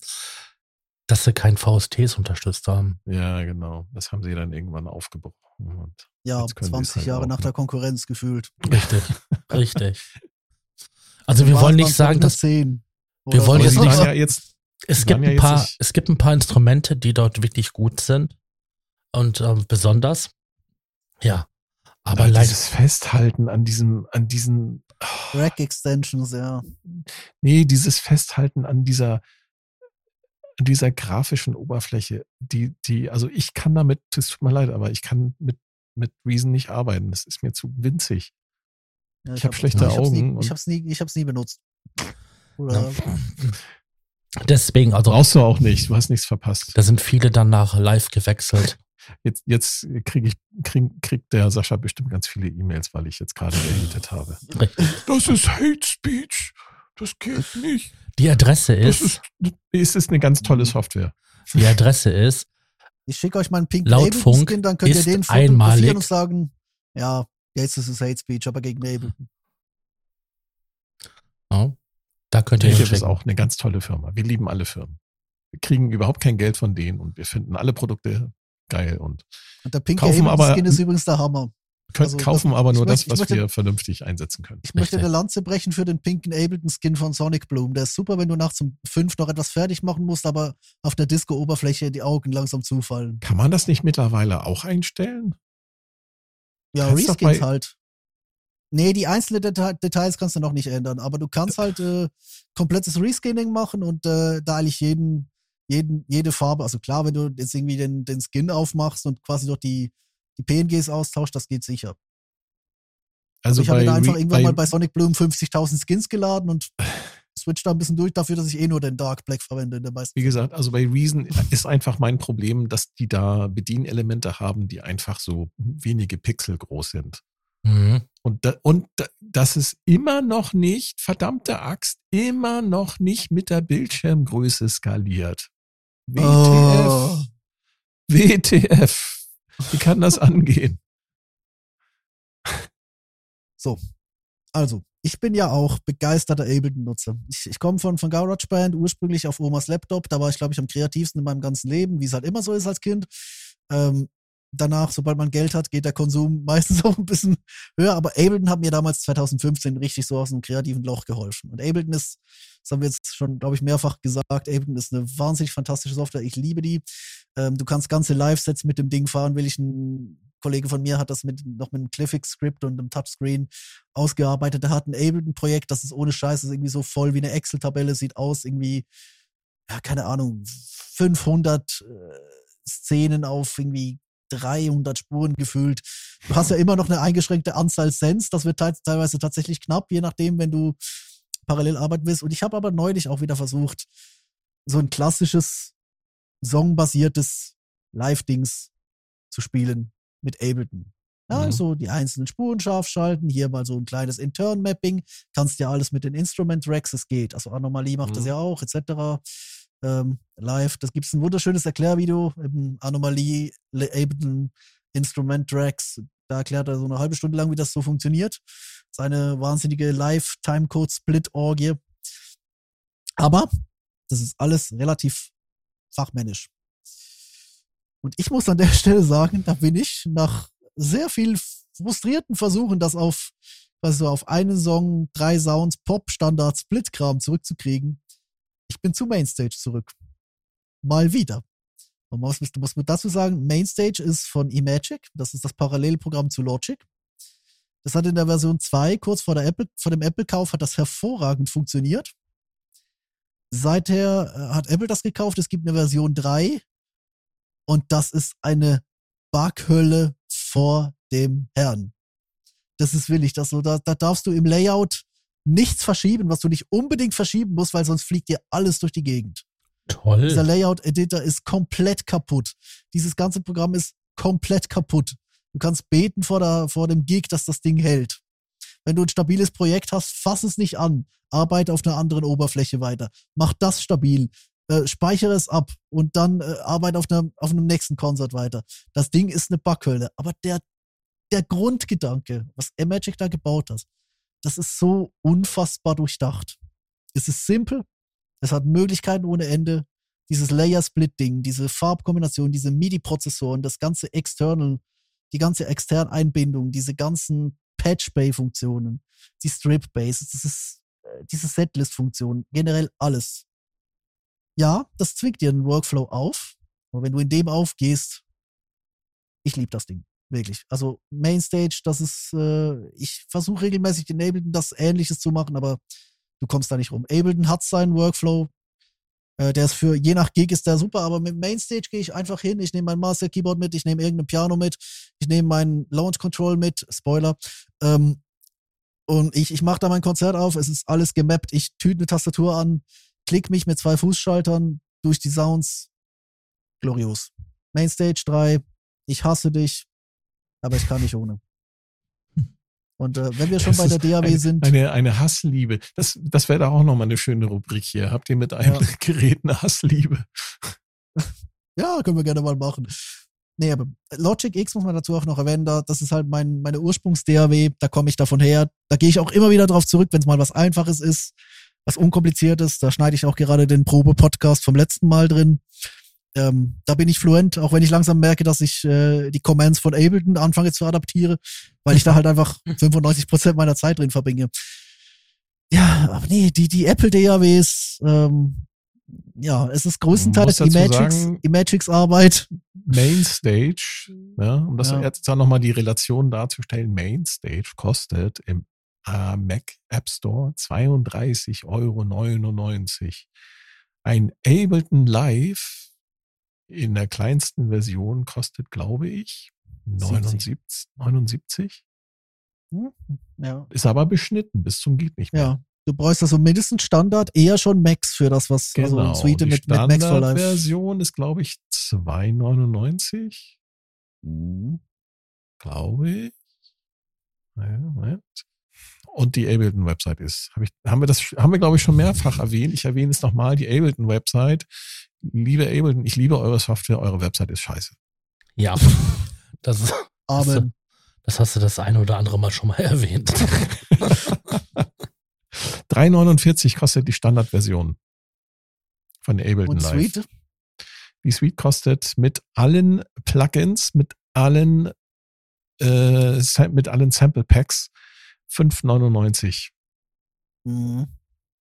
dass sie kein VSTs unterstützt haben. Ja, genau. Das haben sie dann irgendwann aufgebrochen. Und Ja, Jetzt können sie es 20 halt Jahre auch, nach ne? der Konkurrenz gefühlt. Richtig, richtig. Also wir wollen nicht sagen, dass 10. Wir wollen jetzt nicht ja jetzt, es gibt ja ein paar, nicht- es gibt ein paar Instrumente, die dort wirklich gut sind und ähm, besonders. Ja, aber aber leider. dieses Festhalten an diesem, an diesen, Rack Extensions, ja. nee, dieses Festhalten an dieser, an dieser grafischen Oberfläche, die, die, also ich kann damit, es tut mir leid, aber ich kann mit, mit Reason nicht arbeiten. Das ist mir zu winzig. ja Ich hab schlechte ich hab's Augen Nie, und- ich hab's nie, ich hab's nie benutzt. Oder, Deswegen, also Brauchst du auch nicht, du hast nichts verpasst. da sind viele dann nach live gewechselt. Jetzt, jetzt kriege ich, krieg, kriegt der Sascha bestimmt ganz viele E-Mails, weil ich jetzt gerade gehatet habe. Richtig. Das ist Hate Speech. Das geht nicht. Die Adresse Das ist, ist, es ist eine ganz tolle Software. die Adresse ist, ich schicke euch mal einen Pink Laut Ableton Funk Skin, dann könnt ihr ist den einmalig- und sagen, ja, jetzt ist es Hate Speech, aber gegen Ableton. ja, da könnt ihr Native ist auch eine ganz tolle Firma. Wir lieben alle Firmen. Wir kriegen überhaupt kein Geld von denen und wir finden alle Produkte geil und Und der Pink Kaufen Ableton aber- Skin ist übrigens der Hammer. können, Also, kaufen das- aber nur das, möchte- ich was möchte- wir vernünftig einsetzen können. Ich möchte eine Lanze brechen für den pinken Ableton Skin von Sonic Bloom. Der ist super, wenn du nachts um fünf noch etwas fertig machen musst, aber auf der Disco-Oberfläche die Augen langsam zufallen. Kann man das nicht mittlerweile auch einstellen? Ja, Kannst Reskins halt. Nee, die einzelnen Deta Details kannst du noch nicht ändern, aber du kannst halt äh, komplettes Reskinning machen und äh, da eigentlich jeden, jeden, jede Farbe, also klar, wenn du jetzt irgendwie den, den Skin aufmachst und quasi durch die, die PNGs austauscht, das geht sicher. Also ich habe da einfach Re- irgendwann mal bei Sonic Bloom 50.000 Skins geladen und switch da ein bisschen durch dafür, dass ich eh nur den Dark Black verwende in der meisten Wie gesagt, also bei Reason ist einfach mein Problem, dass die da Bedienelemente haben, die einfach so wenige Pixel groß sind. Mhm. Und, da, und da, das ist immer noch nicht, verdammte Axt, immer noch nicht mit der Bildschirmgröße skaliert. WTF. Oh. WTF. Wie kann das angehen? So, also, ich bin ja auch begeisterter Ableton-Nutzer. Ich, ich komme von, von GarageBand ursprünglich auf Omas Laptop. Da war ich, glaube ich, am kreativsten in meinem ganzen Leben, wie es halt immer so ist als Kind. Ähm, danach, sobald man Geld hat, geht der Konsum meistens auch ein bisschen höher. Aber Ableton hat mir damals 2015 richtig so aus einem kreativen Loch geholfen. Und Ableton ist, das haben wir jetzt schon, glaube ich, mehrfach gesagt, Ableton ist eine wahnsinnig fantastische Software. Ich liebe die. Ähm, du kannst ganze Live-Sets mit dem Ding fahren, will ich ein Kollege von mir hat das mit, noch mit einem Cliffix-Script und einem Touchscreen ausgearbeitet. Der hat ein Ableton-Projekt, das ist ohne Scheiß, ist irgendwie so voll wie eine Excel-Tabelle, sieht aus, irgendwie ja, keine Ahnung, 500 äh, Szenen auf irgendwie 300 Spuren gefühlt. Du hast ja immer noch eine eingeschränkte Anzahl Sens. Das wird teilweise tatsächlich knapp, je nachdem, wenn du parallel arbeiten willst. Und ich habe aber neulich auch wieder versucht, so ein klassisches songbasiertes Live-Dings zu spielen mit Ableton. Ja, mhm. so die einzelnen Spuren scharf schalten, hier mal so ein kleines Intern-Mapping, kannst ja alles mit den Instrument-Tracks, es geht. Also Anomalie macht mhm. das ja auch, etc. Ähm, live, das gibt es ein wunderschönes Erklärvideo, eben Anomalie, Ableton, Instrument-Tracks, da erklärt er so eine halbe Stunde lang, wie das so funktioniert. Seine wahnsinnige Live-Timecode-Split-Orgie. Aber das ist alles relativ fachmännisch. Und ich muss an der Stelle sagen, da bin ich nach sehr viel frustrierten Versuchen, das auf, also auf einen Song, drei Sounds, Pop, Standard, Split-Kram zurückzukriegen. Ich bin zu Mainstage zurück. Mal wieder. Man muss, muss man dazu sagen, Mainstage ist von eMagic. Das ist das Parallelprogramm zu Logic. Das hat in der Version 2, kurz vor, der Apple, vor dem Apple-Kauf, hat das hervorragend funktioniert. Seither äh, hat Apple das gekauft. Es gibt eine Version 3. Und das ist eine Bughölle vor dem Herrn. Das ist willig. Das da, da darfst du im Layout nichts verschieben, was du nicht unbedingt verschieben musst, weil sonst fliegt dir alles durch die Gegend. Toll. Dieser Layout-Editor ist komplett kaputt. Dieses ganze Programm ist komplett kaputt. Du kannst beten vor, der, vor dem Gig, dass das Ding hält. Wenn du ein stabiles Projekt hast, fass es nicht an. Arbeite auf einer anderen Oberfläche weiter. Mach das stabil. Äh, speichere es ab und dann äh, arbeite auf, einer, auf einem nächsten Konzert weiter. Das Ding ist eine Backhölle. Aber der, der Grundgedanke, was Magic da gebaut hat, das ist so unfassbar durchdacht. Es ist simpel, es hat Möglichkeiten ohne Ende. Dieses Layer-Split-Ding, diese Farbkombination, diese MIDI-Prozessoren, das ganze External, die ganze externe Einbindung, diese ganzen Patch-Bay-Funktionen, die Strip-Base, das ist, äh, diese Setlist-Funktion, generell alles. Ja, das zwingt dir einen Workflow auf. Aber wenn du in dem aufgehst, ich liebe das Ding. Wirklich. Also Mainstage, das ist, äh, ich versuche regelmäßig den Ableton das Ähnliches zu machen, aber du kommst da nicht rum. Ableton hat seinen Workflow. Äh, der ist für, je nach Gig ist der super, aber mit Mainstage gehe ich einfach hin. Ich nehme mein Master Keyboard mit, ich nehme irgendein Piano mit, ich nehme meinen Launch Control mit, Spoiler. Ähm, und ich, ich mache da mein Konzert auf, es ist alles gemappt, ich tüte eine Tastatur an, klick mich mit zwei Fußschaltern durch die Sounds. Glorios. Mainstage 3, ich hasse dich, aber ich kann nicht ohne. Und äh, wenn wir schon das bei der DAW eine, sind. Eine, eine Hassliebe. Das, das wäre da auch nochmal eine schöne Rubrik hier. Habt ihr mit einem ja. Gerät eine Hassliebe? ja, können wir gerne mal machen. Nee, aber Logic X muss man dazu auch noch erwähnen, da, das ist halt mein, meine Ursprungs-DAW, da komme ich davon her. Da gehe ich auch immer wieder drauf zurück, wenn es mal was Einfaches ist, was Unkompliziertes. Da schneide ich auch gerade den Probe-Podcast vom letzten Mal drin. Ähm, da bin ich fluent, auch wenn ich langsam merke, dass ich äh, die Commands von Ableton anfange zu adaptieren, weil ich da halt einfach 95 Prozent meiner Zeit drin verbringe. Ja, aber nee, die, die Apple DAWs, ähm, ja, es ist größtenteils Imagics, Imagics Arbeit. Mainstage, ja, um das ja. jetzt auch nochmal die Relation darzustellen, Mainstage kostet im äh, Mac App Store 32,99 Euro. Ein Ableton Live in der kleinsten Version kostet, glaube ich, 79. 79. Hm, ja. Ist aber beschnitten bis zum geht nicht mehr. Ja. Du brauchst also mindestens Standard, eher schon Max für das, was genau. also Suite mit, mit Max for Life. Version ist, glaube ich, 2,99. Mhm. Glaube ich. Naja, Moment. Und die Ableton-Website ist. Hab ich, haben wir das, haben wir, glaube ich, schon mehrfach erwähnt. Ich erwähne es nochmal, die Ableton-Website liebe Ableton, ich liebe eure Software, eure Website ist scheiße. Ja, das ist. Amen. Das hast du das eine oder andere Mal schon mal erwähnt. 3,49 kostet die Standardversion von Ableton Und Live. Suite? Die Suite kostet mit allen Plugins, mit allen, äh, mit allen Sample Packs 5,99. Mhm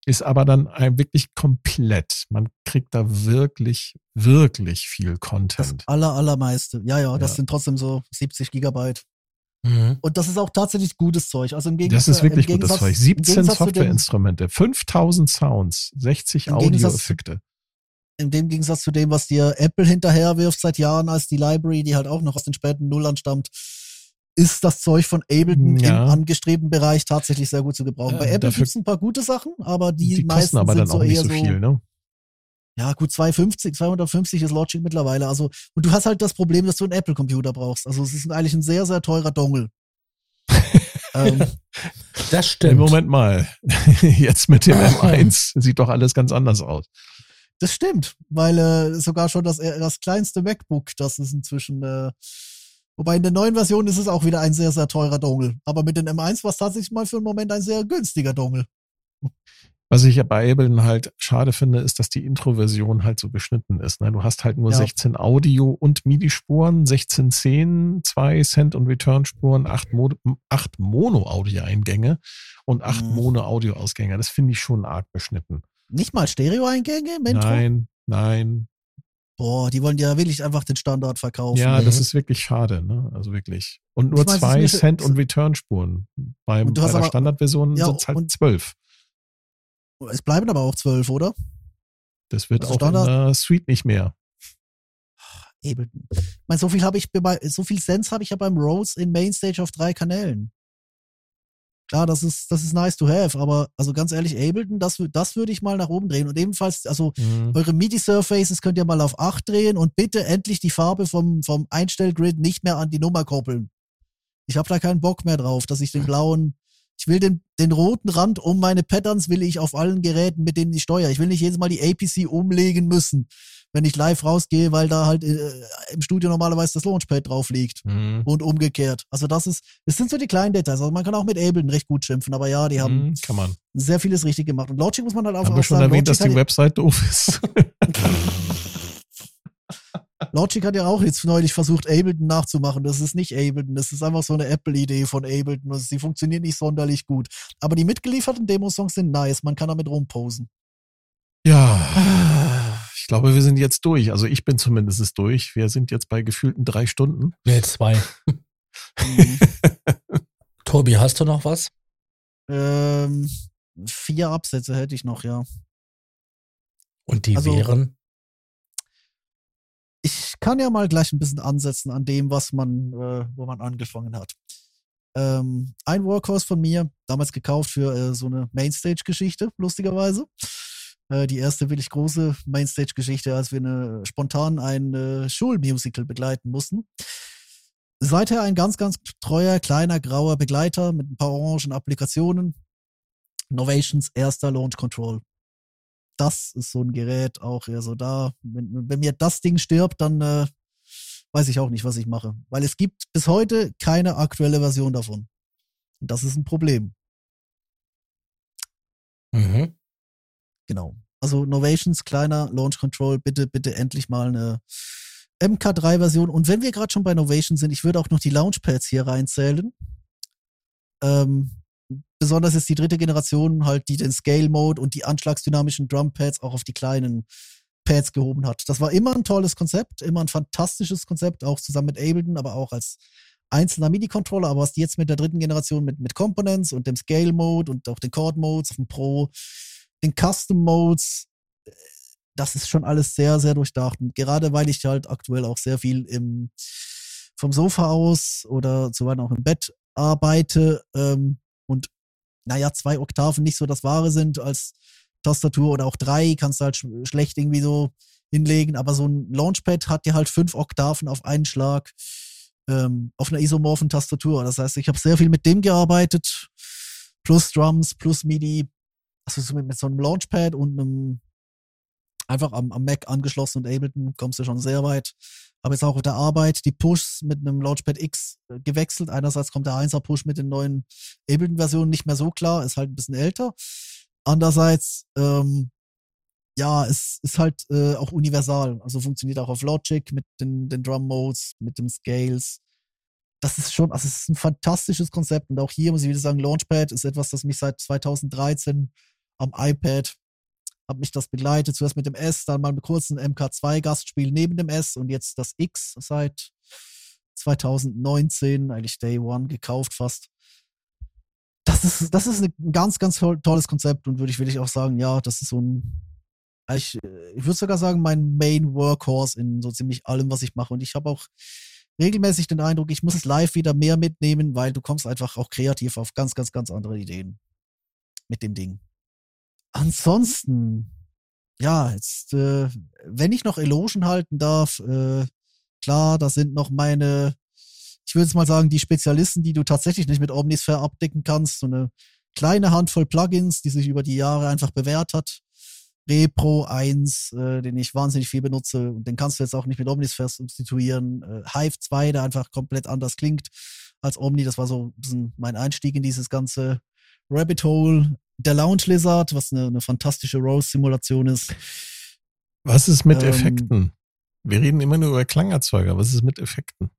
ist aber dann ein wirklich komplett. Man kriegt da wirklich, wirklich viel Content. Das aller, allermeiste. Ja, ja, das ja. sind trotzdem so 70 Gigabyte. Mhm. Und das ist auch tatsächlich gutes Zeug. Also im Gegensatz, das ist wirklich gutes Zeug. 17 Softwareinstrumente, 5000 Sounds, 60 Audioeffekte. in dem Gegensatz zu dem, was dir Apple hinterherwirft seit Jahren als die Library, die halt auch noch aus den späten Nullern stammt, ist das Zeug von Ableton Ja. im angestrebten Bereich tatsächlich sehr gut zu gebrauchen. Ja, Bei Apple dafür- gibt es ein paar gute Sachen, aber die, Die meisten aber sind dann so auch nicht eher so viel, ne? ja, gut, 250, 250 ist Logic mittlerweile. Also, und du hast halt das Problem, dass du einen Apple-Computer brauchst. Also, es ist eigentlich ein sehr, sehr teurer Dongle. ähm, Das Im stimmt. Moment mal. Jetzt mit dem M1 sieht doch alles ganz anders aus. das stimmt, weil äh, sogar schon das, äh, das kleinste MacBook, das ist inzwischen, äh, wobei in der neuen Version ist es auch wieder ein sehr, sehr teurer Dongle. Aber mit den M1 war es tatsächlich mal für einen Moment ein sehr günstiger Dongle. Was ich ja bei Ableton halt schade finde, ist, dass die Intro-Version halt so beschnitten ist. Ne? Du hast halt nur Ja. 16 Audio- und MIDI-Spuren, 16 10, 2 Send- und Return-Spuren, 8, Mo acht Mono-Audio-Eingänge und 8 Mhm. Mono-Audio-Ausgänge. Das finde ich schon arg beschnitten. Nicht mal Stereo-Eingänge im Intro? Nein, nein. Boah, die wollen ja wirklich einfach den Standard verkaufen. Ja, Mhm. das ist wirklich schade, ne? Also wirklich. Und nur Ich zwei Send- und Return-Spuren. Bei der aber- Standardversion ja, sind es halt zwölf. Es bleiben aber auch zwölf, oder? Das wird Also auch Standard- in der Suite nicht mehr. Ableton. Ich meine, so viel habe ich bei, so viel Sense habe ich ja beim Rhodes in Mainstage auf drei Kanälen. Klar, das ist, das ist nice to have, aber also ganz ehrlich, Ableton, das, das würde ich mal nach oben drehen. Und ebenfalls, also Mhm. eure MIDI-Surfaces könnt ihr mal auf 8 drehen und bitte endlich die Farbe vom, vom Einstellgrid nicht mehr an die Nummer koppeln. Ich habe da keinen Bock mehr drauf, dass ich den blauen, ich will den, den roten Rand um meine Patterns will ich auf allen Geräten, mit denen ich steuere. Ich will nicht jedes Mal die APC umlegen müssen, wenn ich live rausgehe, weil da halt äh, im Studio normalerweise das Launchpad drauf liegt Mhm. und umgekehrt. Also das ist, das sind so die kleinen Details. Also man kann auch mit Ableton recht gut schimpfen, aber ja, die haben Mhm, sehr vieles richtig gemacht. Und Logic muss man halt auch Haben wir auch schon sagen, erwähnt, dass Logic die hat, Website doof ist. Logic hat ja auch jetzt neulich versucht, Ableton nachzumachen. Das ist nicht Ableton, das ist einfach so eine Apple-Idee von Ableton. Sie funktioniert nicht sonderlich gut. Aber die mitgelieferten Demosongs sind nice, man kann damit rumposen. ja, ich glaube, wir sind jetzt durch. Also ich bin zumindest durch. Wir sind jetzt bei gefühlten drei Stunden. Nee, zwei. Mhm. Tobi, hast du noch was? ähm, vier Absätze hätte ich noch, ja. Und die Also- wären? Ich kann ja mal gleich ein bisschen ansetzen an dem, was man, äh, wo man angefangen hat. Ähm, ein Workhorse von mir, damals gekauft für äh, so eine Mainstage-Geschichte, lustigerweise. Äh, die erste wirklich große Mainstage-Geschichte, als wir eine, spontan ein äh, Schulmusical begleiten mussten. Seither ein ganz, ganz treuer, kleiner, grauer Begleiter mit ein paar orangen Applikationen. Novations erster Launch Control das ist so ein Gerät auch eher so da. Wenn, wenn mir das Ding stirbt, dann äh, weiß ich auch nicht, was ich mache. Weil es gibt bis heute keine aktuelle Version davon. Und das ist ein Problem. Mhm. Genau. Also Novations, kleiner Launch Control, bitte, bitte endlich mal eine MK3-Version. Und wenn wir gerade schon bei Novation sind, ich würde auch noch die Launchpads hier reinzählen. Ähm, besonders jetzt die dritte Generation, halt, die den Scale-Mode und die anschlagsdynamischen Drumpads auch auf die kleinen Pads gehoben hat. Das war immer ein tolles Konzept, immer ein fantastisches Konzept, auch zusammen mit Ableton, aber auch als einzelner MIDI-Controller. Aber was die jetzt mit der dritten Generation mit, mit Components und dem Scale-Mode und auch den Chord-Modes auf dem Pro, den Custom-Modes, äh, das ist schon alles sehr, sehr durchdacht. Und gerade weil ich halt aktuell auch sehr viel im, vom Sofa aus oder zuweilen auch im Bett arbeite ähm, und naja, zwei Oktaven nicht so das Wahre sind als Tastatur oder auch drei kannst du halt sch schlecht irgendwie so hinlegen, aber so ein Launchpad hat dir halt fünf Oktaven auf einen Schlag ähm, auf einer isomorphen Tastatur. Das heißt, ich habe sehr viel mit dem gearbeitet, plus Drums, plus MIDI, also so mit, mit so einem Launchpad und einem einfach am, am Mac angeschlossen und Ableton kommst du schon sehr weit. Habe jetzt auch auf der Arbeit die Pushs mit einem Launchpad X äh, gewechselt. Einerseits kommt der 1er Push mit den neuen Ableton-Versionen nicht mehr so klar, ist halt ein bisschen älter. Andererseits, ähm, ja, es ist halt äh, auch universal. Also funktioniert auch auf Logic mit den, den Drum Modes, mit den Scales. Das ist schon, also es ist ein fantastisches Konzept. Und auch hier muss ich wieder sagen, Launchpad ist etwas, das mich seit 2013 am iPad hat mich das begleitet. Zuerst mit dem S, dann mal mit kurzen MK2-Gastspiel neben dem S und jetzt das X seit 2019, eigentlich Day One gekauft fast. Das ist, das ist ein ganz, ganz toll- tolles Konzept und würde ich wirklich auch sagen, ja, das ist so ein, ich, ich würde sogar sagen, mein Main Workhorse in so ziemlich allem, was ich mache. Und ich habe auch regelmäßig den Eindruck, ich muss es live wieder mehr mitnehmen, weil du kommst einfach auch kreativ auf ganz, ganz, ganz andere Ideen mit dem Ding. Ansonsten, ja, jetzt, äh, wenn ich noch Elogen halten darf, äh, klar, das sind noch meine, ich würde jetzt mal sagen, die Spezialisten, die du tatsächlich nicht mit Omnisphere abdecken kannst. So eine kleine Handvoll Plugins, die sich über die Jahre einfach bewährt hat. Repro 1, äh, den ich wahnsinnig viel benutze. Und den kannst du jetzt auch nicht mit Omnisphere substituieren. Äh, Hive 2, der einfach komplett anders klingt als Omni. Das war so ein bisschen mein Einstieg in dieses ganze Rabbit Hole. Der Lounge Lizard, was eine, eine fantastische Rose-Simulation ist. Was ist mit ähm, Effekten? Wir reden immer nur über Klangerzeuger. Was ist mit Effekten?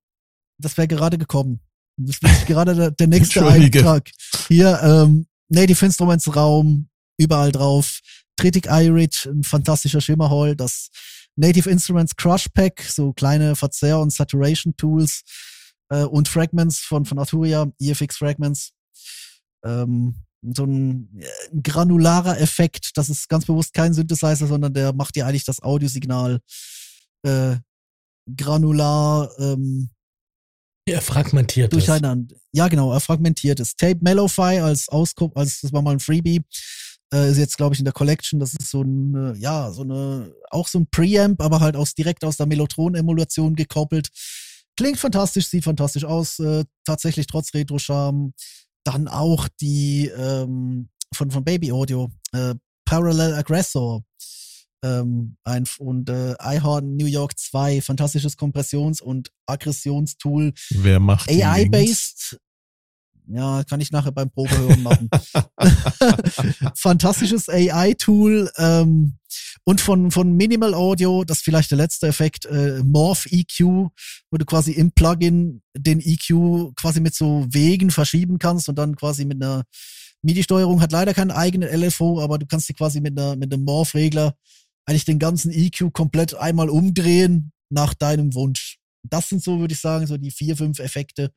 Das wäre gerade gekommen. Das ist gerade der, der nächste Eintrag. Hier, ähm, Native Instruments Raum, überall drauf. Tritic iRich, ein fantastischer Schimmerhall. Das Native Instruments Crush Pack, so kleine Verzehr- und Saturation Tools äh, und Fragments von, von Arturia, EFX Fragments. Ähm, so ein, äh, granularer Effekt. Das ist ganz bewusst kein Synthesizer, sondern der macht dir eigentlich das Audiosignal äh, granular ähm, er fragmentiert durcheinander. Es. Ja, genau, er fragmentiert es. Tape Mellowfy als Ausguck, als das war mal ein Freebie, äh, ist jetzt glaube ich in der Collection. Das ist so ein, ja, so eine, auch so ein Preamp, aber halt aus direkt aus der Mellotron-Emulation gekoppelt. Klingt fantastisch, sieht fantastisch aus, äh, tatsächlich trotz Retro-Charme. Dann auch die ähm, von, von Baby Audio, äh, Parallel Aggressor ähm, ein, und äh, iHorn New York 2, fantastisches Kompressions- und Aggressionstool. Wer macht AI-based. Ja, kann ich nachher beim Probehören machen. Fantastisches AI-Tool ähm, und von, von Minimal Audio, das ist vielleicht der letzte Effekt, äh, Morph EQ, wo du quasi im Plugin den EQ quasi mit so Wegen verschieben kannst und dann quasi mit einer MIDI-Steuerung hat leider keinen eigenen LFO, aber du kannst die quasi mit einer mit einem Morph-Regler eigentlich den ganzen EQ komplett einmal umdrehen nach deinem Wunsch. Das sind so, würde ich sagen, so die vier, fünf Effekte,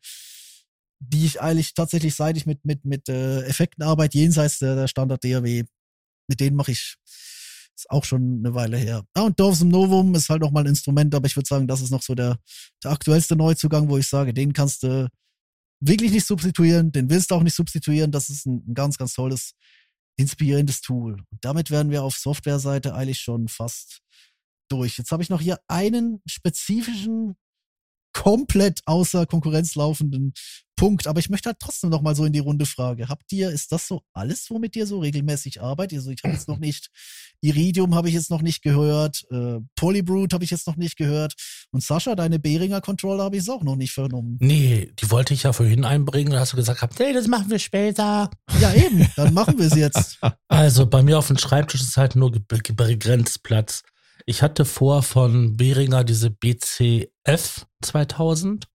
die ich eigentlich tatsächlich, seit ich mit, mit, mit äh, Effekten arbeite, jenseits der, der Standard-DAW, mit denen mache ich, ist auch schon eine Weile her. Ja, und Dorfsum Novum ist halt noch mal ein Instrument, aber ich würde sagen, das ist noch so der, der aktuellste Neuzugang, wo ich sage, den kannst du wirklich nicht substituieren, den willst du auch nicht substituieren. Das ist ein, ein ganz, ganz tolles inspirierendes Tool. Und damit wären wir auf Softwareseite eigentlich schon fast durch. Jetzt habe ich noch hier einen spezifischen, komplett außer Konkurrenz laufenden Punkt, aber ich möchte halt trotzdem noch mal so in die Runde Frage. Habt ihr, ist das so alles, womit ihr so regelmäßig arbeitet? Also ich habe jetzt noch nicht, Iridium habe ich jetzt noch nicht gehört, äh, Polybrute habe ich jetzt noch nicht gehört und Sascha, deine Behringer Controller habe ich es auch noch nicht vernommen. Nee, die wollte ich ja vorhin einbringen, da hast du gesagt, nee, das machen wir später. Ja eben, dann machen wir es jetzt. Also bei mir auf dem Schreibtisch ist halt nur begrenzt Platz. Ich hatte vor von Behringer diese BCF 2000.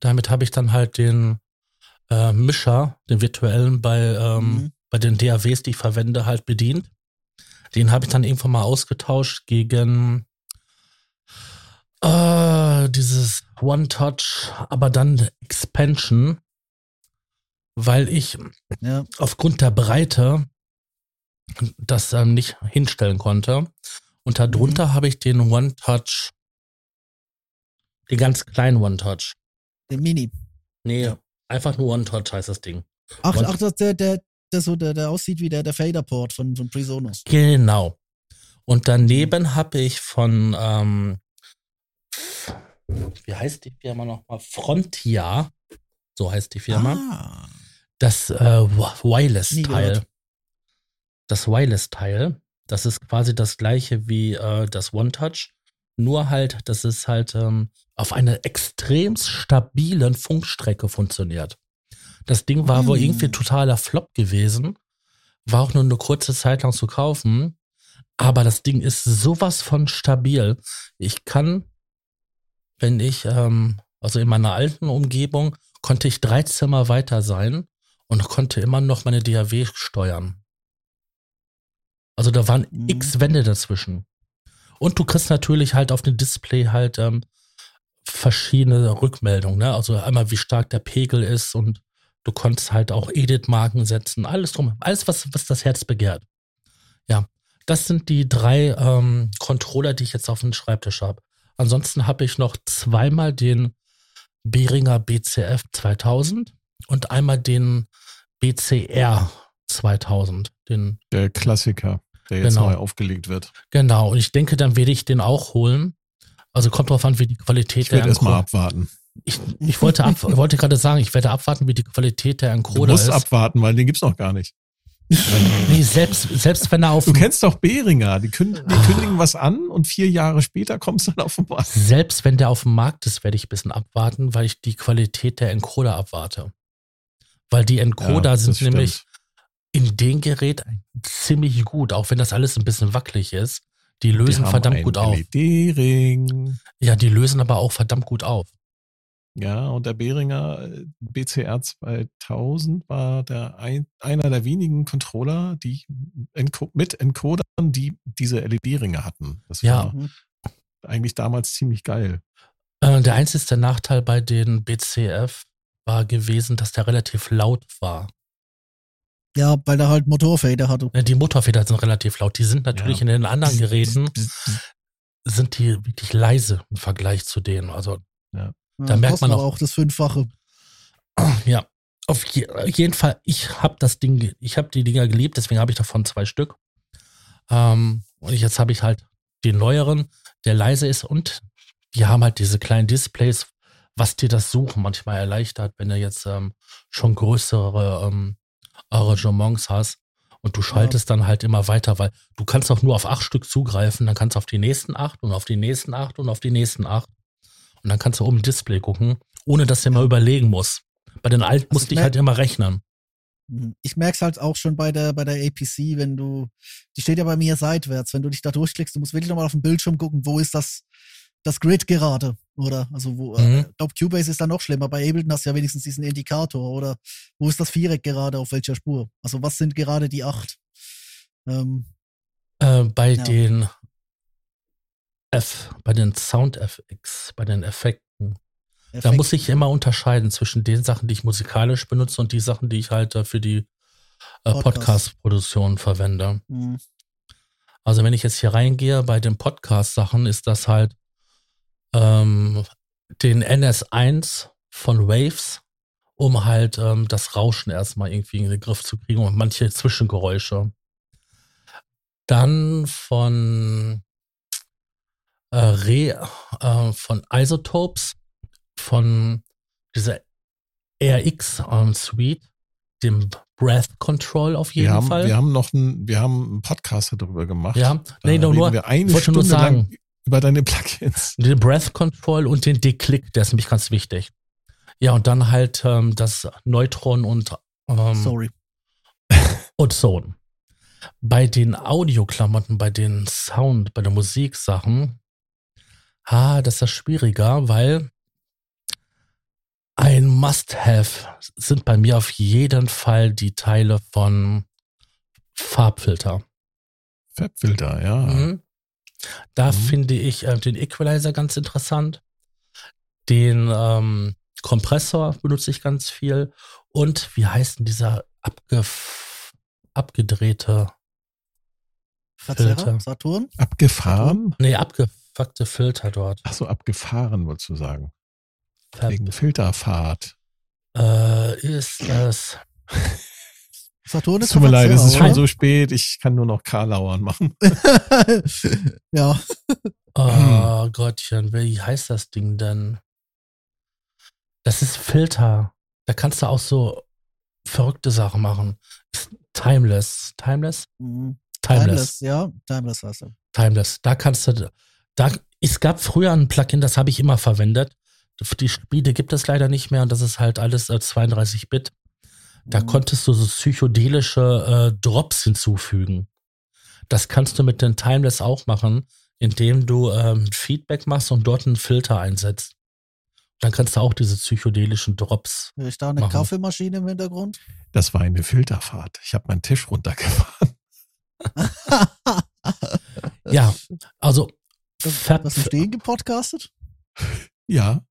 Damit habe ich dann halt den äh, Mischer, den virtuellen bei, ähm, mhm. bei den DAWs, die ich verwende, halt bedient. Den habe ich dann irgendwann mal ausgetauscht gegen äh, dieses One-Touch, aber dann Expansion, weil ich ja. aufgrund der Breite das ähm, nicht hinstellen konnte. Und darunter mhm. habe ich den One-Touch, den ganz kleinen One-Touch. Den Mini. Nee, ja. einfach nur One-Touch heißt das Ding. Ach, ach das, der, der, der, so, der, der aussieht wie der, der Faderport von, von Presonus. Genau. Und daneben habe ich von, ähm, wie heißt die Firma nochmal? Frontier, so heißt die Firma. Ah. Das äh, Wireless-Teil. Das Wireless-Teil. Das ist quasi das gleiche wie äh, das One-Touch. Nur halt, dass es halt ähm, auf einer extrem stabilen Funkstrecke funktioniert. Das Ding war mm. wohl irgendwie hm. totaler Flop gewesen. War auch nur eine kurze Zeit lang zu kaufen. Aber das Ding ist sowas von stabil. Ich kann, wenn ich, ähm, also in meiner alten Umgebung, konnte ich drei Zimmer weiter sein und konnte immer noch meine DAW steuern. Also da waren mhm. x Wände dazwischen. Und du kriegst natürlich halt auf dem Display halt ähm, verschiedene Rückmeldungen. Ne? Also einmal, wie stark der Pegel ist und du konntest halt auch Edit-Marken setzen, alles drum, alles, was, was das Herz begehrt. Ja, das sind die drei ähm, Controller, die ich jetzt auf dem Schreibtisch habe. Ansonsten habe ich noch zweimal den Behringer BCF 2000 und einmal den BCR 2000. Den, Der Klassiker, der jetzt Genau. neu aufgelegt wird. genau, und ich denke, dann werde ich den auch holen. Also kommt drauf an, wie die Qualität Ich werde der erstmal Encro- abwarten. Ich, ich wollte, ab, wollte gerade sagen, ich werde abwarten, wie die Qualität der Du Encoder musst ist. abwarten, weil den gibt's noch gar nicht. Nee, selbst, selbst wenn er auf Du kennst doch Behringer. Die, kündigen, die kündigen was an und vier Jahre später kommst du dann auf den Markt. Selbst wenn der auf dem Markt ist, werde ich ein bisschen abwarten, weil ich die Qualität der Encoder abwarte. Weil die Encoder Ja, sind stimmt. nämlich in dem Gerät ziemlich gut, auch wenn das alles ein bisschen wackelig ist. Die lösen Die verdammt gut auf. LED-Ring. Ja, die lösen aber auch verdammt gut auf. Ja, und der Behringer äh, BCR 2000 war der ein, einer der wenigen Controller, die enco mit Encodern, die diese LED-Ringe hatten. Das Ja. war eigentlich damals ziemlich geil. Äh, der einzige Nachteil bei den BCF war gewesen, dass der relativ laut war. Ja, weil der halt Motorfader hatte. Ne, Die Motorfeder sind relativ laut. Die sind natürlich Ja. in den anderen Geräten, sind die wirklich leise im Vergleich zu denen. Also Ja, Da merkt kostet man aber auch- auch das Fünffache. Ja, auf je, jeden Fall, ich habe das Ding, ich habe die Dinger geliebt, deswegen habe ich davon zwei Stück. Ähm, und jetzt habe ich halt den neueren, der leise ist und die haben halt diese kleinen Displays, was dir das Suchen manchmal erleichtert, wenn du jetzt ähm, schon größere ähm, Arrangements hast und du schaltest dann halt immer weiter, weil du kannst auch nur auf acht Stück zugreifen, dann kannst du auf die nächsten acht und auf die nächsten acht und auf die nächsten acht und dann kannst du oben im Display gucken, ohne dass du immer überlegen musst. Bei den alten Also musste ich mer- halt immer rechnen. Ich merk's halt auch schon bei der, bei der APC, wenn du, die steht ja bei mir seitwärts, wenn du dich da durchklickst, du musst wirklich nochmal auf den Bildschirm gucken, wo ist das, das Grid gerade, oder? Also wo, Mhm. äh, ich glaube, Cubase ist da noch schlimmer. Bei Ableton hast du ja wenigstens diesen Indikator, oder? Wo ist das Viereck gerade, auf welcher Spur? Also was sind gerade die acht? Ähm, Äh, bei Ja. den F, bei den Sound FX, bei den Effekten, da Effekt- muss ich immer unterscheiden zwischen den Sachen, die ich musikalisch benutze und die Sachen, die ich halt äh, für die äh, Podcast. Podcast-Produktion verwende. Mhm. Also wenn ich jetzt hier reingehe bei den Podcast-Sachen, ist das halt ähm, den NS1 von Waves, um halt ähm, das Rauschen erstmal irgendwie in den Griff zu kriegen und manche Zwischengeräusche. Dann von äh, Re, äh, von Isotopes, von dieser RX ähm, Suite, dem Breath Control auf jeden Wir haben, Fall. wir haben noch einen, wir haben einen Podcast darüber gemacht. ja, Da nee, nur, reden nur wir eine wollte nur Stunde lang sagen. Über deine Plugins. den Breath Control und den Declick, der ist nämlich ganz wichtig. Ja, und dann halt ähm, das Neutron und, ähm, Sorry. und Zone. Bei den Audioklamotten, bei den Sound, bei den Musiksachen, ah, das ist das schwieriger, weil ein Must-Have sind bei mir auf jeden Fall die Teile von Farbfilter. Fabfilter, ja. Mhm. Da Mhm. finde ich äh, den Equalizer ganz interessant. Den ähm, Kompressor benutze ich ganz viel. Und wie heißt denn dieser abgef abgedrehte Verzerrer? Filter? Saturn? Abgefahren? Nee, abgefuckte Filter dort. Ach so, abgefahren, wolltest du sagen. Fab, Wegen Filterfahrt. äh, ist das. Saturn Es ist tut mir leid, es ist schon so spät, ich kann nur noch Karlauern machen. ja. Oh Gottchen, wie heißt das Ding denn? Das ist Filter. Da kannst du auch so verrückte Sachen machen. Timeless. Timeless? Mhm. Timeless. Timeless, ja. Timeless heißt er. Timeless. Da kannst du, da, es gab früher ein Plugin, das habe ich immer verwendet. Die Spiele gibt es leider nicht mehr und das ist halt alles äh, 32-Bit. Da Mhm. konntest du so psychedelische äh, Drops hinzufügen. Das kannst du mit den Timeless auch machen, indem du ähm, Feedback machst und dort einen Filter einsetzt. Dann kannst du auch diese psychedelischen Drops. Höre ich da eine Machen. Kaffeemaschine im Hintergrund? Das war eine Filterfahrt. Ich habe meinen Tisch runtergefahren. Ja, also Fab, Was im Stehen gepodcastet? Ja,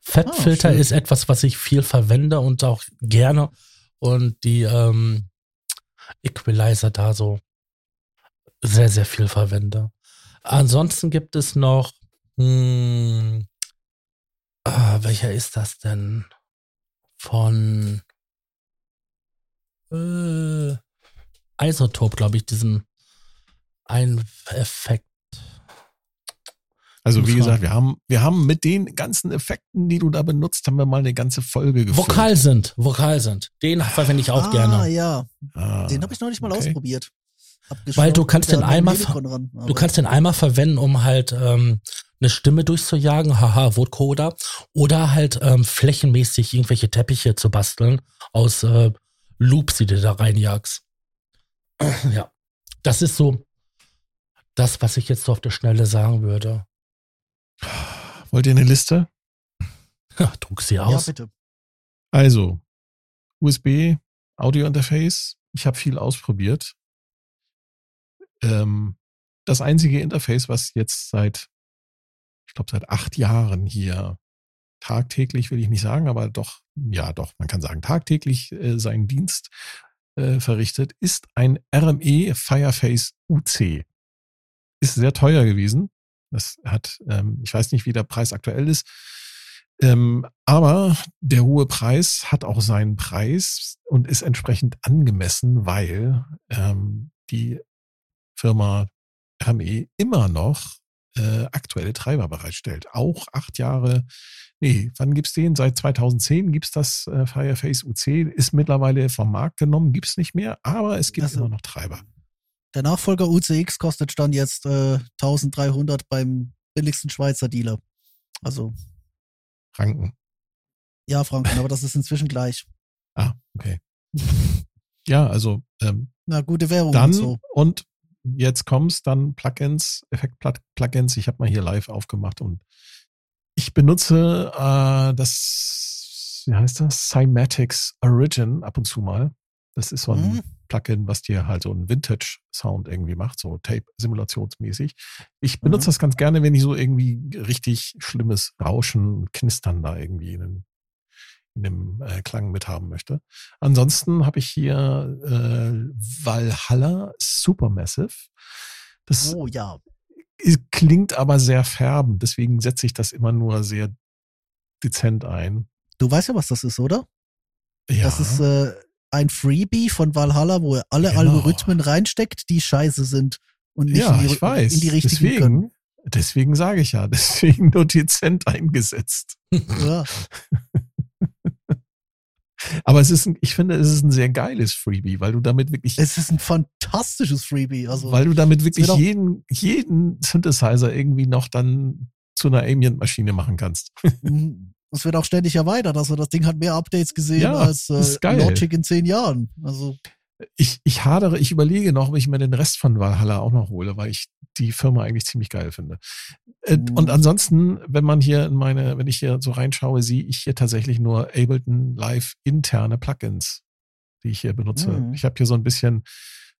Fabfilter Ah, ist etwas, was ich viel verwende und auch gerne. Und die ähm, Equalizer da so sehr, sehr viel verwende. Ansonsten gibt es noch, hm, ah, welcher ist das denn? Von äh, Isotop, glaube ich, diesen ein Effekt. Also wie gesagt, wir haben, wir haben mit den ganzen Effekten, die du da benutzt, haben wir mal eine ganze Folge gefüllt. Vokal sind, Vokal sind. Den verwende ich auch ah, gerne. ja. Ah, Den habe ich noch nicht mal okay. ausprobiert. Weil du kannst den Lexikon ran, Du kannst den einmal verwenden, um halt ähm, eine Stimme durchzujagen, haha, Vocoder, oder halt ähm, flächenmäßig irgendwelche Teppiche zu basteln aus äh, Loops, die du da reinjagst. ja, das ist so das, was ich jetzt so auf der Schnelle sagen würde. Wollt ihr eine Liste? Ja, druck sie Ja, aus. bitte. Also, USB, Audio-Interface. Ich habe viel ausprobiert. Ähm, das einzige Interface, was jetzt seit, ich glaube, seit acht Jahren hier tagtäglich, will ich nicht sagen, aber doch, ja, doch, man kann sagen, tagtäglich äh, seinen Dienst äh, verrichtet, ist ein RME Fireface UC. Ist sehr teuer gewesen. Das hat, ähm, ich weiß nicht, wie der Preis aktuell ist. Ähm, aber der hohe Preis hat auch seinen Preis und ist entsprechend angemessen, weil ähm, die Firma RME immer noch äh, aktuelle Treiber bereitstellt. Auch acht Jahre, nee, wann gibt's den? Seit 2010 gibt's das äh, Fireface UC, ist mittlerweile vom Markt genommen, gibt's nicht mehr, aber es gibt Also- immer noch Treiber. Der Nachfolger UCX kostet stand jetzt äh, 1300 beim billigsten Schweizer Dealer. Also, Ranken. ja, Franken, aber das ist inzwischen gleich. Ah, okay. Ja, also ähm, Na, gute Währung dann und so. und jetzt kommt's dann Plugins, Effekt-Plugins. Ich habe mal hier live aufgemacht und ich benutze äh, das, wie heißt das? Cymatics Origin ab und zu mal. Das ist so ein Mhm. Plugin, was dir halt so einen Vintage-Sound irgendwie macht, so Tape-simulationsmäßig. Ich benutze Mhm. das ganz gerne, wenn ich so irgendwie richtig schlimmes Rauschen und Knistern da irgendwie in, den, in dem äh, Klang mithaben möchte. Ansonsten habe ich hier äh, Valhalla Supermassive. Das Oh ja. klingt aber sehr färbend, deswegen setze ich das immer nur sehr dezent ein. Du weißt ja, was das ist, oder? Ja, Das ist äh, ein Freebie von Valhalla, wo er alle Genau. Algorithmen reinsteckt, die scheiße sind und nicht ja in, die, ich weiß. in die richtigen können. deswegen, deswegen sage ich ja, deswegen nur dezent eingesetzt. Ja. Aber es ist, ein, ich finde, es ist ein sehr geiles Freebie, weil du damit wirklich, Es ist ein fantastisches Freebie. Also, weil du damit wirklich jeden, jeden Synthesizer irgendwie noch dann zu einer Ambient-Maschine machen kannst. Es wird auch ständig erweitert. Also das Ding hat mehr Updates gesehen Ja, als äh. Logic in zehn Jahren. Also Ich, ich hadere, ich überlege noch, ob ich mir den Rest von Valhalla auch noch hole, weil ich die Firma eigentlich ziemlich geil finde. Äh, Mhm. Und ansonsten, wenn man hier in meine, wenn ich hier so reinschaue, sehe ich hier tatsächlich nur Ableton Live interne Plugins, die ich hier benutze. Mhm. Ich habe hier so ein bisschen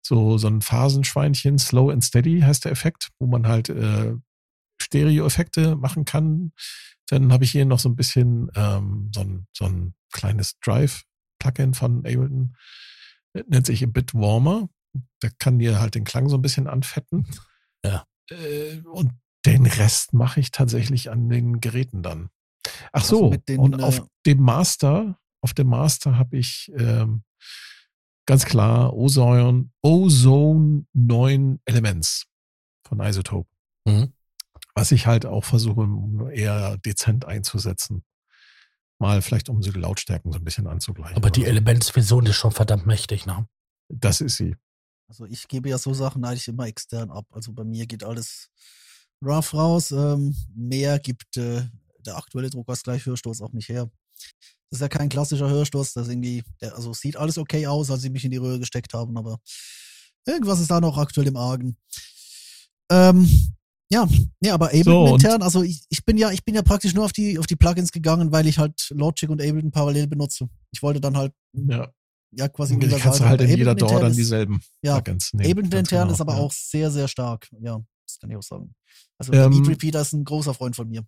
so, so ein Phasenschweinchen, Slow and Steady heißt der Effekt, wo man halt äh, Stereo-Effekte machen kann. Dann habe ich hier noch so ein bisschen ähm, so, ein, so ein kleines Drive-Plugin von Ableton. Das nennt sich a Bit Warmer. Da kann dir halt den Klang so ein bisschen anfetten. Ja. Äh, und den Rest mache ich tatsächlich an den Geräten dann. Ach Also so, mit den, und äh, auf dem Master, auf dem Master habe ich ähm, ganz klar Ozone, Ozone 9 Elements von Isotope Mhm. Was ich halt auch versuche, eher dezent einzusetzen. Mal vielleicht, um so die Lautstärken so ein bisschen anzugleichen. Aber die. Elementsversion ist schon verdammt mächtig, ne? Das ist sie. Also ich gebe ja so Sachen eigentlich immer extern ab. Also bei mir geht alles rough raus. Ähm, mehr gibt äh, der aktuelle Druckausgleich-Hörstoß auch nicht her. Das ist ja kein klassischer Hörstoß, das irgendwie, der, also sieht alles okay aus, als sie mich in die Röhre gesteckt haben, aber irgendwas ist da noch aktuell im Argen. Ähm, ja, nee, aber Ableton So, intern, also ich, ich bin ja, ich bin ja praktisch nur auf die, auf die Plugins gegangen, weil ich halt Logic und Ableton parallel benutze. Ich wollte dann halt, Ja. ja, quasi Die kannst du halt in jeder intern dann dieselben ja, Plugins nehmen. Ableton intern genau, ist aber ja. auch sehr, sehr stark. Ja, das kann ich auch sagen. Also Ähm, Beat Repeater ist ein großer Freund von mir.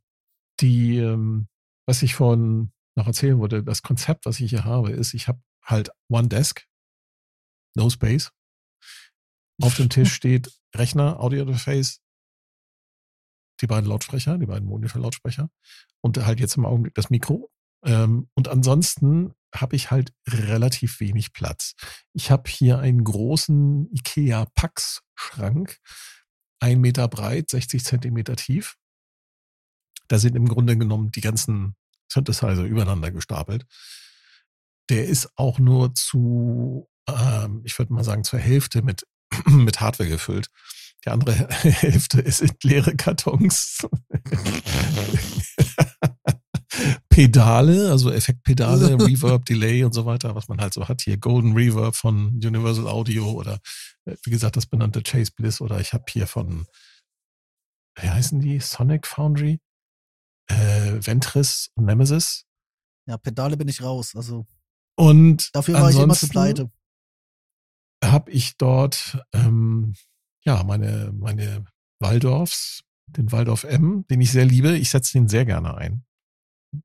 Die, ähm, was ich vorhin noch erzählen wollte, das Konzept, was ich hier habe, ist, ich habe halt One Desk, No Space. Auf dem Tisch steht Rechner, Audio-Interface, die beiden Lautsprecher, die beiden Monitor-Lautsprecher und halt jetzt im Augenblick das Mikro. Ähm, und ansonsten habe ich halt relativ wenig Platz. Ich habe hier einen großen IKEA Pax-Schrank, ein Meter breit, 60 Zentimeter tief. Da sind im Grunde genommen die ganzen Synthesizer übereinander gestapelt. Der ist auch nur zu, ähm, ich würde mal sagen, zur Hälfte mit, mit Hardware gefüllt. Die andere Hälfte in leere Kartons. Pedale, also Effektpedale, Reverb, Delay und so weiter, was man halt so hat. Hier Golden Reverb von Universal Audio oder äh, wie gesagt das benannte Chase Bliss oder ich habe hier von, wie heißen die? Sonic Foundry, äh, Ventris und Nemesis. Ja, Pedale bin ich raus. Also und dafür war ich immer zu pleite. Habe ich dort ähm, ja meine meine Waldorfs, den Waldorf M, den ich sehr liebe. Ich setze den sehr gerne ein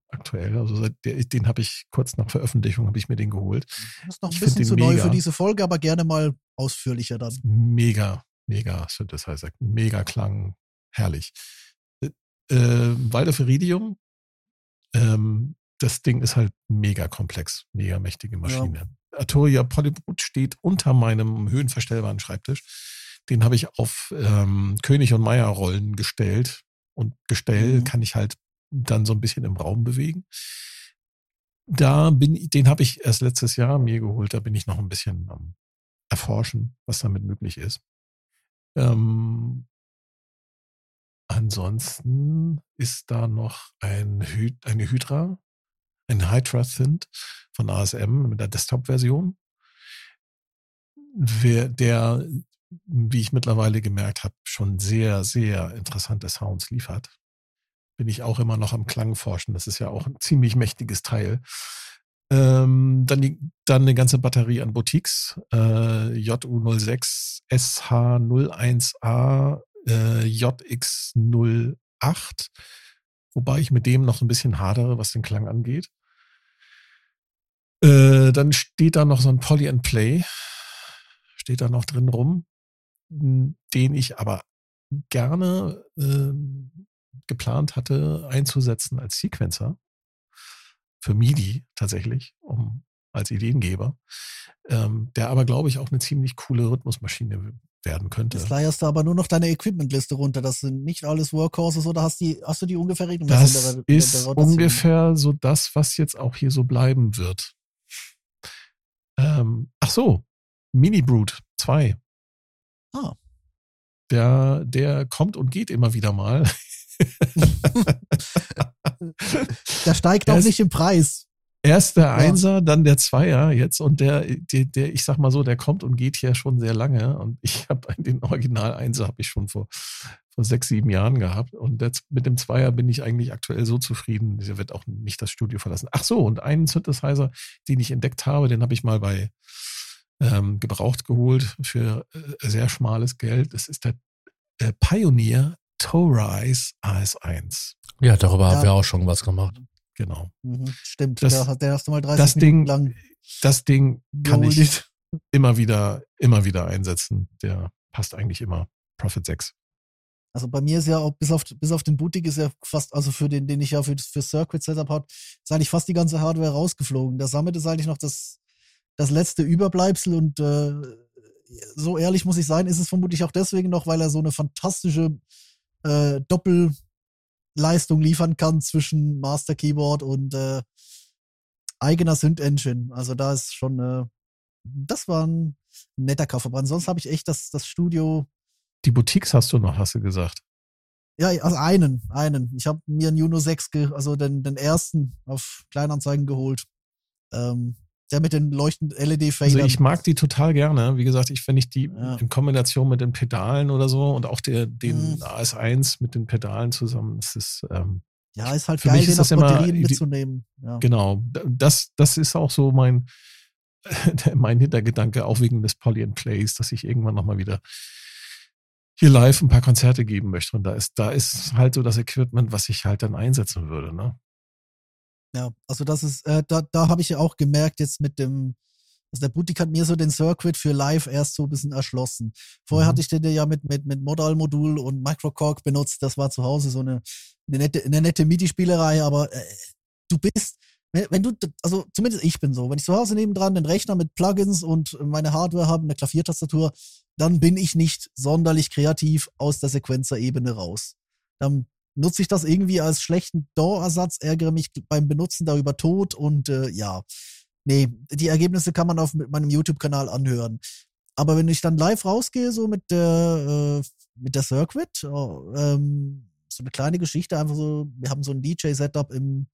aktuell. Also den habe ich kurz nach Veröffentlichung habe ich mir den geholt. Das ist noch ein ich bisschen zu mega, neu für diese Folge, aber gerne mal ausführlicher dann. Mega, mega Synthesizer, mega Klang, herrlich. Äh, Waldorf Iridium, ähm, das Ding ist halt mega komplex, mega mächtige Maschine. Ja. Arturia Polybrut steht unter meinem höhenverstellbaren Schreibtisch. Den habe ich auf ähm, König und Meier Rollen gestellt. Und Gestell mhm. kann ich halt dann so ein bisschen im Raum bewegen. Da bin den habe ich erst letztes Jahr mir geholt, da bin ich noch ein bisschen am erforschen, was damit möglich ist. Ähm, ansonsten ist da noch ein Hy eine Hydra, ein Hydra Synth von ASM mit der Desktop-Version, der, wie ich mittlerweile gemerkt habe, schon sehr, sehr interessante Sounds liefert bin ich auch immer noch am Klang forschen. Das ist ja auch ein ziemlich mächtiges Teil. Ähm, dann, die, dann eine ganze Batterie an Boutiques. Äh, JU06, SH01A, äh, JX08. Wobei ich mit dem noch ein bisschen hadere, was den Klang angeht. Äh, dann steht da noch so ein Poly and Play. Steht da noch drin rum. Den ich aber gerne äh, geplant hatte, einzusetzen als Sequencer für MIDI tatsächlich, um als Ideengeber, ähm, der aber, glaube ich, auch eine ziemlich coole Rhythmusmaschine werden könnte. Jetzt leierst du aber nur noch deine Equipmentliste runter. Das sind nicht alles Workhorses oder hast, die, hast du die ungefähr regelmäßig? Das der, ist der ungefähr so das, was jetzt auch hier so bleiben wird. Ähm, ach so, Mini Brute 2. Ah. Der, der kommt und geht immer wieder mal. der steigt auch nicht im Preis. Erst der Einser, dann der Zweier jetzt und der, der, der, ich sag mal so, der kommt und geht hier schon sehr lange und ich habe den Original Einser habe ich schon vor, vor sechs, sieben Jahren gehabt und jetzt mit dem Zweier bin ich eigentlich aktuell so zufrieden, der wird auch nicht das Studio verlassen. Ach so, und einen Synthesizer, den ich entdeckt habe, den habe ich mal bei ähm, gebraucht geholt für äh, sehr schmales Geld. Das ist der äh, Pioneer Torize AS1. Ja, darüber ja. haben wir auch schon was gemacht. Genau. Mhm, stimmt, das, der, der hast du mal 30 das Minuten Ding, lang. Das Ding kann ich immer wieder, immer wieder einsetzen. Der passt eigentlich immer. Profit 6. Also bei mir ist ja auch bis auf, bis auf den Boutique ist ja fast, also für den, den ich ja für, für Circuit Setup habe, ist eigentlich fast die ganze Hardware rausgeflogen. Der Summit ist eigentlich noch das, das letzte Überbleibsel und äh, so ehrlich muss ich sein, ist es vermutlich auch deswegen noch, weil er so eine fantastische äh, Doppelleistung liefern kann zwischen Master Keyboard und äh, eigener Synth-Engine. Also da ist schon, äh, das war ein netter Kauf. Aber ansonsten habe ich echt das, das Studio. Die Boutiques hast du noch, hast du gesagt. Ja, also einen, einen. Ich habe mir einen Juno 6, also den, den ersten auf Kleinanzeigen geholt. Ähm, der mit den leuchtenden LED-Fadern. Also ich mag die total gerne. Wie gesagt, ich, wenn ich die ja. in Kombination mit den Pedalen oder so und auch der, den mhm. AS1 mit den Pedalen zusammen, das ist ähm, ja, ist halt für geil, mich ist das immer, mitzunehmen. Ja. Genau, das, das ist auch so mein, mein Hintergedanke, auch wegen des Poly and Plays, dass ich irgendwann nochmal wieder hier live ein paar Konzerte geben möchte. Und da ist, da ist halt so das Equipment, was ich halt dann einsetzen würde. Ne? Ja, also das ist, äh, da, da habe ich ja auch gemerkt, jetzt mit dem, Also der Boutique hat mir so den Circuit für live erst so ein bisschen erschlossen. Vorher Mhm. hatte ich den ja mit, mit, mit Modal-Modul und Microcork benutzt. Das war zu Hause so eine, eine nette, eine nette MIDI-Spielerei, aber äh, du bist, wenn, wenn du, also zumindest ich bin so, wenn ich zu Hause nebendran den Rechner mit Plugins und meine Hardware habe, eine Klaviertastatur, dann bin ich nicht sonderlich kreativ aus der Sequenzer-Ebene raus. Dann nutze ich das irgendwie als schlechten DAW-Ersatz, ärgere mich beim Benutzen darüber tot und äh, ja, nee, die Ergebnisse kann man auf meinem YouTube-Kanal anhören. Aber wenn ich dann live rausgehe, so mit der, äh, mit der Circuit, oh, ähm, so eine kleine Geschichte, einfach so, wir haben so ein DJ-Setup im,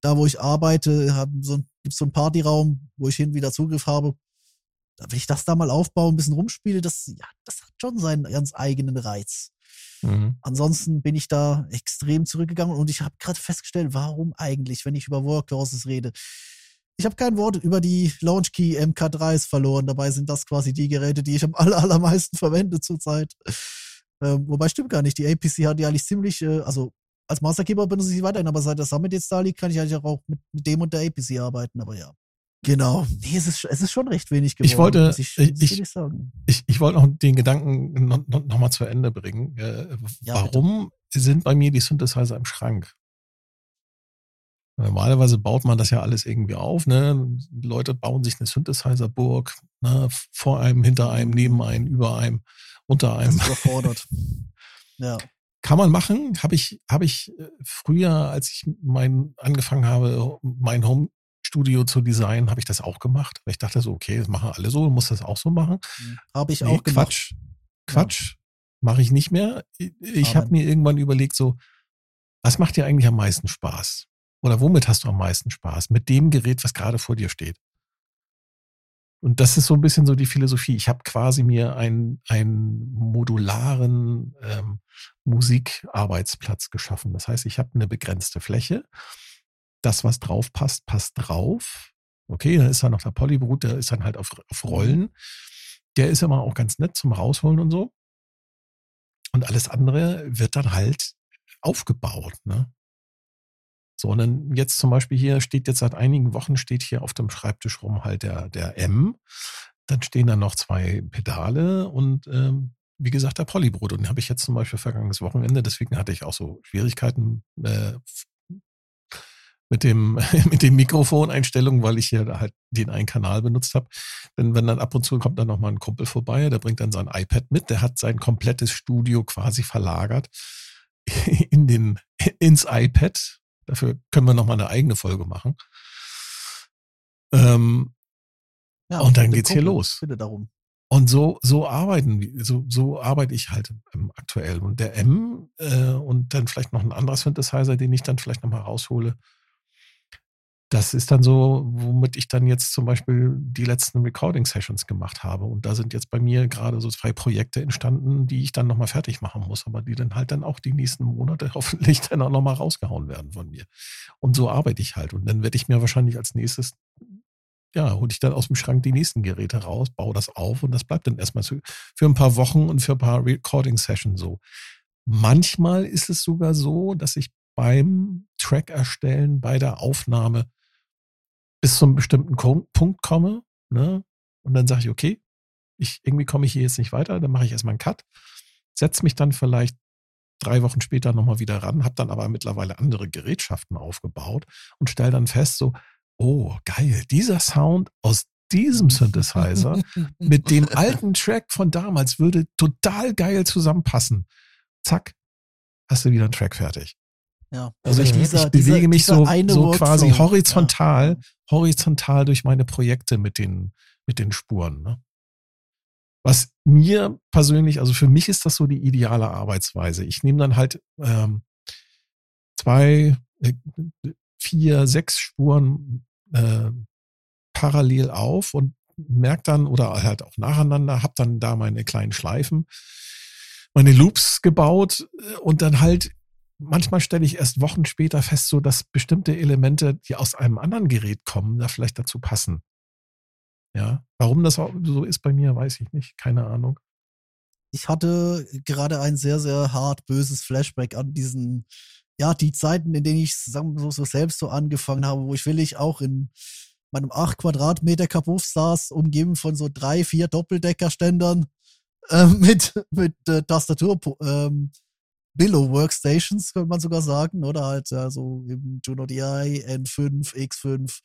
da wo ich arbeite, haben so ein, gibt's so einen Partyraum, wo ich hin wieder Zugriff habe. Will ich das da mal aufbauen, ein bisschen rumspiele, das, ja, das hat schon seinen ganz eigenen Reiz. Mhm. Ansonsten bin ich da extrem zurückgegangen und ich habe gerade festgestellt, warum eigentlich, wenn ich über Workhorses rede. Ich habe kein Wort über die Launchkey MK3s verloren. Dabei sind das quasi die Geräte, die ich am aller, allermeisten verwende zurzeit. Ähm, wobei stimmt gar nicht. Die APC hat die eigentlich ziemlich, äh, also als Master Keyboard benutze ich sie weiterhin, aber seit der Summit jetzt da liegt, kann ich eigentlich auch mit, mit dem und der APC arbeiten. Aber ja. Genau. Nee, es ist, es ist schon recht wenig geworden. Ich wollte- ich, ich- ich-. Ich, ich wollte noch den Gedanken noch, noch, mal zu Ende bringen. Äh, Ja, warum sind bei mir die Synthesizer im Schrank? Normalerweise baut man das ja alles irgendwie auf. Ne? Leute bauen sich eine Synthesizer-Burg ne? vor einem, hinter einem, neben einem, über einem, unter Das einem. ist überfordert. ja. Kann man machen. Habe ich, habe ich äh, früher, als ich mein, angefangen habe, mein Home-Studio zu designen, habe ich das auch gemacht. Aber ich dachte so, okay, das machen alle so, muss das auch so machen. Habe ich Nee, auch gemacht. Quatsch. Quatsch. Mache ich nicht mehr. Ich- habe mir irgendwann überlegt, so, was macht dir eigentlich am meisten Spaß? Oder womit hast du am meisten Spaß? Mit dem Gerät, was gerade vor dir steht. Und das ist so ein bisschen so die Philosophie. Ich habe quasi mir einen, einen modularen ähm, Musikarbeitsplatz geschaffen. Das heißt, ich habe eine begrenzte Fläche. Das, was drauf passt, passt drauf. Okay, dann ist da noch der Polybrut, der ist dann halt auf, auf Rollen. Der ist immer auch ganz nett zum Rausholen und so. Und alles andere wird dann halt aufgebaut. Ne? So, und dann jetzt zum Beispiel hier steht jetzt seit einigen Wochen steht hier auf dem Schreibtisch rum halt der, der M. Dann stehen da noch zwei Pedale und ähm, wie gesagt der Polybrut. Und den habe ich jetzt zum Beispiel vergangenes Wochenende, deswegen hatte ich auch so Schwierigkeiten äh, mit dem, mit dem Mikrofoneinstellung, weil ich hier halt den einen Kanal benutzt habe. Denn wenn dann ab und zu kommt dann noch mal ein Kumpel vorbei, der bringt dann sein iPad mit, der hat sein komplettes Studio quasi verlagert in den, ins iPad. Dafür können wir noch mal eine eigene Folge machen. Ähm, Ja, Und dann geht's hier Kumpel. los. Bitte darum. und so, so arbeiten, so, so arbeite ich halt ähm, aktuell. Und der M äh, und dann vielleicht noch ein anderer Synthesizer, den ich dann vielleicht nochmal raushole. Das ist dann so, womit ich dann jetzt zum Beispiel die letzten Recording-Sessions gemacht habe. Und da sind jetzt bei mir gerade so zwei Projekte entstanden, die ich dann nochmal fertig machen muss, aber die dann halt dann auch die nächsten Monate hoffentlich dann auch nochmal rausgehauen werden von mir. Und so arbeite ich halt. Und dann werde ich mir wahrscheinlich als nächstes ja, hole ich dann aus dem Schrank die nächsten Geräte raus, baue das auf und das bleibt dann erstmal für ein paar Wochen und für ein paar Recording-Sessions so. Manchmal ist es sogar so, dass ich beim Track erstellen, bei der Aufnahme bis zu einem bestimmten Punkt komme, ne? Und dann sage ich, okay, ich, irgendwie komme ich hier jetzt nicht weiter, dann mache ich erstmal einen Cut, setze mich dann vielleicht drei Wochen später nochmal wieder ran, habe dann aber mittlerweile andere Gerätschaften aufgebaut und stelle dann fest, so, oh, geil, dieser Sound aus diesem Synthesizer mit dem alten Track von damals würde total geil zusammenpassen. Zack, hast du wieder einen Track fertig. Ja. Also ich, dieser- ich bewege dieser- mich dieser so, so quasi horizontal, Ja. horizontal durch meine Projekte mit den, mit den Spuren. Ne? Was mir persönlich, also für mich ist das so die ideale Arbeitsweise. Ich nehme dann halt ähm, zwei, äh, vier, sechs Spuren äh, parallel auf und merke dann oder halt auch nacheinander, habe dann da meine kleinen Schleifen, meine Loops gebaut äh, und dann halt manchmal stelle ich erst Wochen später fest, so dass bestimmte Elemente, die aus einem anderen Gerät kommen, da vielleicht dazu passen. Ja, warum das so ist bei mir, weiß ich nicht, keine Ahnung. ich hatte gerade ein sehr, sehr hart böses Flashback an diesen, ja, die Zeiten, in denen ich sagen so, so selbst so angefangen habe, wo ich will ich auch in meinem 8 Quadratmeter Kabuff saß, umgeben von so drei, vier Doppeldeckerständern äh, mit, mit äh, Tastatur, ähm, Billow Workstations, könnte man sogar sagen, oder halt ja, so eben Juno DI, N5, X5.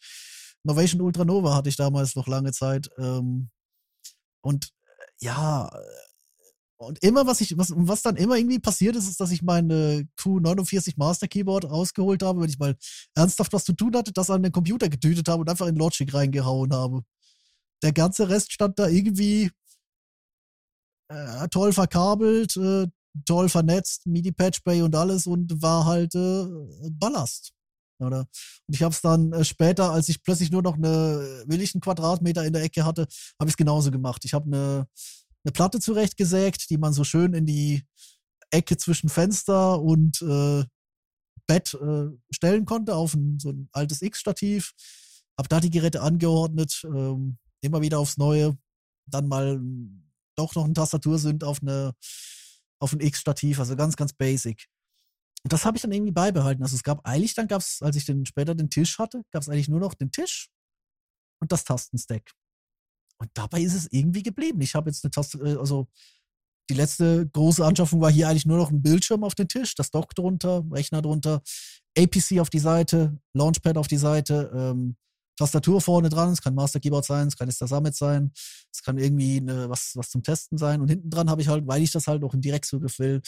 Novation Ultra Nova hatte ich damals noch lange Zeit. Ähm, und äh, ja, und immer, was ich, was, was dann immer irgendwie passiert ist, ist, dass ich meine Q49 Master Keyboard rausgeholt habe, wenn ich mal ernsthaft was zu tun hatte, das an den Computer getütet habe und einfach in Logic reingehauen habe. Der ganze Rest stand da irgendwie äh, toll verkabelt, äh, toll vernetzt, MIDI-Patch Bay und alles und war halt äh, Ballast. Oder? Und ich habe es dann äh, später, als ich plötzlich nur noch eine willigen Quadratmeter in der Ecke hatte, habe ich es genauso gemacht. Ich habe eine eine Platte zurechtgesägt, die man so schön in die Ecke zwischen Fenster und äh, Bett äh, stellen konnte auf ein, so ein altes X-Stativ. Hab da die Geräte angeordnet, ähm, immer wieder aufs Neue. Dann mal doch noch ein Tastatursünd auf eine auf ein X-Stativ, also ganz, ganz basic. Und das habe ich dann irgendwie beibehalten. Also es gab eigentlich, dann gab es, als ich den, später den Tisch hatte, gab es eigentlich nur noch den Tisch und das Tastenstack. Und dabei ist es irgendwie geblieben. Ich habe jetzt eine Taste, äh, also die letzte große Anschaffung war hier eigentlich nur noch ein Bildschirm auf den Tisch, das Dock drunter, Rechner drunter, APC auf die Seite, Launchpad auf die Seite, ähm, Tastatur vorne dran, es kann Master Keyboard sein, es kann Ester Summit sein, es kann irgendwie eine, was, was zum Testen sein. Und hinten dran habe ich halt, weil ich das halt noch im Direktzugriff will,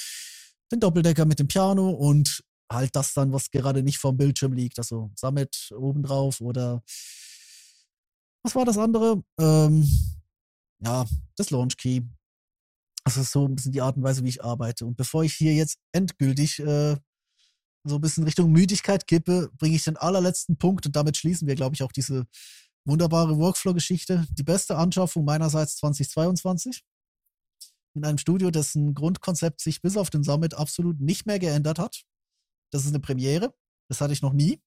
den Doppeldecker mit dem Piano und halt das dann, was gerade nicht vom Bildschirm liegt, also Summit obendrauf oder was war das andere? Ähm, ja, das Launch Key. Das ist so ein bisschen die Art und Weise, wie ich arbeite. Und bevor ich hier jetzt endgültig äh, so ein bisschen Richtung Müdigkeit kippe, bringe ich den allerletzten Punkt und damit schließen wir, glaube ich, auch diese wunderbare Workflow-Geschichte. Die beste Anschaffung meinerseits 2022. In einem Studio, dessen Grundkonzept sich bis auf den Summit absolut nicht mehr geändert hat. Das ist eine Premiere. Das hatte ich noch nie.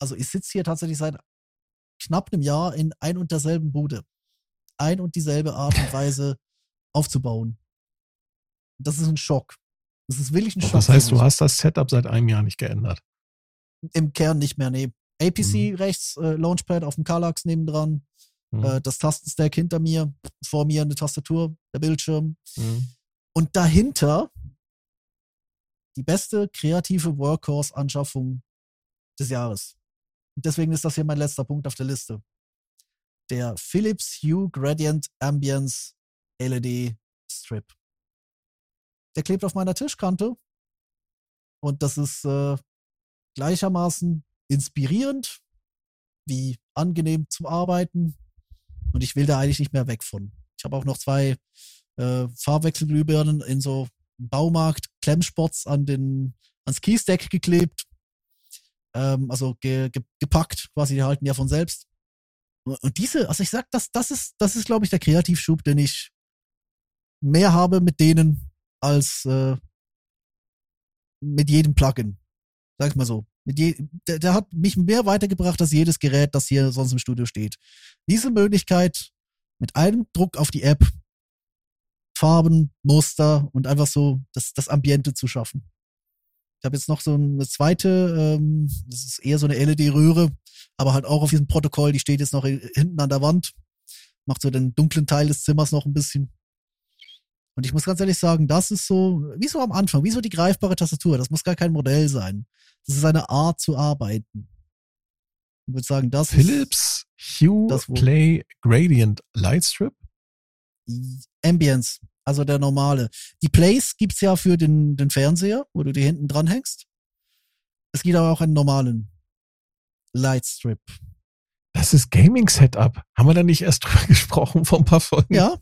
Also ich sitze hier tatsächlich seit knapp einem Jahr in ein und derselben Bude. Ein und dieselbe Art und Weise aufzubauen. Das ist ein Schock. Das ist wirklich ein Schock. Das heißt, du hast das Setup seit einem Jahr nicht geändert. Im Kern nicht mehr, nee. APC mhm. rechts, äh, Launchpad auf dem Kallax nebendran, mhm. äh, das Tastenstack hinter mir, vor mir eine Tastatur, der Bildschirm. Mhm. Und dahinter die beste kreative Workhorse-Anschaffung des Jahres. Und deswegen ist das hier mein letzter Punkt auf der Liste. Der Philips Hue Gradient Ambience LED Strip. Der klebt auf meiner Tischkante. Und das ist äh, gleichermaßen inspirierend wie angenehm zum Arbeiten. Und ich will da eigentlich nicht mehr weg von. Ich habe auch noch zwei äh, Farbwechselglühbirnen in so Baumarkt Klemmspots an den ans Keystack geklebt ähm, also ge, ge, gepackt, quasi, die halten ja von selbst. Und diese, also ich sag, das, das ist, das ist, glaube ich, der Kreativschub, den ich mehr habe mit denen als äh, mit jedem Plugin. Sag ich mal so. Mit je, der, der hat mich mehr weitergebracht als jedes Gerät, das hier sonst im Studio steht. Diese Möglichkeit, mit einem Druck auf die App Farben, Muster und einfach so das, das Ambiente zu schaffen. Ich habe jetzt noch so eine zweite, ähm, das ist eher so eine LED-Röhre, aber halt auch auf diesem Protokoll, die steht jetzt noch hinten an der Wand, macht so den dunklen Teil des Zimmers noch ein bisschen. Und ich muss ganz ehrlich sagen, das ist so, wie so am Anfang, wie so die greifbare Tastatur. Das muss gar kein Modell sein. Das ist eine Art zu arbeiten. Ich würde sagen, das Philips Hue das, Play Gradient Lightstrip? Ambience. Also der normale. Die Plays gibt's ja für den, den Fernseher, wo du die hinten dran hängst. Es gibt aber auch einen normalen Lightstrip. Das ist Gaming-Setup. Haben wir da nicht erst drüber gesprochen vor ein paar Folgen? Ja,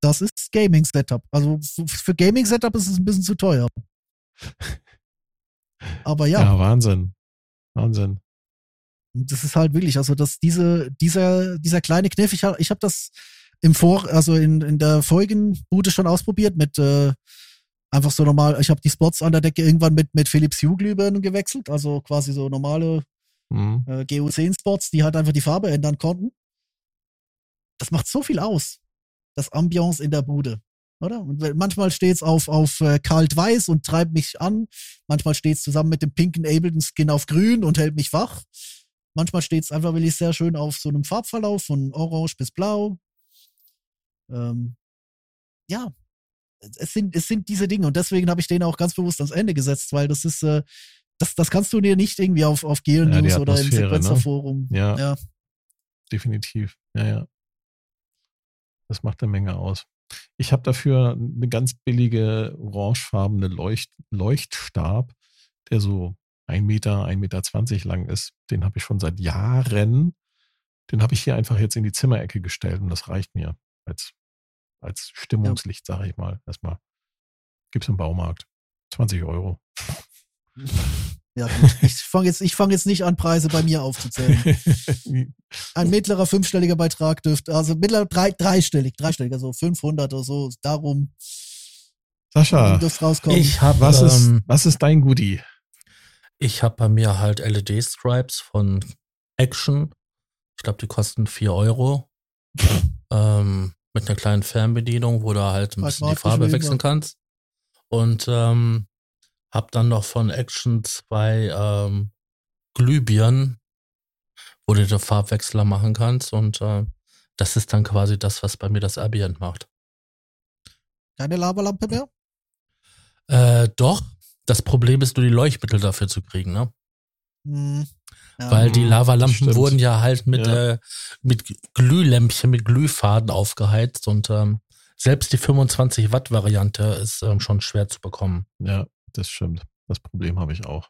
das ist Gaming-Setup. Also für Gaming-Setup ist es ein bisschen zu teuer. Aber ja. Ja, Wahnsinn. Wahnsinn. Und das ist halt wirklich, also dass diese, dieser, dieser kleine Kniff, ich habe ich hab das im Vor, also in, in der vorigen Bude schon ausprobiert mit äh, einfach so normal, ich habe die Spots an der Decke irgendwann mit, mit Philips Hue Glühbirnen gewechselt, also quasi so normale mhm. äh, GU10 Spots, die halt einfach die Farbe ändern konnten. Das macht so viel aus. Das Ambiance in der Bude. Oder? Und manchmal steht's auf, auf äh, kalt-weiß und treibt mich an. Manchmal steht's zusammen mit dem pinken Ableton Skin auf grün und hält mich wach. Manchmal steht es einfach wirklich sehr schön auf so einem Farbverlauf von Orange bis Blau. Ähm, ja, es sind, es sind diese Dinge und deswegen habe ich den auch ganz bewusst ans Ende gesetzt, weil das ist, äh, das, das kannst du dir nicht irgendwie auf, auf Geo Ja, News oder im Atmosphäre, ne? Sequencer-Forum. Ja. ja. definitiv. Ja, ja. Das macht eine Menge aus. Ich habe dafür eine ganz billige orangefarbene Leucht Leuchtstab, der so ein Meter, ein Meter zwanzig lang ist. Den habe ich schon seit Jahren. Den habe ich hier einfach jetzt in die Zimmerecke gestellt und das reicht mir als, als Stimmungslicht, sage ich mal. Erstmal gibt's im Baumarkt. 20 Euro. Ja, gut. Ich fange jetzt, ich fang jetzt nicht an, Preise bei mir aufzuzählen. Ein mittlerer fünfstelliger Beitrag dürfte, also mittlerer drei, dreistellig, dreistellig, also 500 oder so, darum Sascha. Ich habe was ist, ähm, was ist dein Goodie? ich hab bei mir halt LED-Stripes von Action. Ich glaube, die kosten 4 Euro. ähm, mit einer kleinen Fernbedienung, wo du halt ein bisschen die Farbe wechseln kannst. Und ähm, hab dann noch von Action zwei ähm, Glühbirnen, wo du den Farbwechsler machen kannst. Und äh, das ist dann quasi das, was bei mir das Ambient macht. Keine Lavalampe mehr? Äh, doch, das Problem ist nur die Leuchtmittel dafür zu kriegen, ne? Hm. Ja. Weil die Mhm, Lavalampen wurden ja halt mit, Ja. Äh, mit Glühlämpchen, mit Glühfaden aufgeheizt und ähm, selbst die 25 Watt Variante ist ähm, schon schwer zu bekommen. Ja, das stimmt. Das Problem habe ich auch.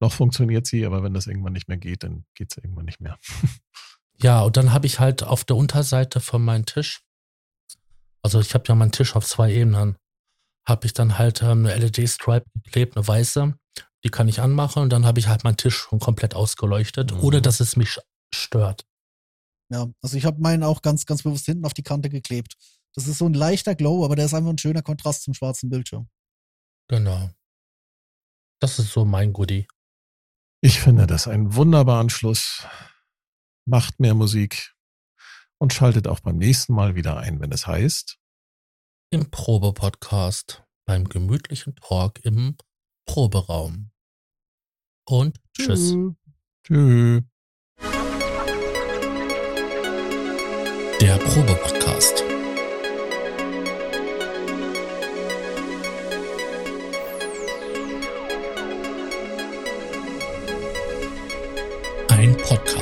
Noch funktioniert sie, aber wenn das irgendwann nicht mehr geht, dann geht es irgendwann nicht mehr. Ja, und dann habe ich halt auf der Unterseite von meinem Tisch, also ich habe ja meinen Tisch auf zwei Ebenen, habe ich dann halt ähm, eine LED-Stripe geklebt, eine weiße, die kann ich anmachen und dann habe ich halt meinen Tisch schon komplett ausgeleuchtet, Mhm. ohne dass es mich stört. Ja, also ich habe meinen auch ganz, ganz bewusst hinten auf die Kante geklebt. Das ist so ein leichter Glow, aber der ist einfach ein schöner Kontrast zum schwarzen Bildschirm. Genau. Das ist so mein Goodie. Ich finde das einen wunderbaren Schluss. Macht mehr Musik und schaltet auch beim nächsten Mal wieder ein, wenn es heißt. Im Probe-Podcast beim gemütlichen Talk im Proberaum. Und tschüss. Tschüss. Tschüss. Der Probe-Podcast.